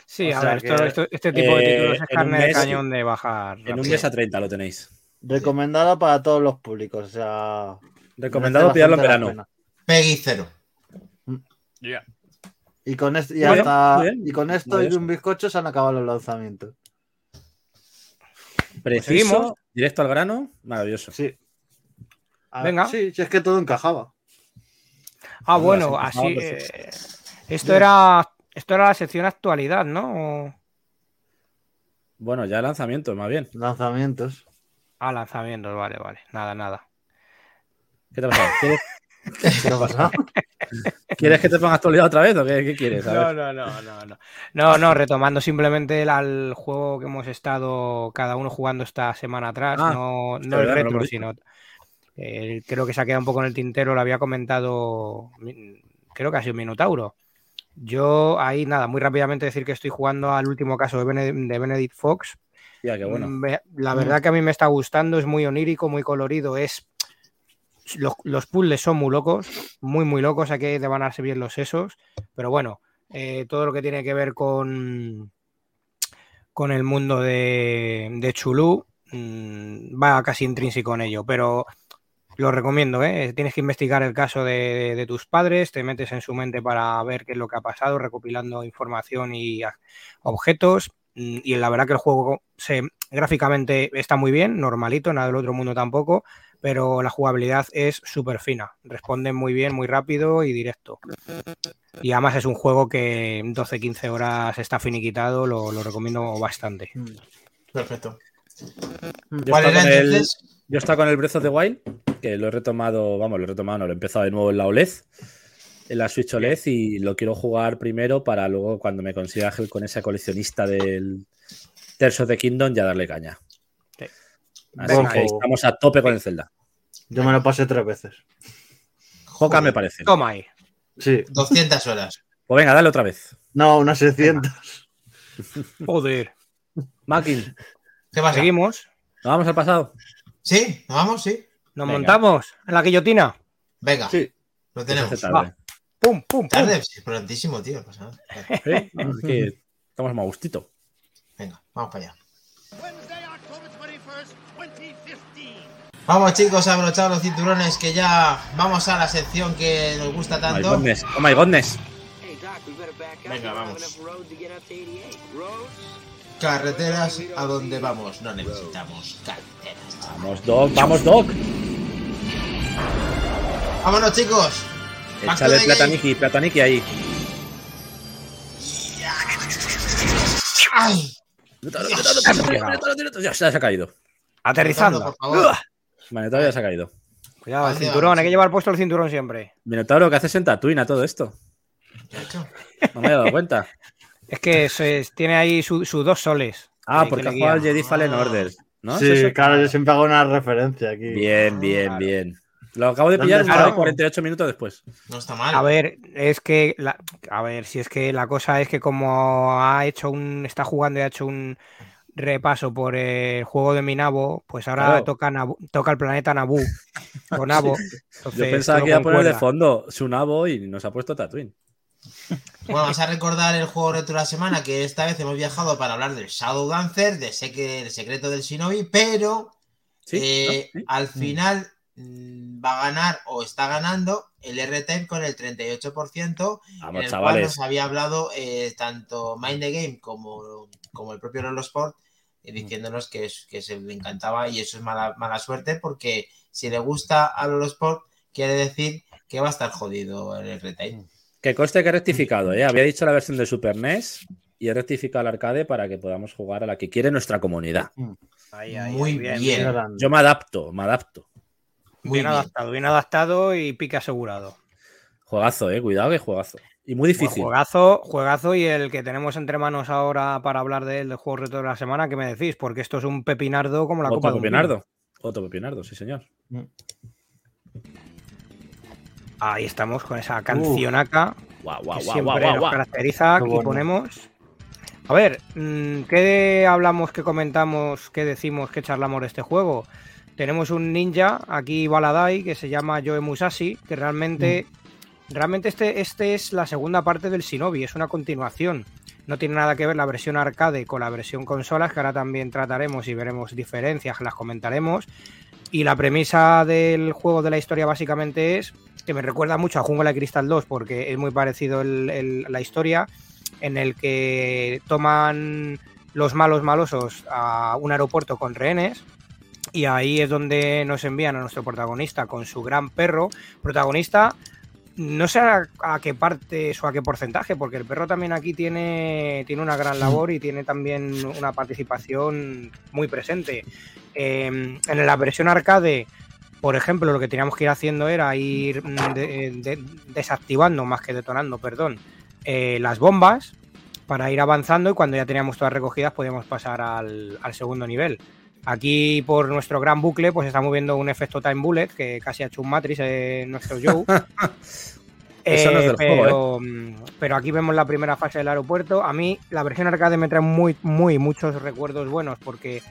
Sí, O a ver, esto- que, esto- este tipo de eh, títulos es carne de cañón de bajar. En un mes a 30 lo tenéis. Recomendada para todos los públicos. O sea, Recomendado pillarlo en verano. Peggy cero. Y con, esto, y, hasta- bien. y con esto y un bizcocho se han acabado los lanzamientos. Preciso, directo al grano, maravilloso. Sí. Ah, Venga. Sí, sí, es que todo encajaba. Ah, bueno, sí, así. eh, esto era. Esto era la sección actualidad, ¿no? O- Bueno, ya lanzamiento, más bien. Lanzamientos. Ah, lanzamientos, vale, vale. Nada, nada. ¿Qué te ha pasado? ¿Quieres, ¿Qué ha pasado? quieres que te ponga actualidad otra vez o qué, qué quieres? A No, ver. no, no, no, no. No, no, retomando simplemente el, al juego que hemos estado cada uno jugando esta semana atrás, Ah, no, no el verdad, no lo retro, sino eh, creo que se ha quedado un poco en el tintero, lo había comentado, creo que ha sido Minotauro. Yo ahí nada, muy rápidamente decir que estoy jugando al último caso de, Bened- de Benedict Fox. Tía, qué bueno. Mm, La verdad que a mí me está gustando, es muy onírico, muy colorido, es los, los puzzles son muy locos, muy muy locos, aquí te van a darse bien los sesos, pero bueno, eh, todo lo que tiene que ver con con el mundo de, de Chulú mm, va casi intrínseco en ello, pero lo recomiendo, ¿eh? Tienes que investigar el caso de, de tus padres, te metes en su mente para ver qué es lo que ha pasado, recopilando información y a- objetos. mm, Y la verdad que el juego se, gráficamente está muy bien, normalito, nada del otro mundo tampoco, pero la jugabilidad es súper fina. Responde muy bien, muy rápido y directo. Y además es un juego que en 12-15 horas está finiquitado, lo, lo recomiendo bastante. Perfecto. Yo ¿Cuál era entonces? Yo estaba con el Breath of the Wild, que lo he retomado, vamos, lo he retomado, no, lo he empezado de nuevo en la OLED, en la Switch OLED, y lo quiero jugar primero para luego, cuando me consiga con esa coleccionista del Tears of the Kingdom, ya darle caña. Sí. Así Venga. que estamos a tope con el Zelda. Yo me lo pasé tres veces. Joca me parece. Toma ahí. Sí. 200 horas. Pues venga, dale otra vez. No, unas 600. Joder. Makin, ¿Qué pasa? Seguimos. ¿nos vamos al pasado? ¿Sí? ¿Nos vamos? Sí. Nos Venga. montamos en la guillotina. Venga, Sí. lo tenemos. Pum, pum, pum. Tarde, sí, prontísimo, tío. pasa nada. Venga, Sí, no, es que estamos más gustito. Venga, vamos para allá. Wednesday, October 21st, 2015. Vamos chicos, abrochados los cinturones que ya vamos a la sección que nos gusta Oh my tanto. godness. Oh my godness. Venga, vamos. Carreteras a donde vamos, no necesitamos carreteras. Vamos, Doc, vamos, Doc. Vámonos chicos. Échale plataniki, plataniki ahí. Ay, Ya se ha caído. Aterrizando. por favor. Minotauro ya se ha caído. Cuidado, el ¿Dónde cinturón. Hay que llevar puesto el cinturón siempre. Minotauro, ¿qué haces en Tatooine a todo esto? No me he dado cuenta. Es que se- tiene ahí sus su dos soles. Ah, porque ha jugado al. Jedi Fallen Order. ¿No? sí, claro, yo siempre hago una referencia aquí. Bien, bien, bien. Lo acabo de ¿Dónde pillar una hora y estamos? 48 minutos después. No está mal. A ver, es que la- a ver, si es que la cosa es que como ha hecho un está jugando y ha hecho un repaso por el juego de Minabo, pues ahora Claro. toca Naboo- toca el planeta Naboo con Nabo. Yo pensaba que iba a poner de fondo Sunabo y nos ha puesto Tatooine. Bueno, vamos a recordar el juego retro de la semana, que esta vez hemos viajado para hablar del Shadow Dancer, de Sek- el secreto del Shinobi, pero Sí. eh, al final mm, va a ganar o está ganando el R-Type con el 38%, en Vamos, el cual chavales. nos había hablado eh, tanto Mind the Game como, como el propio Rolo Sport, eh, diciéndonos que, es- que se le encantaba y eso es mala, mala suerte porque si le gusta a Rolo Sport quiere decir que va a estar jodido el R-Type. Que conste que he rectificado, ¿eh? Había dicho la versión de Super NES y he rectificado el arcade para que podamos jugar a la que quiere nuestra comunidad. Ahí, ahí, Muy bien. Yo me adapto, me adapto. Muy bien bien. adaptado, bien adaptado y pique asegurado. Juegazo, eh. Cuidado que juegazo. Y muy Bueno, difícil. juegazo, juegazo y el que tenemos entre manos ahora para hablar de él, del juego reto de la semana, ¿qué me decís? Porque esto es un pepinardo como la copa Otro de un pepinardo. Otro pepinardo, sí, señor. pino. Ahí estamos con esa cancionaca Guau, que guau, guau, siempre nos caracteriza. Qué Aquí bueno. ponemos. A ver, mm, ¿qué hablamos, qué comentamos, qué decimos, qué charlamos de este juego? Tenemos un ninja aquí Baladai que se llama Joe Musashi, que realmente, Mm. realmente este, este es la segunda parte del Shinobi, es una continuación. No tiene nada que ver la versión arcade con la versión consolas, que ahora también trataremos y veremos diferencias, las comentaremos. Y la premisa del juego de la historia básicamente es que me recuerda mucho a Jungla de Crystal 2 porque es muy parecido el- el- la historia en el que toman los malos malosos a un aeropuerto con rehenes y ahí es donde nos envían a nuestro protagonista con su gran perro. Protagonista, no sé a, a qué parte o a qué porcentaje, porque el perro también aquí tiene, tiene una gran labor y tiene también una participación muy presente. Eh, en la versión arcade, por ejemplo, lo que teníamos que ir haciendo era ir mm, de- de- desactivando, más que detonando, perdón, eh, las bombas para ir avanzando y cuando ya teníamos todas recogidas podíamos pasar al, al segundo nivel. Aquí por nuestro gran bucle pues estamos viendo un efecto Time Bullet que casi ha hecho un Matrix en nuestro Joe. Eso no es Eh, del juego, pero, mm, pero aquí vemos la primera fase del aeropuerto. A mí la versión arcade me trae muy, muy muchos recuerdos buenos porque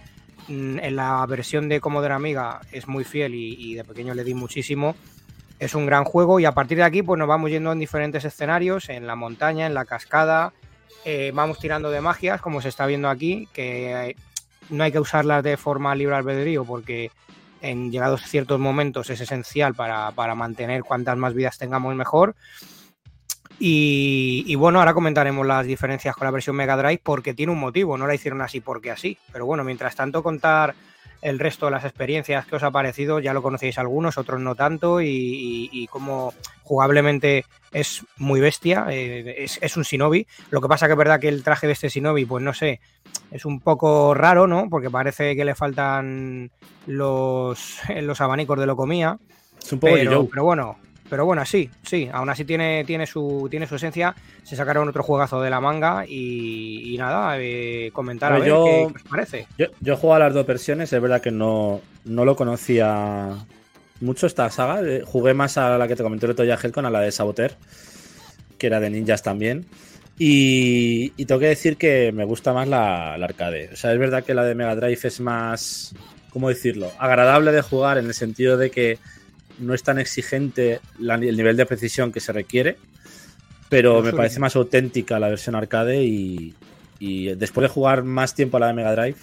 en la versión de Commodore Amiga es muy fiel y, y de pequeño le di muchísimo. Es un gran juego y a partir de aquí pues nos vamos yendo en diferentes escenarios, en la montaña, en la cascada, eh, vamos tirando de magias como se está viendo aquí, que eh, no hay que usarlas de forma libre albedrío porque en llegados ciertos momentos es esencial para, para mantener cuantas más vidas tengamos mejor. Y, y bueno, ahora comentaremos las diferencias con la versión Mega Drive porque tiene un motivo, no la hicieron así porque así. Pero bueno, mientras tanto contar el resto de las experiencias que os ha parecido, ya lo conocéis algunos, otros no tanto, y, y, y como jugablemente es muy bestia, eh, es, es, un Shinobi. Lo que pasa que es verdad que el traje de este Shinobi, pues no sé, es un poco raro, ¿no? Porque parece que le faltan los, los abanicos de locomía. Es un poco pero, pero bueno, pero bueno, sí, sí, aún así tiene, tiene, su, tiene su esencia. Se sacaron otro juegazo de la manga y, y nada, eh, comentar a ver yo, qué, qué, os parece. Yo, yo he jugado a las dos versiones, es verdad que no, no lo conocía mucho esta saga. Jugué más a la que te comenté el otro día, Helcon, a la de Saboteur, que era de ninjas también. Y, y tengo que decir que me gusta más la, la arcade. O sea, es verdad que la de Mega Drive es más, ¿cómo decirlo? Agradable de jugar en el sentido de que no es tan exigente la- el nivel de precisión que se requiere, pero me parece más auténtica la versión arcade y, y después de jugar más tiempo a la de Mega Drive,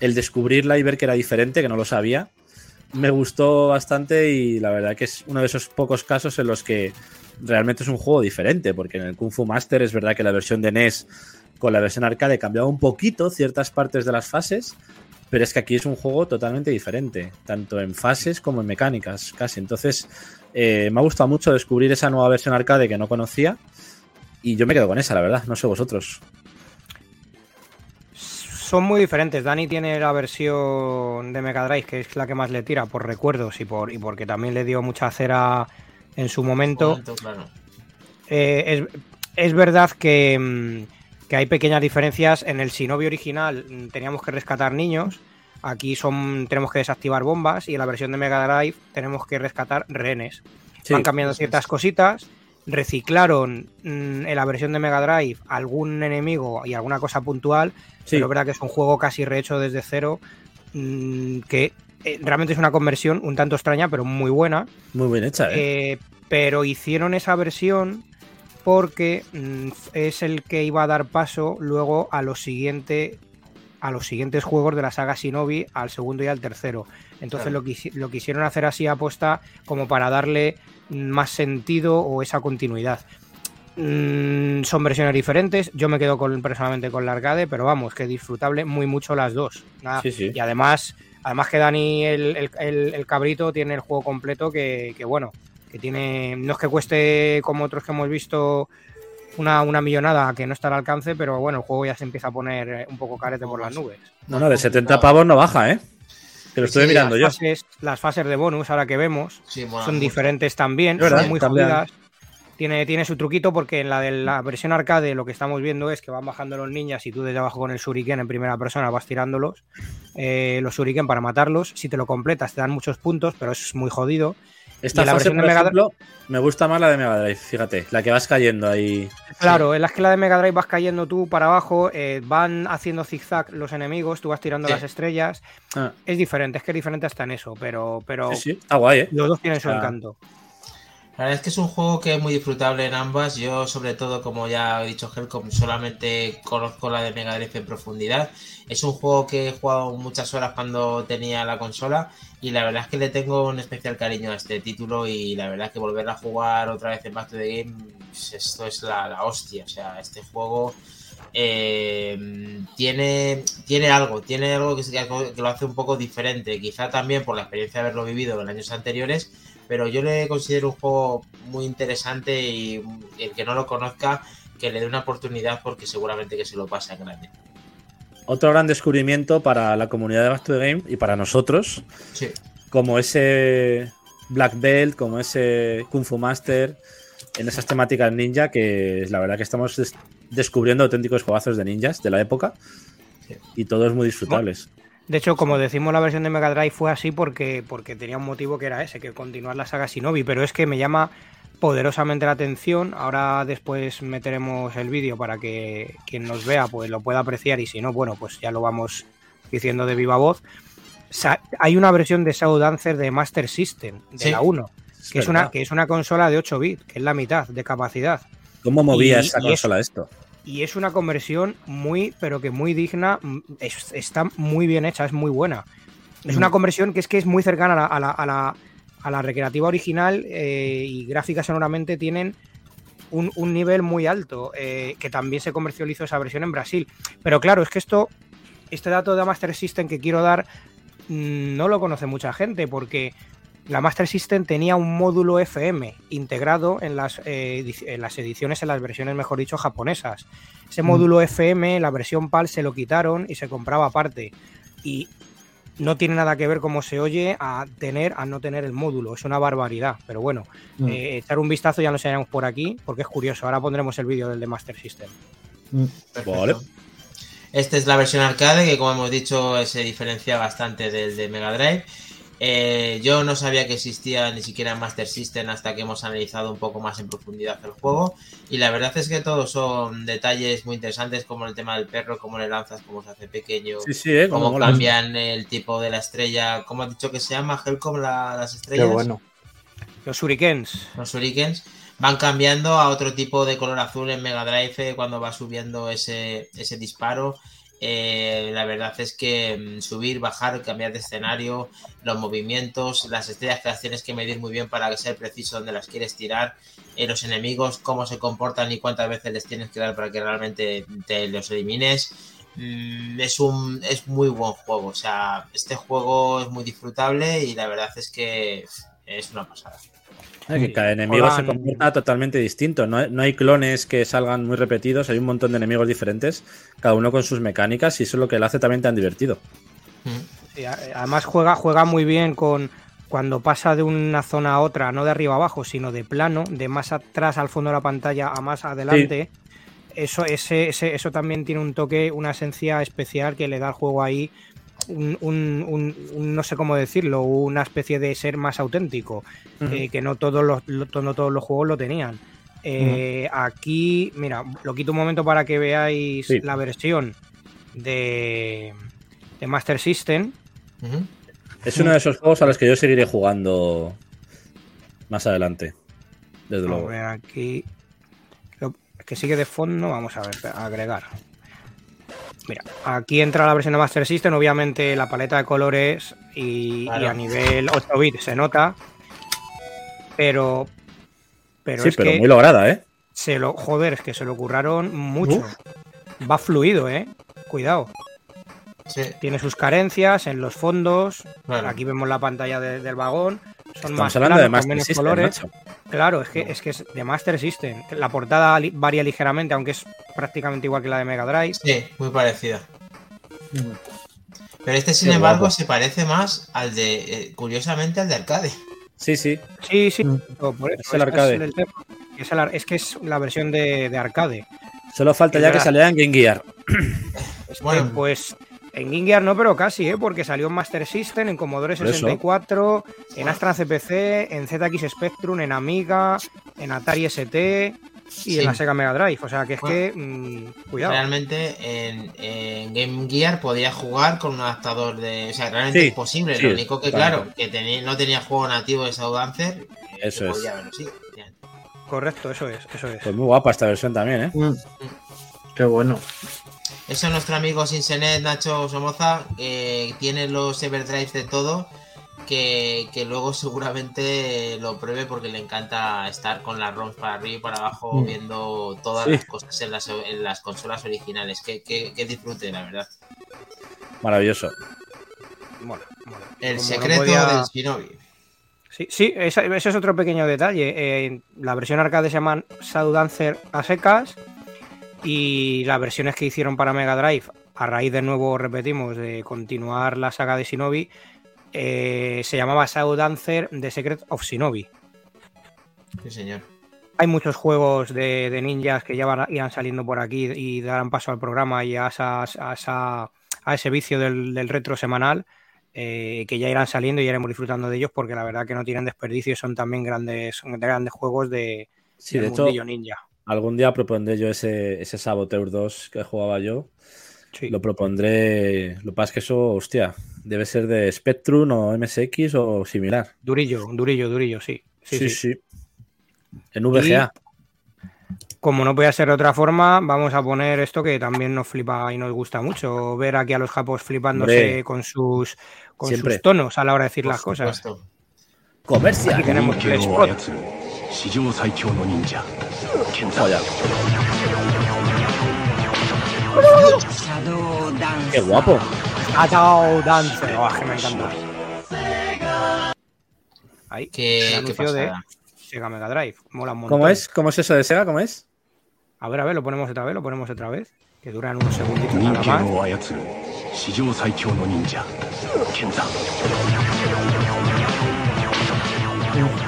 el descubrirla y ver que era diferente, que no lo sabía, me gustó bastante y la verdad que es uno de esos pocos casos en los que realmente es un juego diferente, porque en el Kung Fu Master es verdad que la versión de NES con la versión arcade cambiaba un poquito ciertas partes de las fases, pero es que aquí es un juego totalmente diferente, tanto en fases como en mecánicas, casi. Entonces, eh, me ha gustado mucho descubrir esa nueva versión arcade que no conocía y yo me quedo con esa, la verdad, no sé vosotros. Son muy diferentes. Dani tiene la versión de Mega Drive, que es la que más le tira por recuerdos y, por, y porque también le dio mucha cera en su momento. Momento, claro. Eh, es, es verdad que, mm, que hay pequeñas diferencias. En el Shinobi original mm, teníamos que rescatar niños. Aquí son, tenemos que desactivar bombas. Y en la versión de Mega Drive tenemos que rescatar rehenes. Sí, Van cambiando ciertas cositas. Reciclaron mm, en la versión de Mega Drive algún enemigo y alguna cosa puntual. Sí. Pero es verdad que es un juego casi rehecho desde cero. mm, que eh, realmente es una conversión un tanto extraña, pero muy buena. Muy bien hecha, ¿eh? Eh, pero hicieron esa versión porque mm, es el que iba a dar paso luego a los siguiente a los siguientes juegos de la saga Shinobi, al segundo y al tercero. Entonces Claro. lo, lo quisieron hacer así aposta como para darle más sentido o esa continuidad. Mm, son versiones diferentes. Yo me quedo con, personalmente con la arcade, pero vamos, que disfrutable muy mucho las dos. Nada, Sí, sí. Y además, además que Dani, el, el- el- el cabrito, tiene el juego completo que, que, bueno, que tiene. No es que cueste como otros que hemos visto una, una millonada que no está al alcance, pero bueno, el juego ya se empieza a poner eh, un poco carete por las nubes. No, no, de 70 pavos no baja, ¿eh? Que lo estoy Sí, mirando yo. Las fases, las fases de bonus, ahora que vemos, Sí, son mucho. diferentes también, verdad, son muy también. jodidas. Tiene, tiene su truquito porque en la de la versión arcade lo que estamos viendo es que van bajando los ninjas y tú desde abajo con el shuriken en primera persona vas tirándolos, eh, los shuriken para matarlos. Si te lo completas te dan muchos puntos, pero es muy jodido. Esta la fase, versión por de Mega ejemplo, me gusta más la de Mega Drive, fíjate, la que vas cayendo ahí. Claro, en la que la de Mega Drive vas cayendo tú para abajo, eh, van haciendo zigzag los enemigos, tú vas tirando Sí. las estrellas. Ah, Es diferente, es que es diferente hasta en eso, pero, pero sí, sí, está guay, ¿eh? los dos tienen su Ah. encanto. La verdad es que es un juego que es muy disfrutable en ambas. Yo, sobre todo, como ya he dicho Helcom, solamente conozco la de Mega Drive en profundidad. Es un juego que he jugado muchas horas cuando tenía la consola y la verdad es que le tengo un especial cariño a este título y la verdad es que volver a jugar otra vez en Back to the Game, pues esto es la, hostia. O sea, este juego eh, tiene, tiene algo, tiene algo que, que lo hace un poco diferente. Quizá también por la experiencia de haberlo vivido en años anteriores pero yo le considero un juego muy interesante y el que no lo conozca que le dé una oportunidad porque seguramente que se lo pasa en grande. Otro gran descubrimiento para la comunidad de Back to the Game y para nosotros, Sí, como ese Black Belt, como ese Kung Fu Master, en esas temáticas ninja, que la verdad que estamos des- descubriendo auténticos juegazos de ninjas de la época Sí. y todos muy disfrutables. De hecho, como decimos, la versión de Mega Drive fue así porque, porque tenía un motivo que era ese, que continuar la saga Shinobi, pero es que me llama poderosamente la atención. Ahora después meteremos el vídeo para que quien nos vea pues lo pueda apreciar y si no, bueno, pues ya lo vamos diciendo de viva voz. Sa- hay una versión de Shadow Dancer de Master System, de Sí. la 1, que es, una, que es una consola de 8 bits, que es la mitad de capacidad. ¿Cómo movía y- esa y es- consola esto? Y es una conversión muy, pero que muy digna. mm, es- está muy bien hecha, es muy buena. Es una conversión que es que es muy cercana a la, a la, a la- a la recreativa original eh, y gráfica sonoramente tienen un, un nivel muy alto, eh, que también se comercializó esa versión en Brasil. Pero claro, es que esto, este dato de Master System que quiero dar, mm, no lo conoce mucha gente, porque la Master System tenía un módulo FM integrado en las, eh, en las ediciones, en las versiones, mejor dicho, japonesas. Ese módulo FM, la versión PAL, se lo quitaron y se compraba aparte. Y no tiene nada que ver cómo se oye a tener, a no tener el módulo. Es una barbaridad. Pero bueno, Mm. eh, echar un vistazo ya nos enseñamos por aquí, porque es curioso. Ahora pondremos el vídeo del de Master System. perfecto. Vale. Esta es la versión arcade que como hemos dicho se diferencia bastante del de Mega Drive. Eh, yo no sabía que existía ni siquiera Master System hasta que hemos analizado un poco más en profundidad el juego. Y la verdad es que todos son detalles muy interesantes, como el tema del perro, cómo le lanzas, cómo se hace pequeño, Sí, sí, ¿eh? Como cómo mola. cambian el tipo de la estrella. ¿Cómo has dicho que se llama Helcom la- las Qué estrellas? bueno. Los Shurikens. los shurikens van cambiando a otro tipo de color azul en Mega Drive eh, cuando va subiendo ese, ese disparo. Eh, la verdad es que mm, subir, bajar, cambiar de escenario, los movimientos, las estrellas que las tienes que medir muy bien para ser preciso donde las quieres tirar, eh, los enemigos, cómo se comportan y cuántas veces les tienes que dar para que realmente te los elimines. Mm, es un es muy buen juego. O sea, este juego es muy disfrutable y la verdad es que es una pasada. Que cada enemigo se comporta totalmente distinto. No hay, no hay clones que salgan muy repetidos, hay un montón de enemigos diferentes, cada uno con sus mecánicas, y eso es lo que lo hace también tan divertido. Mm. Además juega, juega muy bien con cuando pasa de una zona a otra, no de arriba abajo, sino de plano, de más atrás al fondo de la pantalla a más adelante. Eso, ese, ese- eso también tiene un toque, una esencia especial que le da al juego ahí un, un- no sé cómo decirlo, una especie de ser más auténtico, eh, que no todos los, lo- no todos los juegos lo tenían. Eh, Aquí, mira, lo quito un momento para que veáis Sí. la versión de, de Master System. Es uno de esos juegos a los que yo seguiré jugando más adelante. Desde A luego. ver, aquí. Lo que sigue de fondo, vamos a ver, a agregar. Mira, aquí entra la versión de Master System, obviamente la paleta de colores y, Claro. y a nivel 8 bits se nota. Pero. Pero sí, es pero que muy lograda, ¿eh? se lo. Joder, es que se lo curraron mucho. Va fluido, eh. Cuidado. Sí, Tiene sus carencias en los fondos. Aquí vemos la pantalla de- del vagón. Son Estamos más hablando planos, Master menos System, colores. macho. Claro, es que, es que es de Master System. La portada li- varía ligeramente, aunque es prácticamente igual que la de Mega Drive. Sí, muy parecida. Pero este, sin Qué embargo, guapo. se parece más al de, eh, curiosamente, al de arcade. Sí, sí. Sí, sí. Mm. pero por eso, Es el arcade. el tema. Es, el ar- es que es la versión de, de arcade. Solo falta Es ya que saliera en Game Gear. Este, Bueno. pues en Game Gear no, pero casi, ¿eh? porque salió en Master System, en Commodore Por eso. 64, en Astra CPC, en ZX Spectrum, en Amiga, en Atari ST y Sí. en la Sega Mega Drive. O sea que es Bueno. que. mm, cuidado. Realmente en, en Game Gear podía jugar con un adaptador de. O sea, realmente Sí, es posible. sí, Lo único que, claro, que tenía- no tenía juego nativo de Sound Dancer. eh, Eso es. podía haberlo sido. Correcto, eso es, eso es. Pues muy guapa esta versión también, ¿eh? Mm. Qué bueno. Eso nuestro amigo Sinsenet, Nacho Somoza, que tiene los Everdrives de todo, que, que luego seguramente lo pruebe porque le encanta estar con las ROMs para arriba y para abajo Mm. viendo todas Sí. las cosas en las, en las consolas originales. Que, que, que disfrute, la verdad. Maravilloso. Mola, mola. El Como no secreto podía- del Shinobi. Sí, sí, ese es otro pequeño detalle. Eh, la versión arcade se llama Shadow Dancer a secas y las versiones que hicieron para Mega Drive, a raíz de nuevo, repetimos, de continuar la saga de Shinobi, eh, se llamaba Shadow Dancer The Secret of Shinobi. Sí, señor. Hay muchos juegos de, de ninjas que ya van, irán saliendo por aquí y darán paso al programa y a, esa- a ese vicio del, del retro semanal eh, que ya irán saliendo y ya iremos disfrutando de ellos porque la verdad que no tienen desperdicio y son también grandes, son grandes juegos de, Sí, del de hecho, mundillo ninja. Algún día propondré yo ese, ese Saboteur 2 que jugaba yo. Sí. Lo propondré. Lo que pasa es que eso, hostia, debe ser de Spectrum o MSX o similar. Durillo, durillo, durillo, sí. Sí, sí. En VGA. Como no podía ser de otra forma, vamos a poner esto que también nos flipa y nos gusta mucho. Ver aquí a los japos flipándose con, sus, con sus tonos a la hora de decir las cosas. Comercial. Tenemos. Qué guapo. Shadow Dance. Oh, que me encanta. Ahí. Qué, anuncio de Sega Mega Drive. ¿Cómo es? ¿Cómo es eso de Sega? ¿Cómo es? A ver, a ver, lo ponemos otra vez, lo ponemos otra vez. Que duran unos segunditos nada más.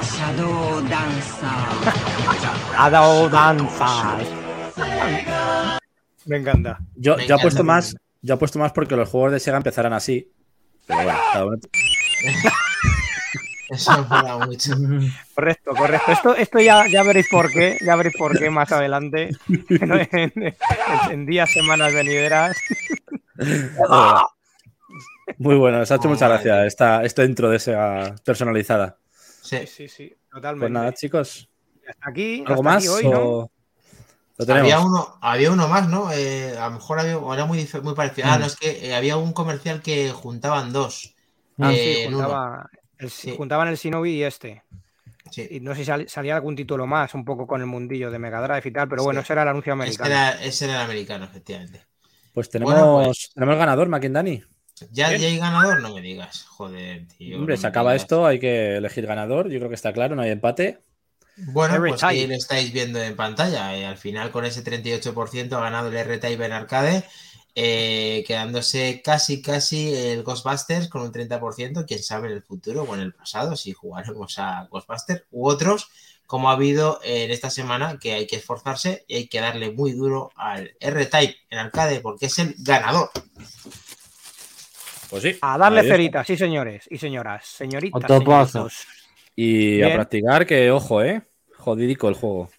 Shadow Dancer. ha dado danzas. Me encanta. Yo, yo puesto más, yo apuesto más porque los juegos de Sega empezaran así. Pero bueno, cada uno... Eso mucho. Correcto, correcto. Esto, esto ya, veréis por qué, ya veréis por qué más adelante, en, días, semanas venideras. Muy bueno, os ha hecho muchas gracias esta, esta intro de esa personalizada. Sí, sí, sí, totalmente. Pues nada, chicos, hasta aquí, ¿algo hasta más? aquí hoy. Había uno, había uno más, ¿no? Eh, a lo mejor había, era muy, parecido. Ah, Mm. no, es que eh, había un comercial que juntaban dos. Ah, eh, sí, juntaba, el, Sí. juntaban el Shinobi y este. Sí. Y no sé si sal- salía algún título más, un poco con el mundillo de Mega Drive y tal, pero bueno, ese era el anuncio Ese americano. era, ese era el americano, efectivamente. Pues tenemos, Bueno, pues. tenemos ganador, Makindani. ¿Ya, ya hay ganador? No me digas. Joder, tío. Hombre, no se acaba digas. esto, hay que elegir ganador. Yo creo que está claro, no hay empate. Bueno, pues ahí lo estáis viendo en pantalla. eh, al final, con ese 38% ha ganado el R-Type en arcade, eh, quedándose casi, casi el Ghostbusters con un 30%. Quién sabe en el futuro o en el pasado si jugaremos a Ghostbusters u otros, como ha habido en esta semana, que hay que esforzarse y hay que darle muy duro al R-Type en arcade porque es el ganador. Pues sí. A darle ceritas, sí, señores y señoras. Señoritas, señoritos. Y Bien. a practicar, que ojo, ¿eh? Jodidico el juego.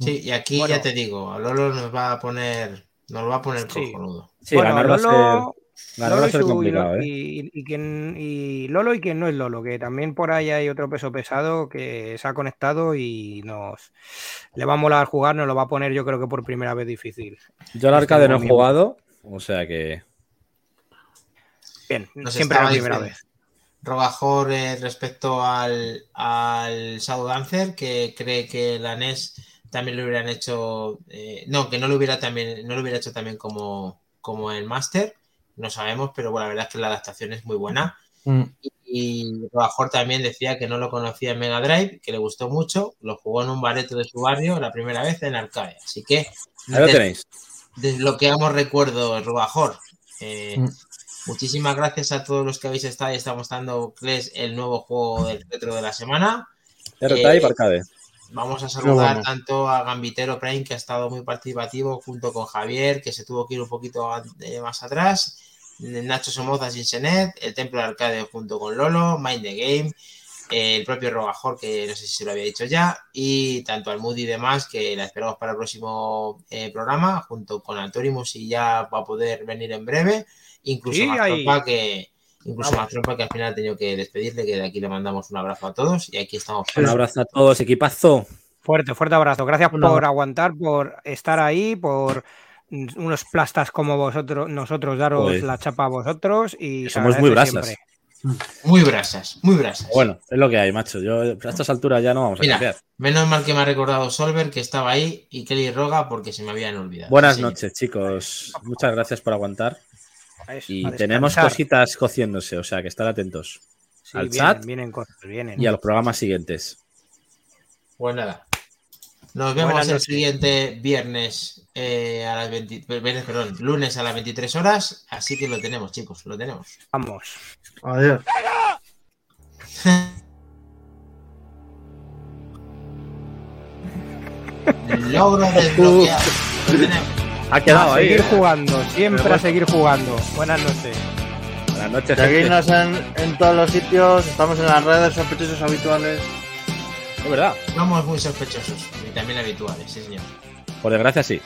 Sí, y aquí Bueno. ya te digo, a Lolo nos va a poner, nos lo va a poner Sí. cojonudo. Sí, Bueno, ser, Lolo, y, ser su- y complicado, Lo- ¿eh? y- y quien- y Lolo y quien no es Lolo, que también por ahí hay otro peso pesado que se ha conectado y nos le va a molar jugar, nos lo va a poner yo creo que por primera vez difícil. Yo al arcade no he jugado, o sea que. Bien, Nos siempre la primera diciendo vez. Robajor eh, respecto al, al Shadow Dancer, que cree que la NES también lo hubieran hecho, eh, no, que no lo hubiera también, no lo hubiera hecho también como, como el Master, no sabemos, pero bueno, la verdad es que la adaptación es muy buena. Mm. Y Robajor también decía que no lo conocía en Mega Drive, que le gustó mucho, lo jugó en un bareto de su barrio la primera vez en arcade. Así que Ahí lo tenéis. desbloqueamos. Eh, Mm. Muchísimas gracias a todos los que habéis estado y estamos dando Cles el nuevo juego del retro de la semana. R-Type Eh, arcade. Vamos a saludar tanto a Gambitero Prime, que ha estado muy participativo, junto con Javier, que se tuvo que ir un poquito eh, más atrás, Nacho Somoza sin Senet, el Templo de Arcade junto con Lolo, Mind the Game, eh, el propio Robajor, que no sé si se lo había dicho ya, y tanto al Moody y demás, que la esperamos para el próximo eh, programa, junto con Altorimus, y ya va a poder venir en breve, incluso Sí, más ahí. tropa que. Incluso que al final ha tenido que despedirle, que de aquí le mandamos un abrazo a todos y aquí estamos. Un abrazo a todos, equipazo. Fuerte, fuerte abrazo. Gracias Un por abrazo. aguantar, por estar ahí, por unos plastas como vosotros, nosotros daros Joder. la chapa a vosotros y somos muy brasas. siempre. Muy brasas, muy brasas. Bueno, es lo que hay, macho. Yo a estas alturas ya no vamos a Mira, cambiar. Menos mal que me ha recordado Solver que estaba ahí y Kelly Roga porque se me habían olvidado. Buenas Sí, señor. noches, chicos. Muchas gracias por aguantar. Y tenemos cositas cociéndose, o sea que estar atentos. Sí, al vienen, chat vienen cosas, vienen. y a los programas siguientes. Pues nada. Nos vemos Buenas el noches. siguiente viernes eh, a las 20, viernes, perdón, lunes a las 23 horas. Así que lo tenemos, chicos, lo tenemos. Vamos. Adiós. Logro desbloqueado. Lo tenemos. Ha quedado a ahí. seguir ¿eh? jugando, siempre a seguir jugando. Buenas noches. Buenas noches, gente. Seguidnos en, en todos los sitios, estamos en las redes sospechosos habituales. Es verdad. Somos muy sospechosos y también habituales, sí, señor. Por desgracia, sí.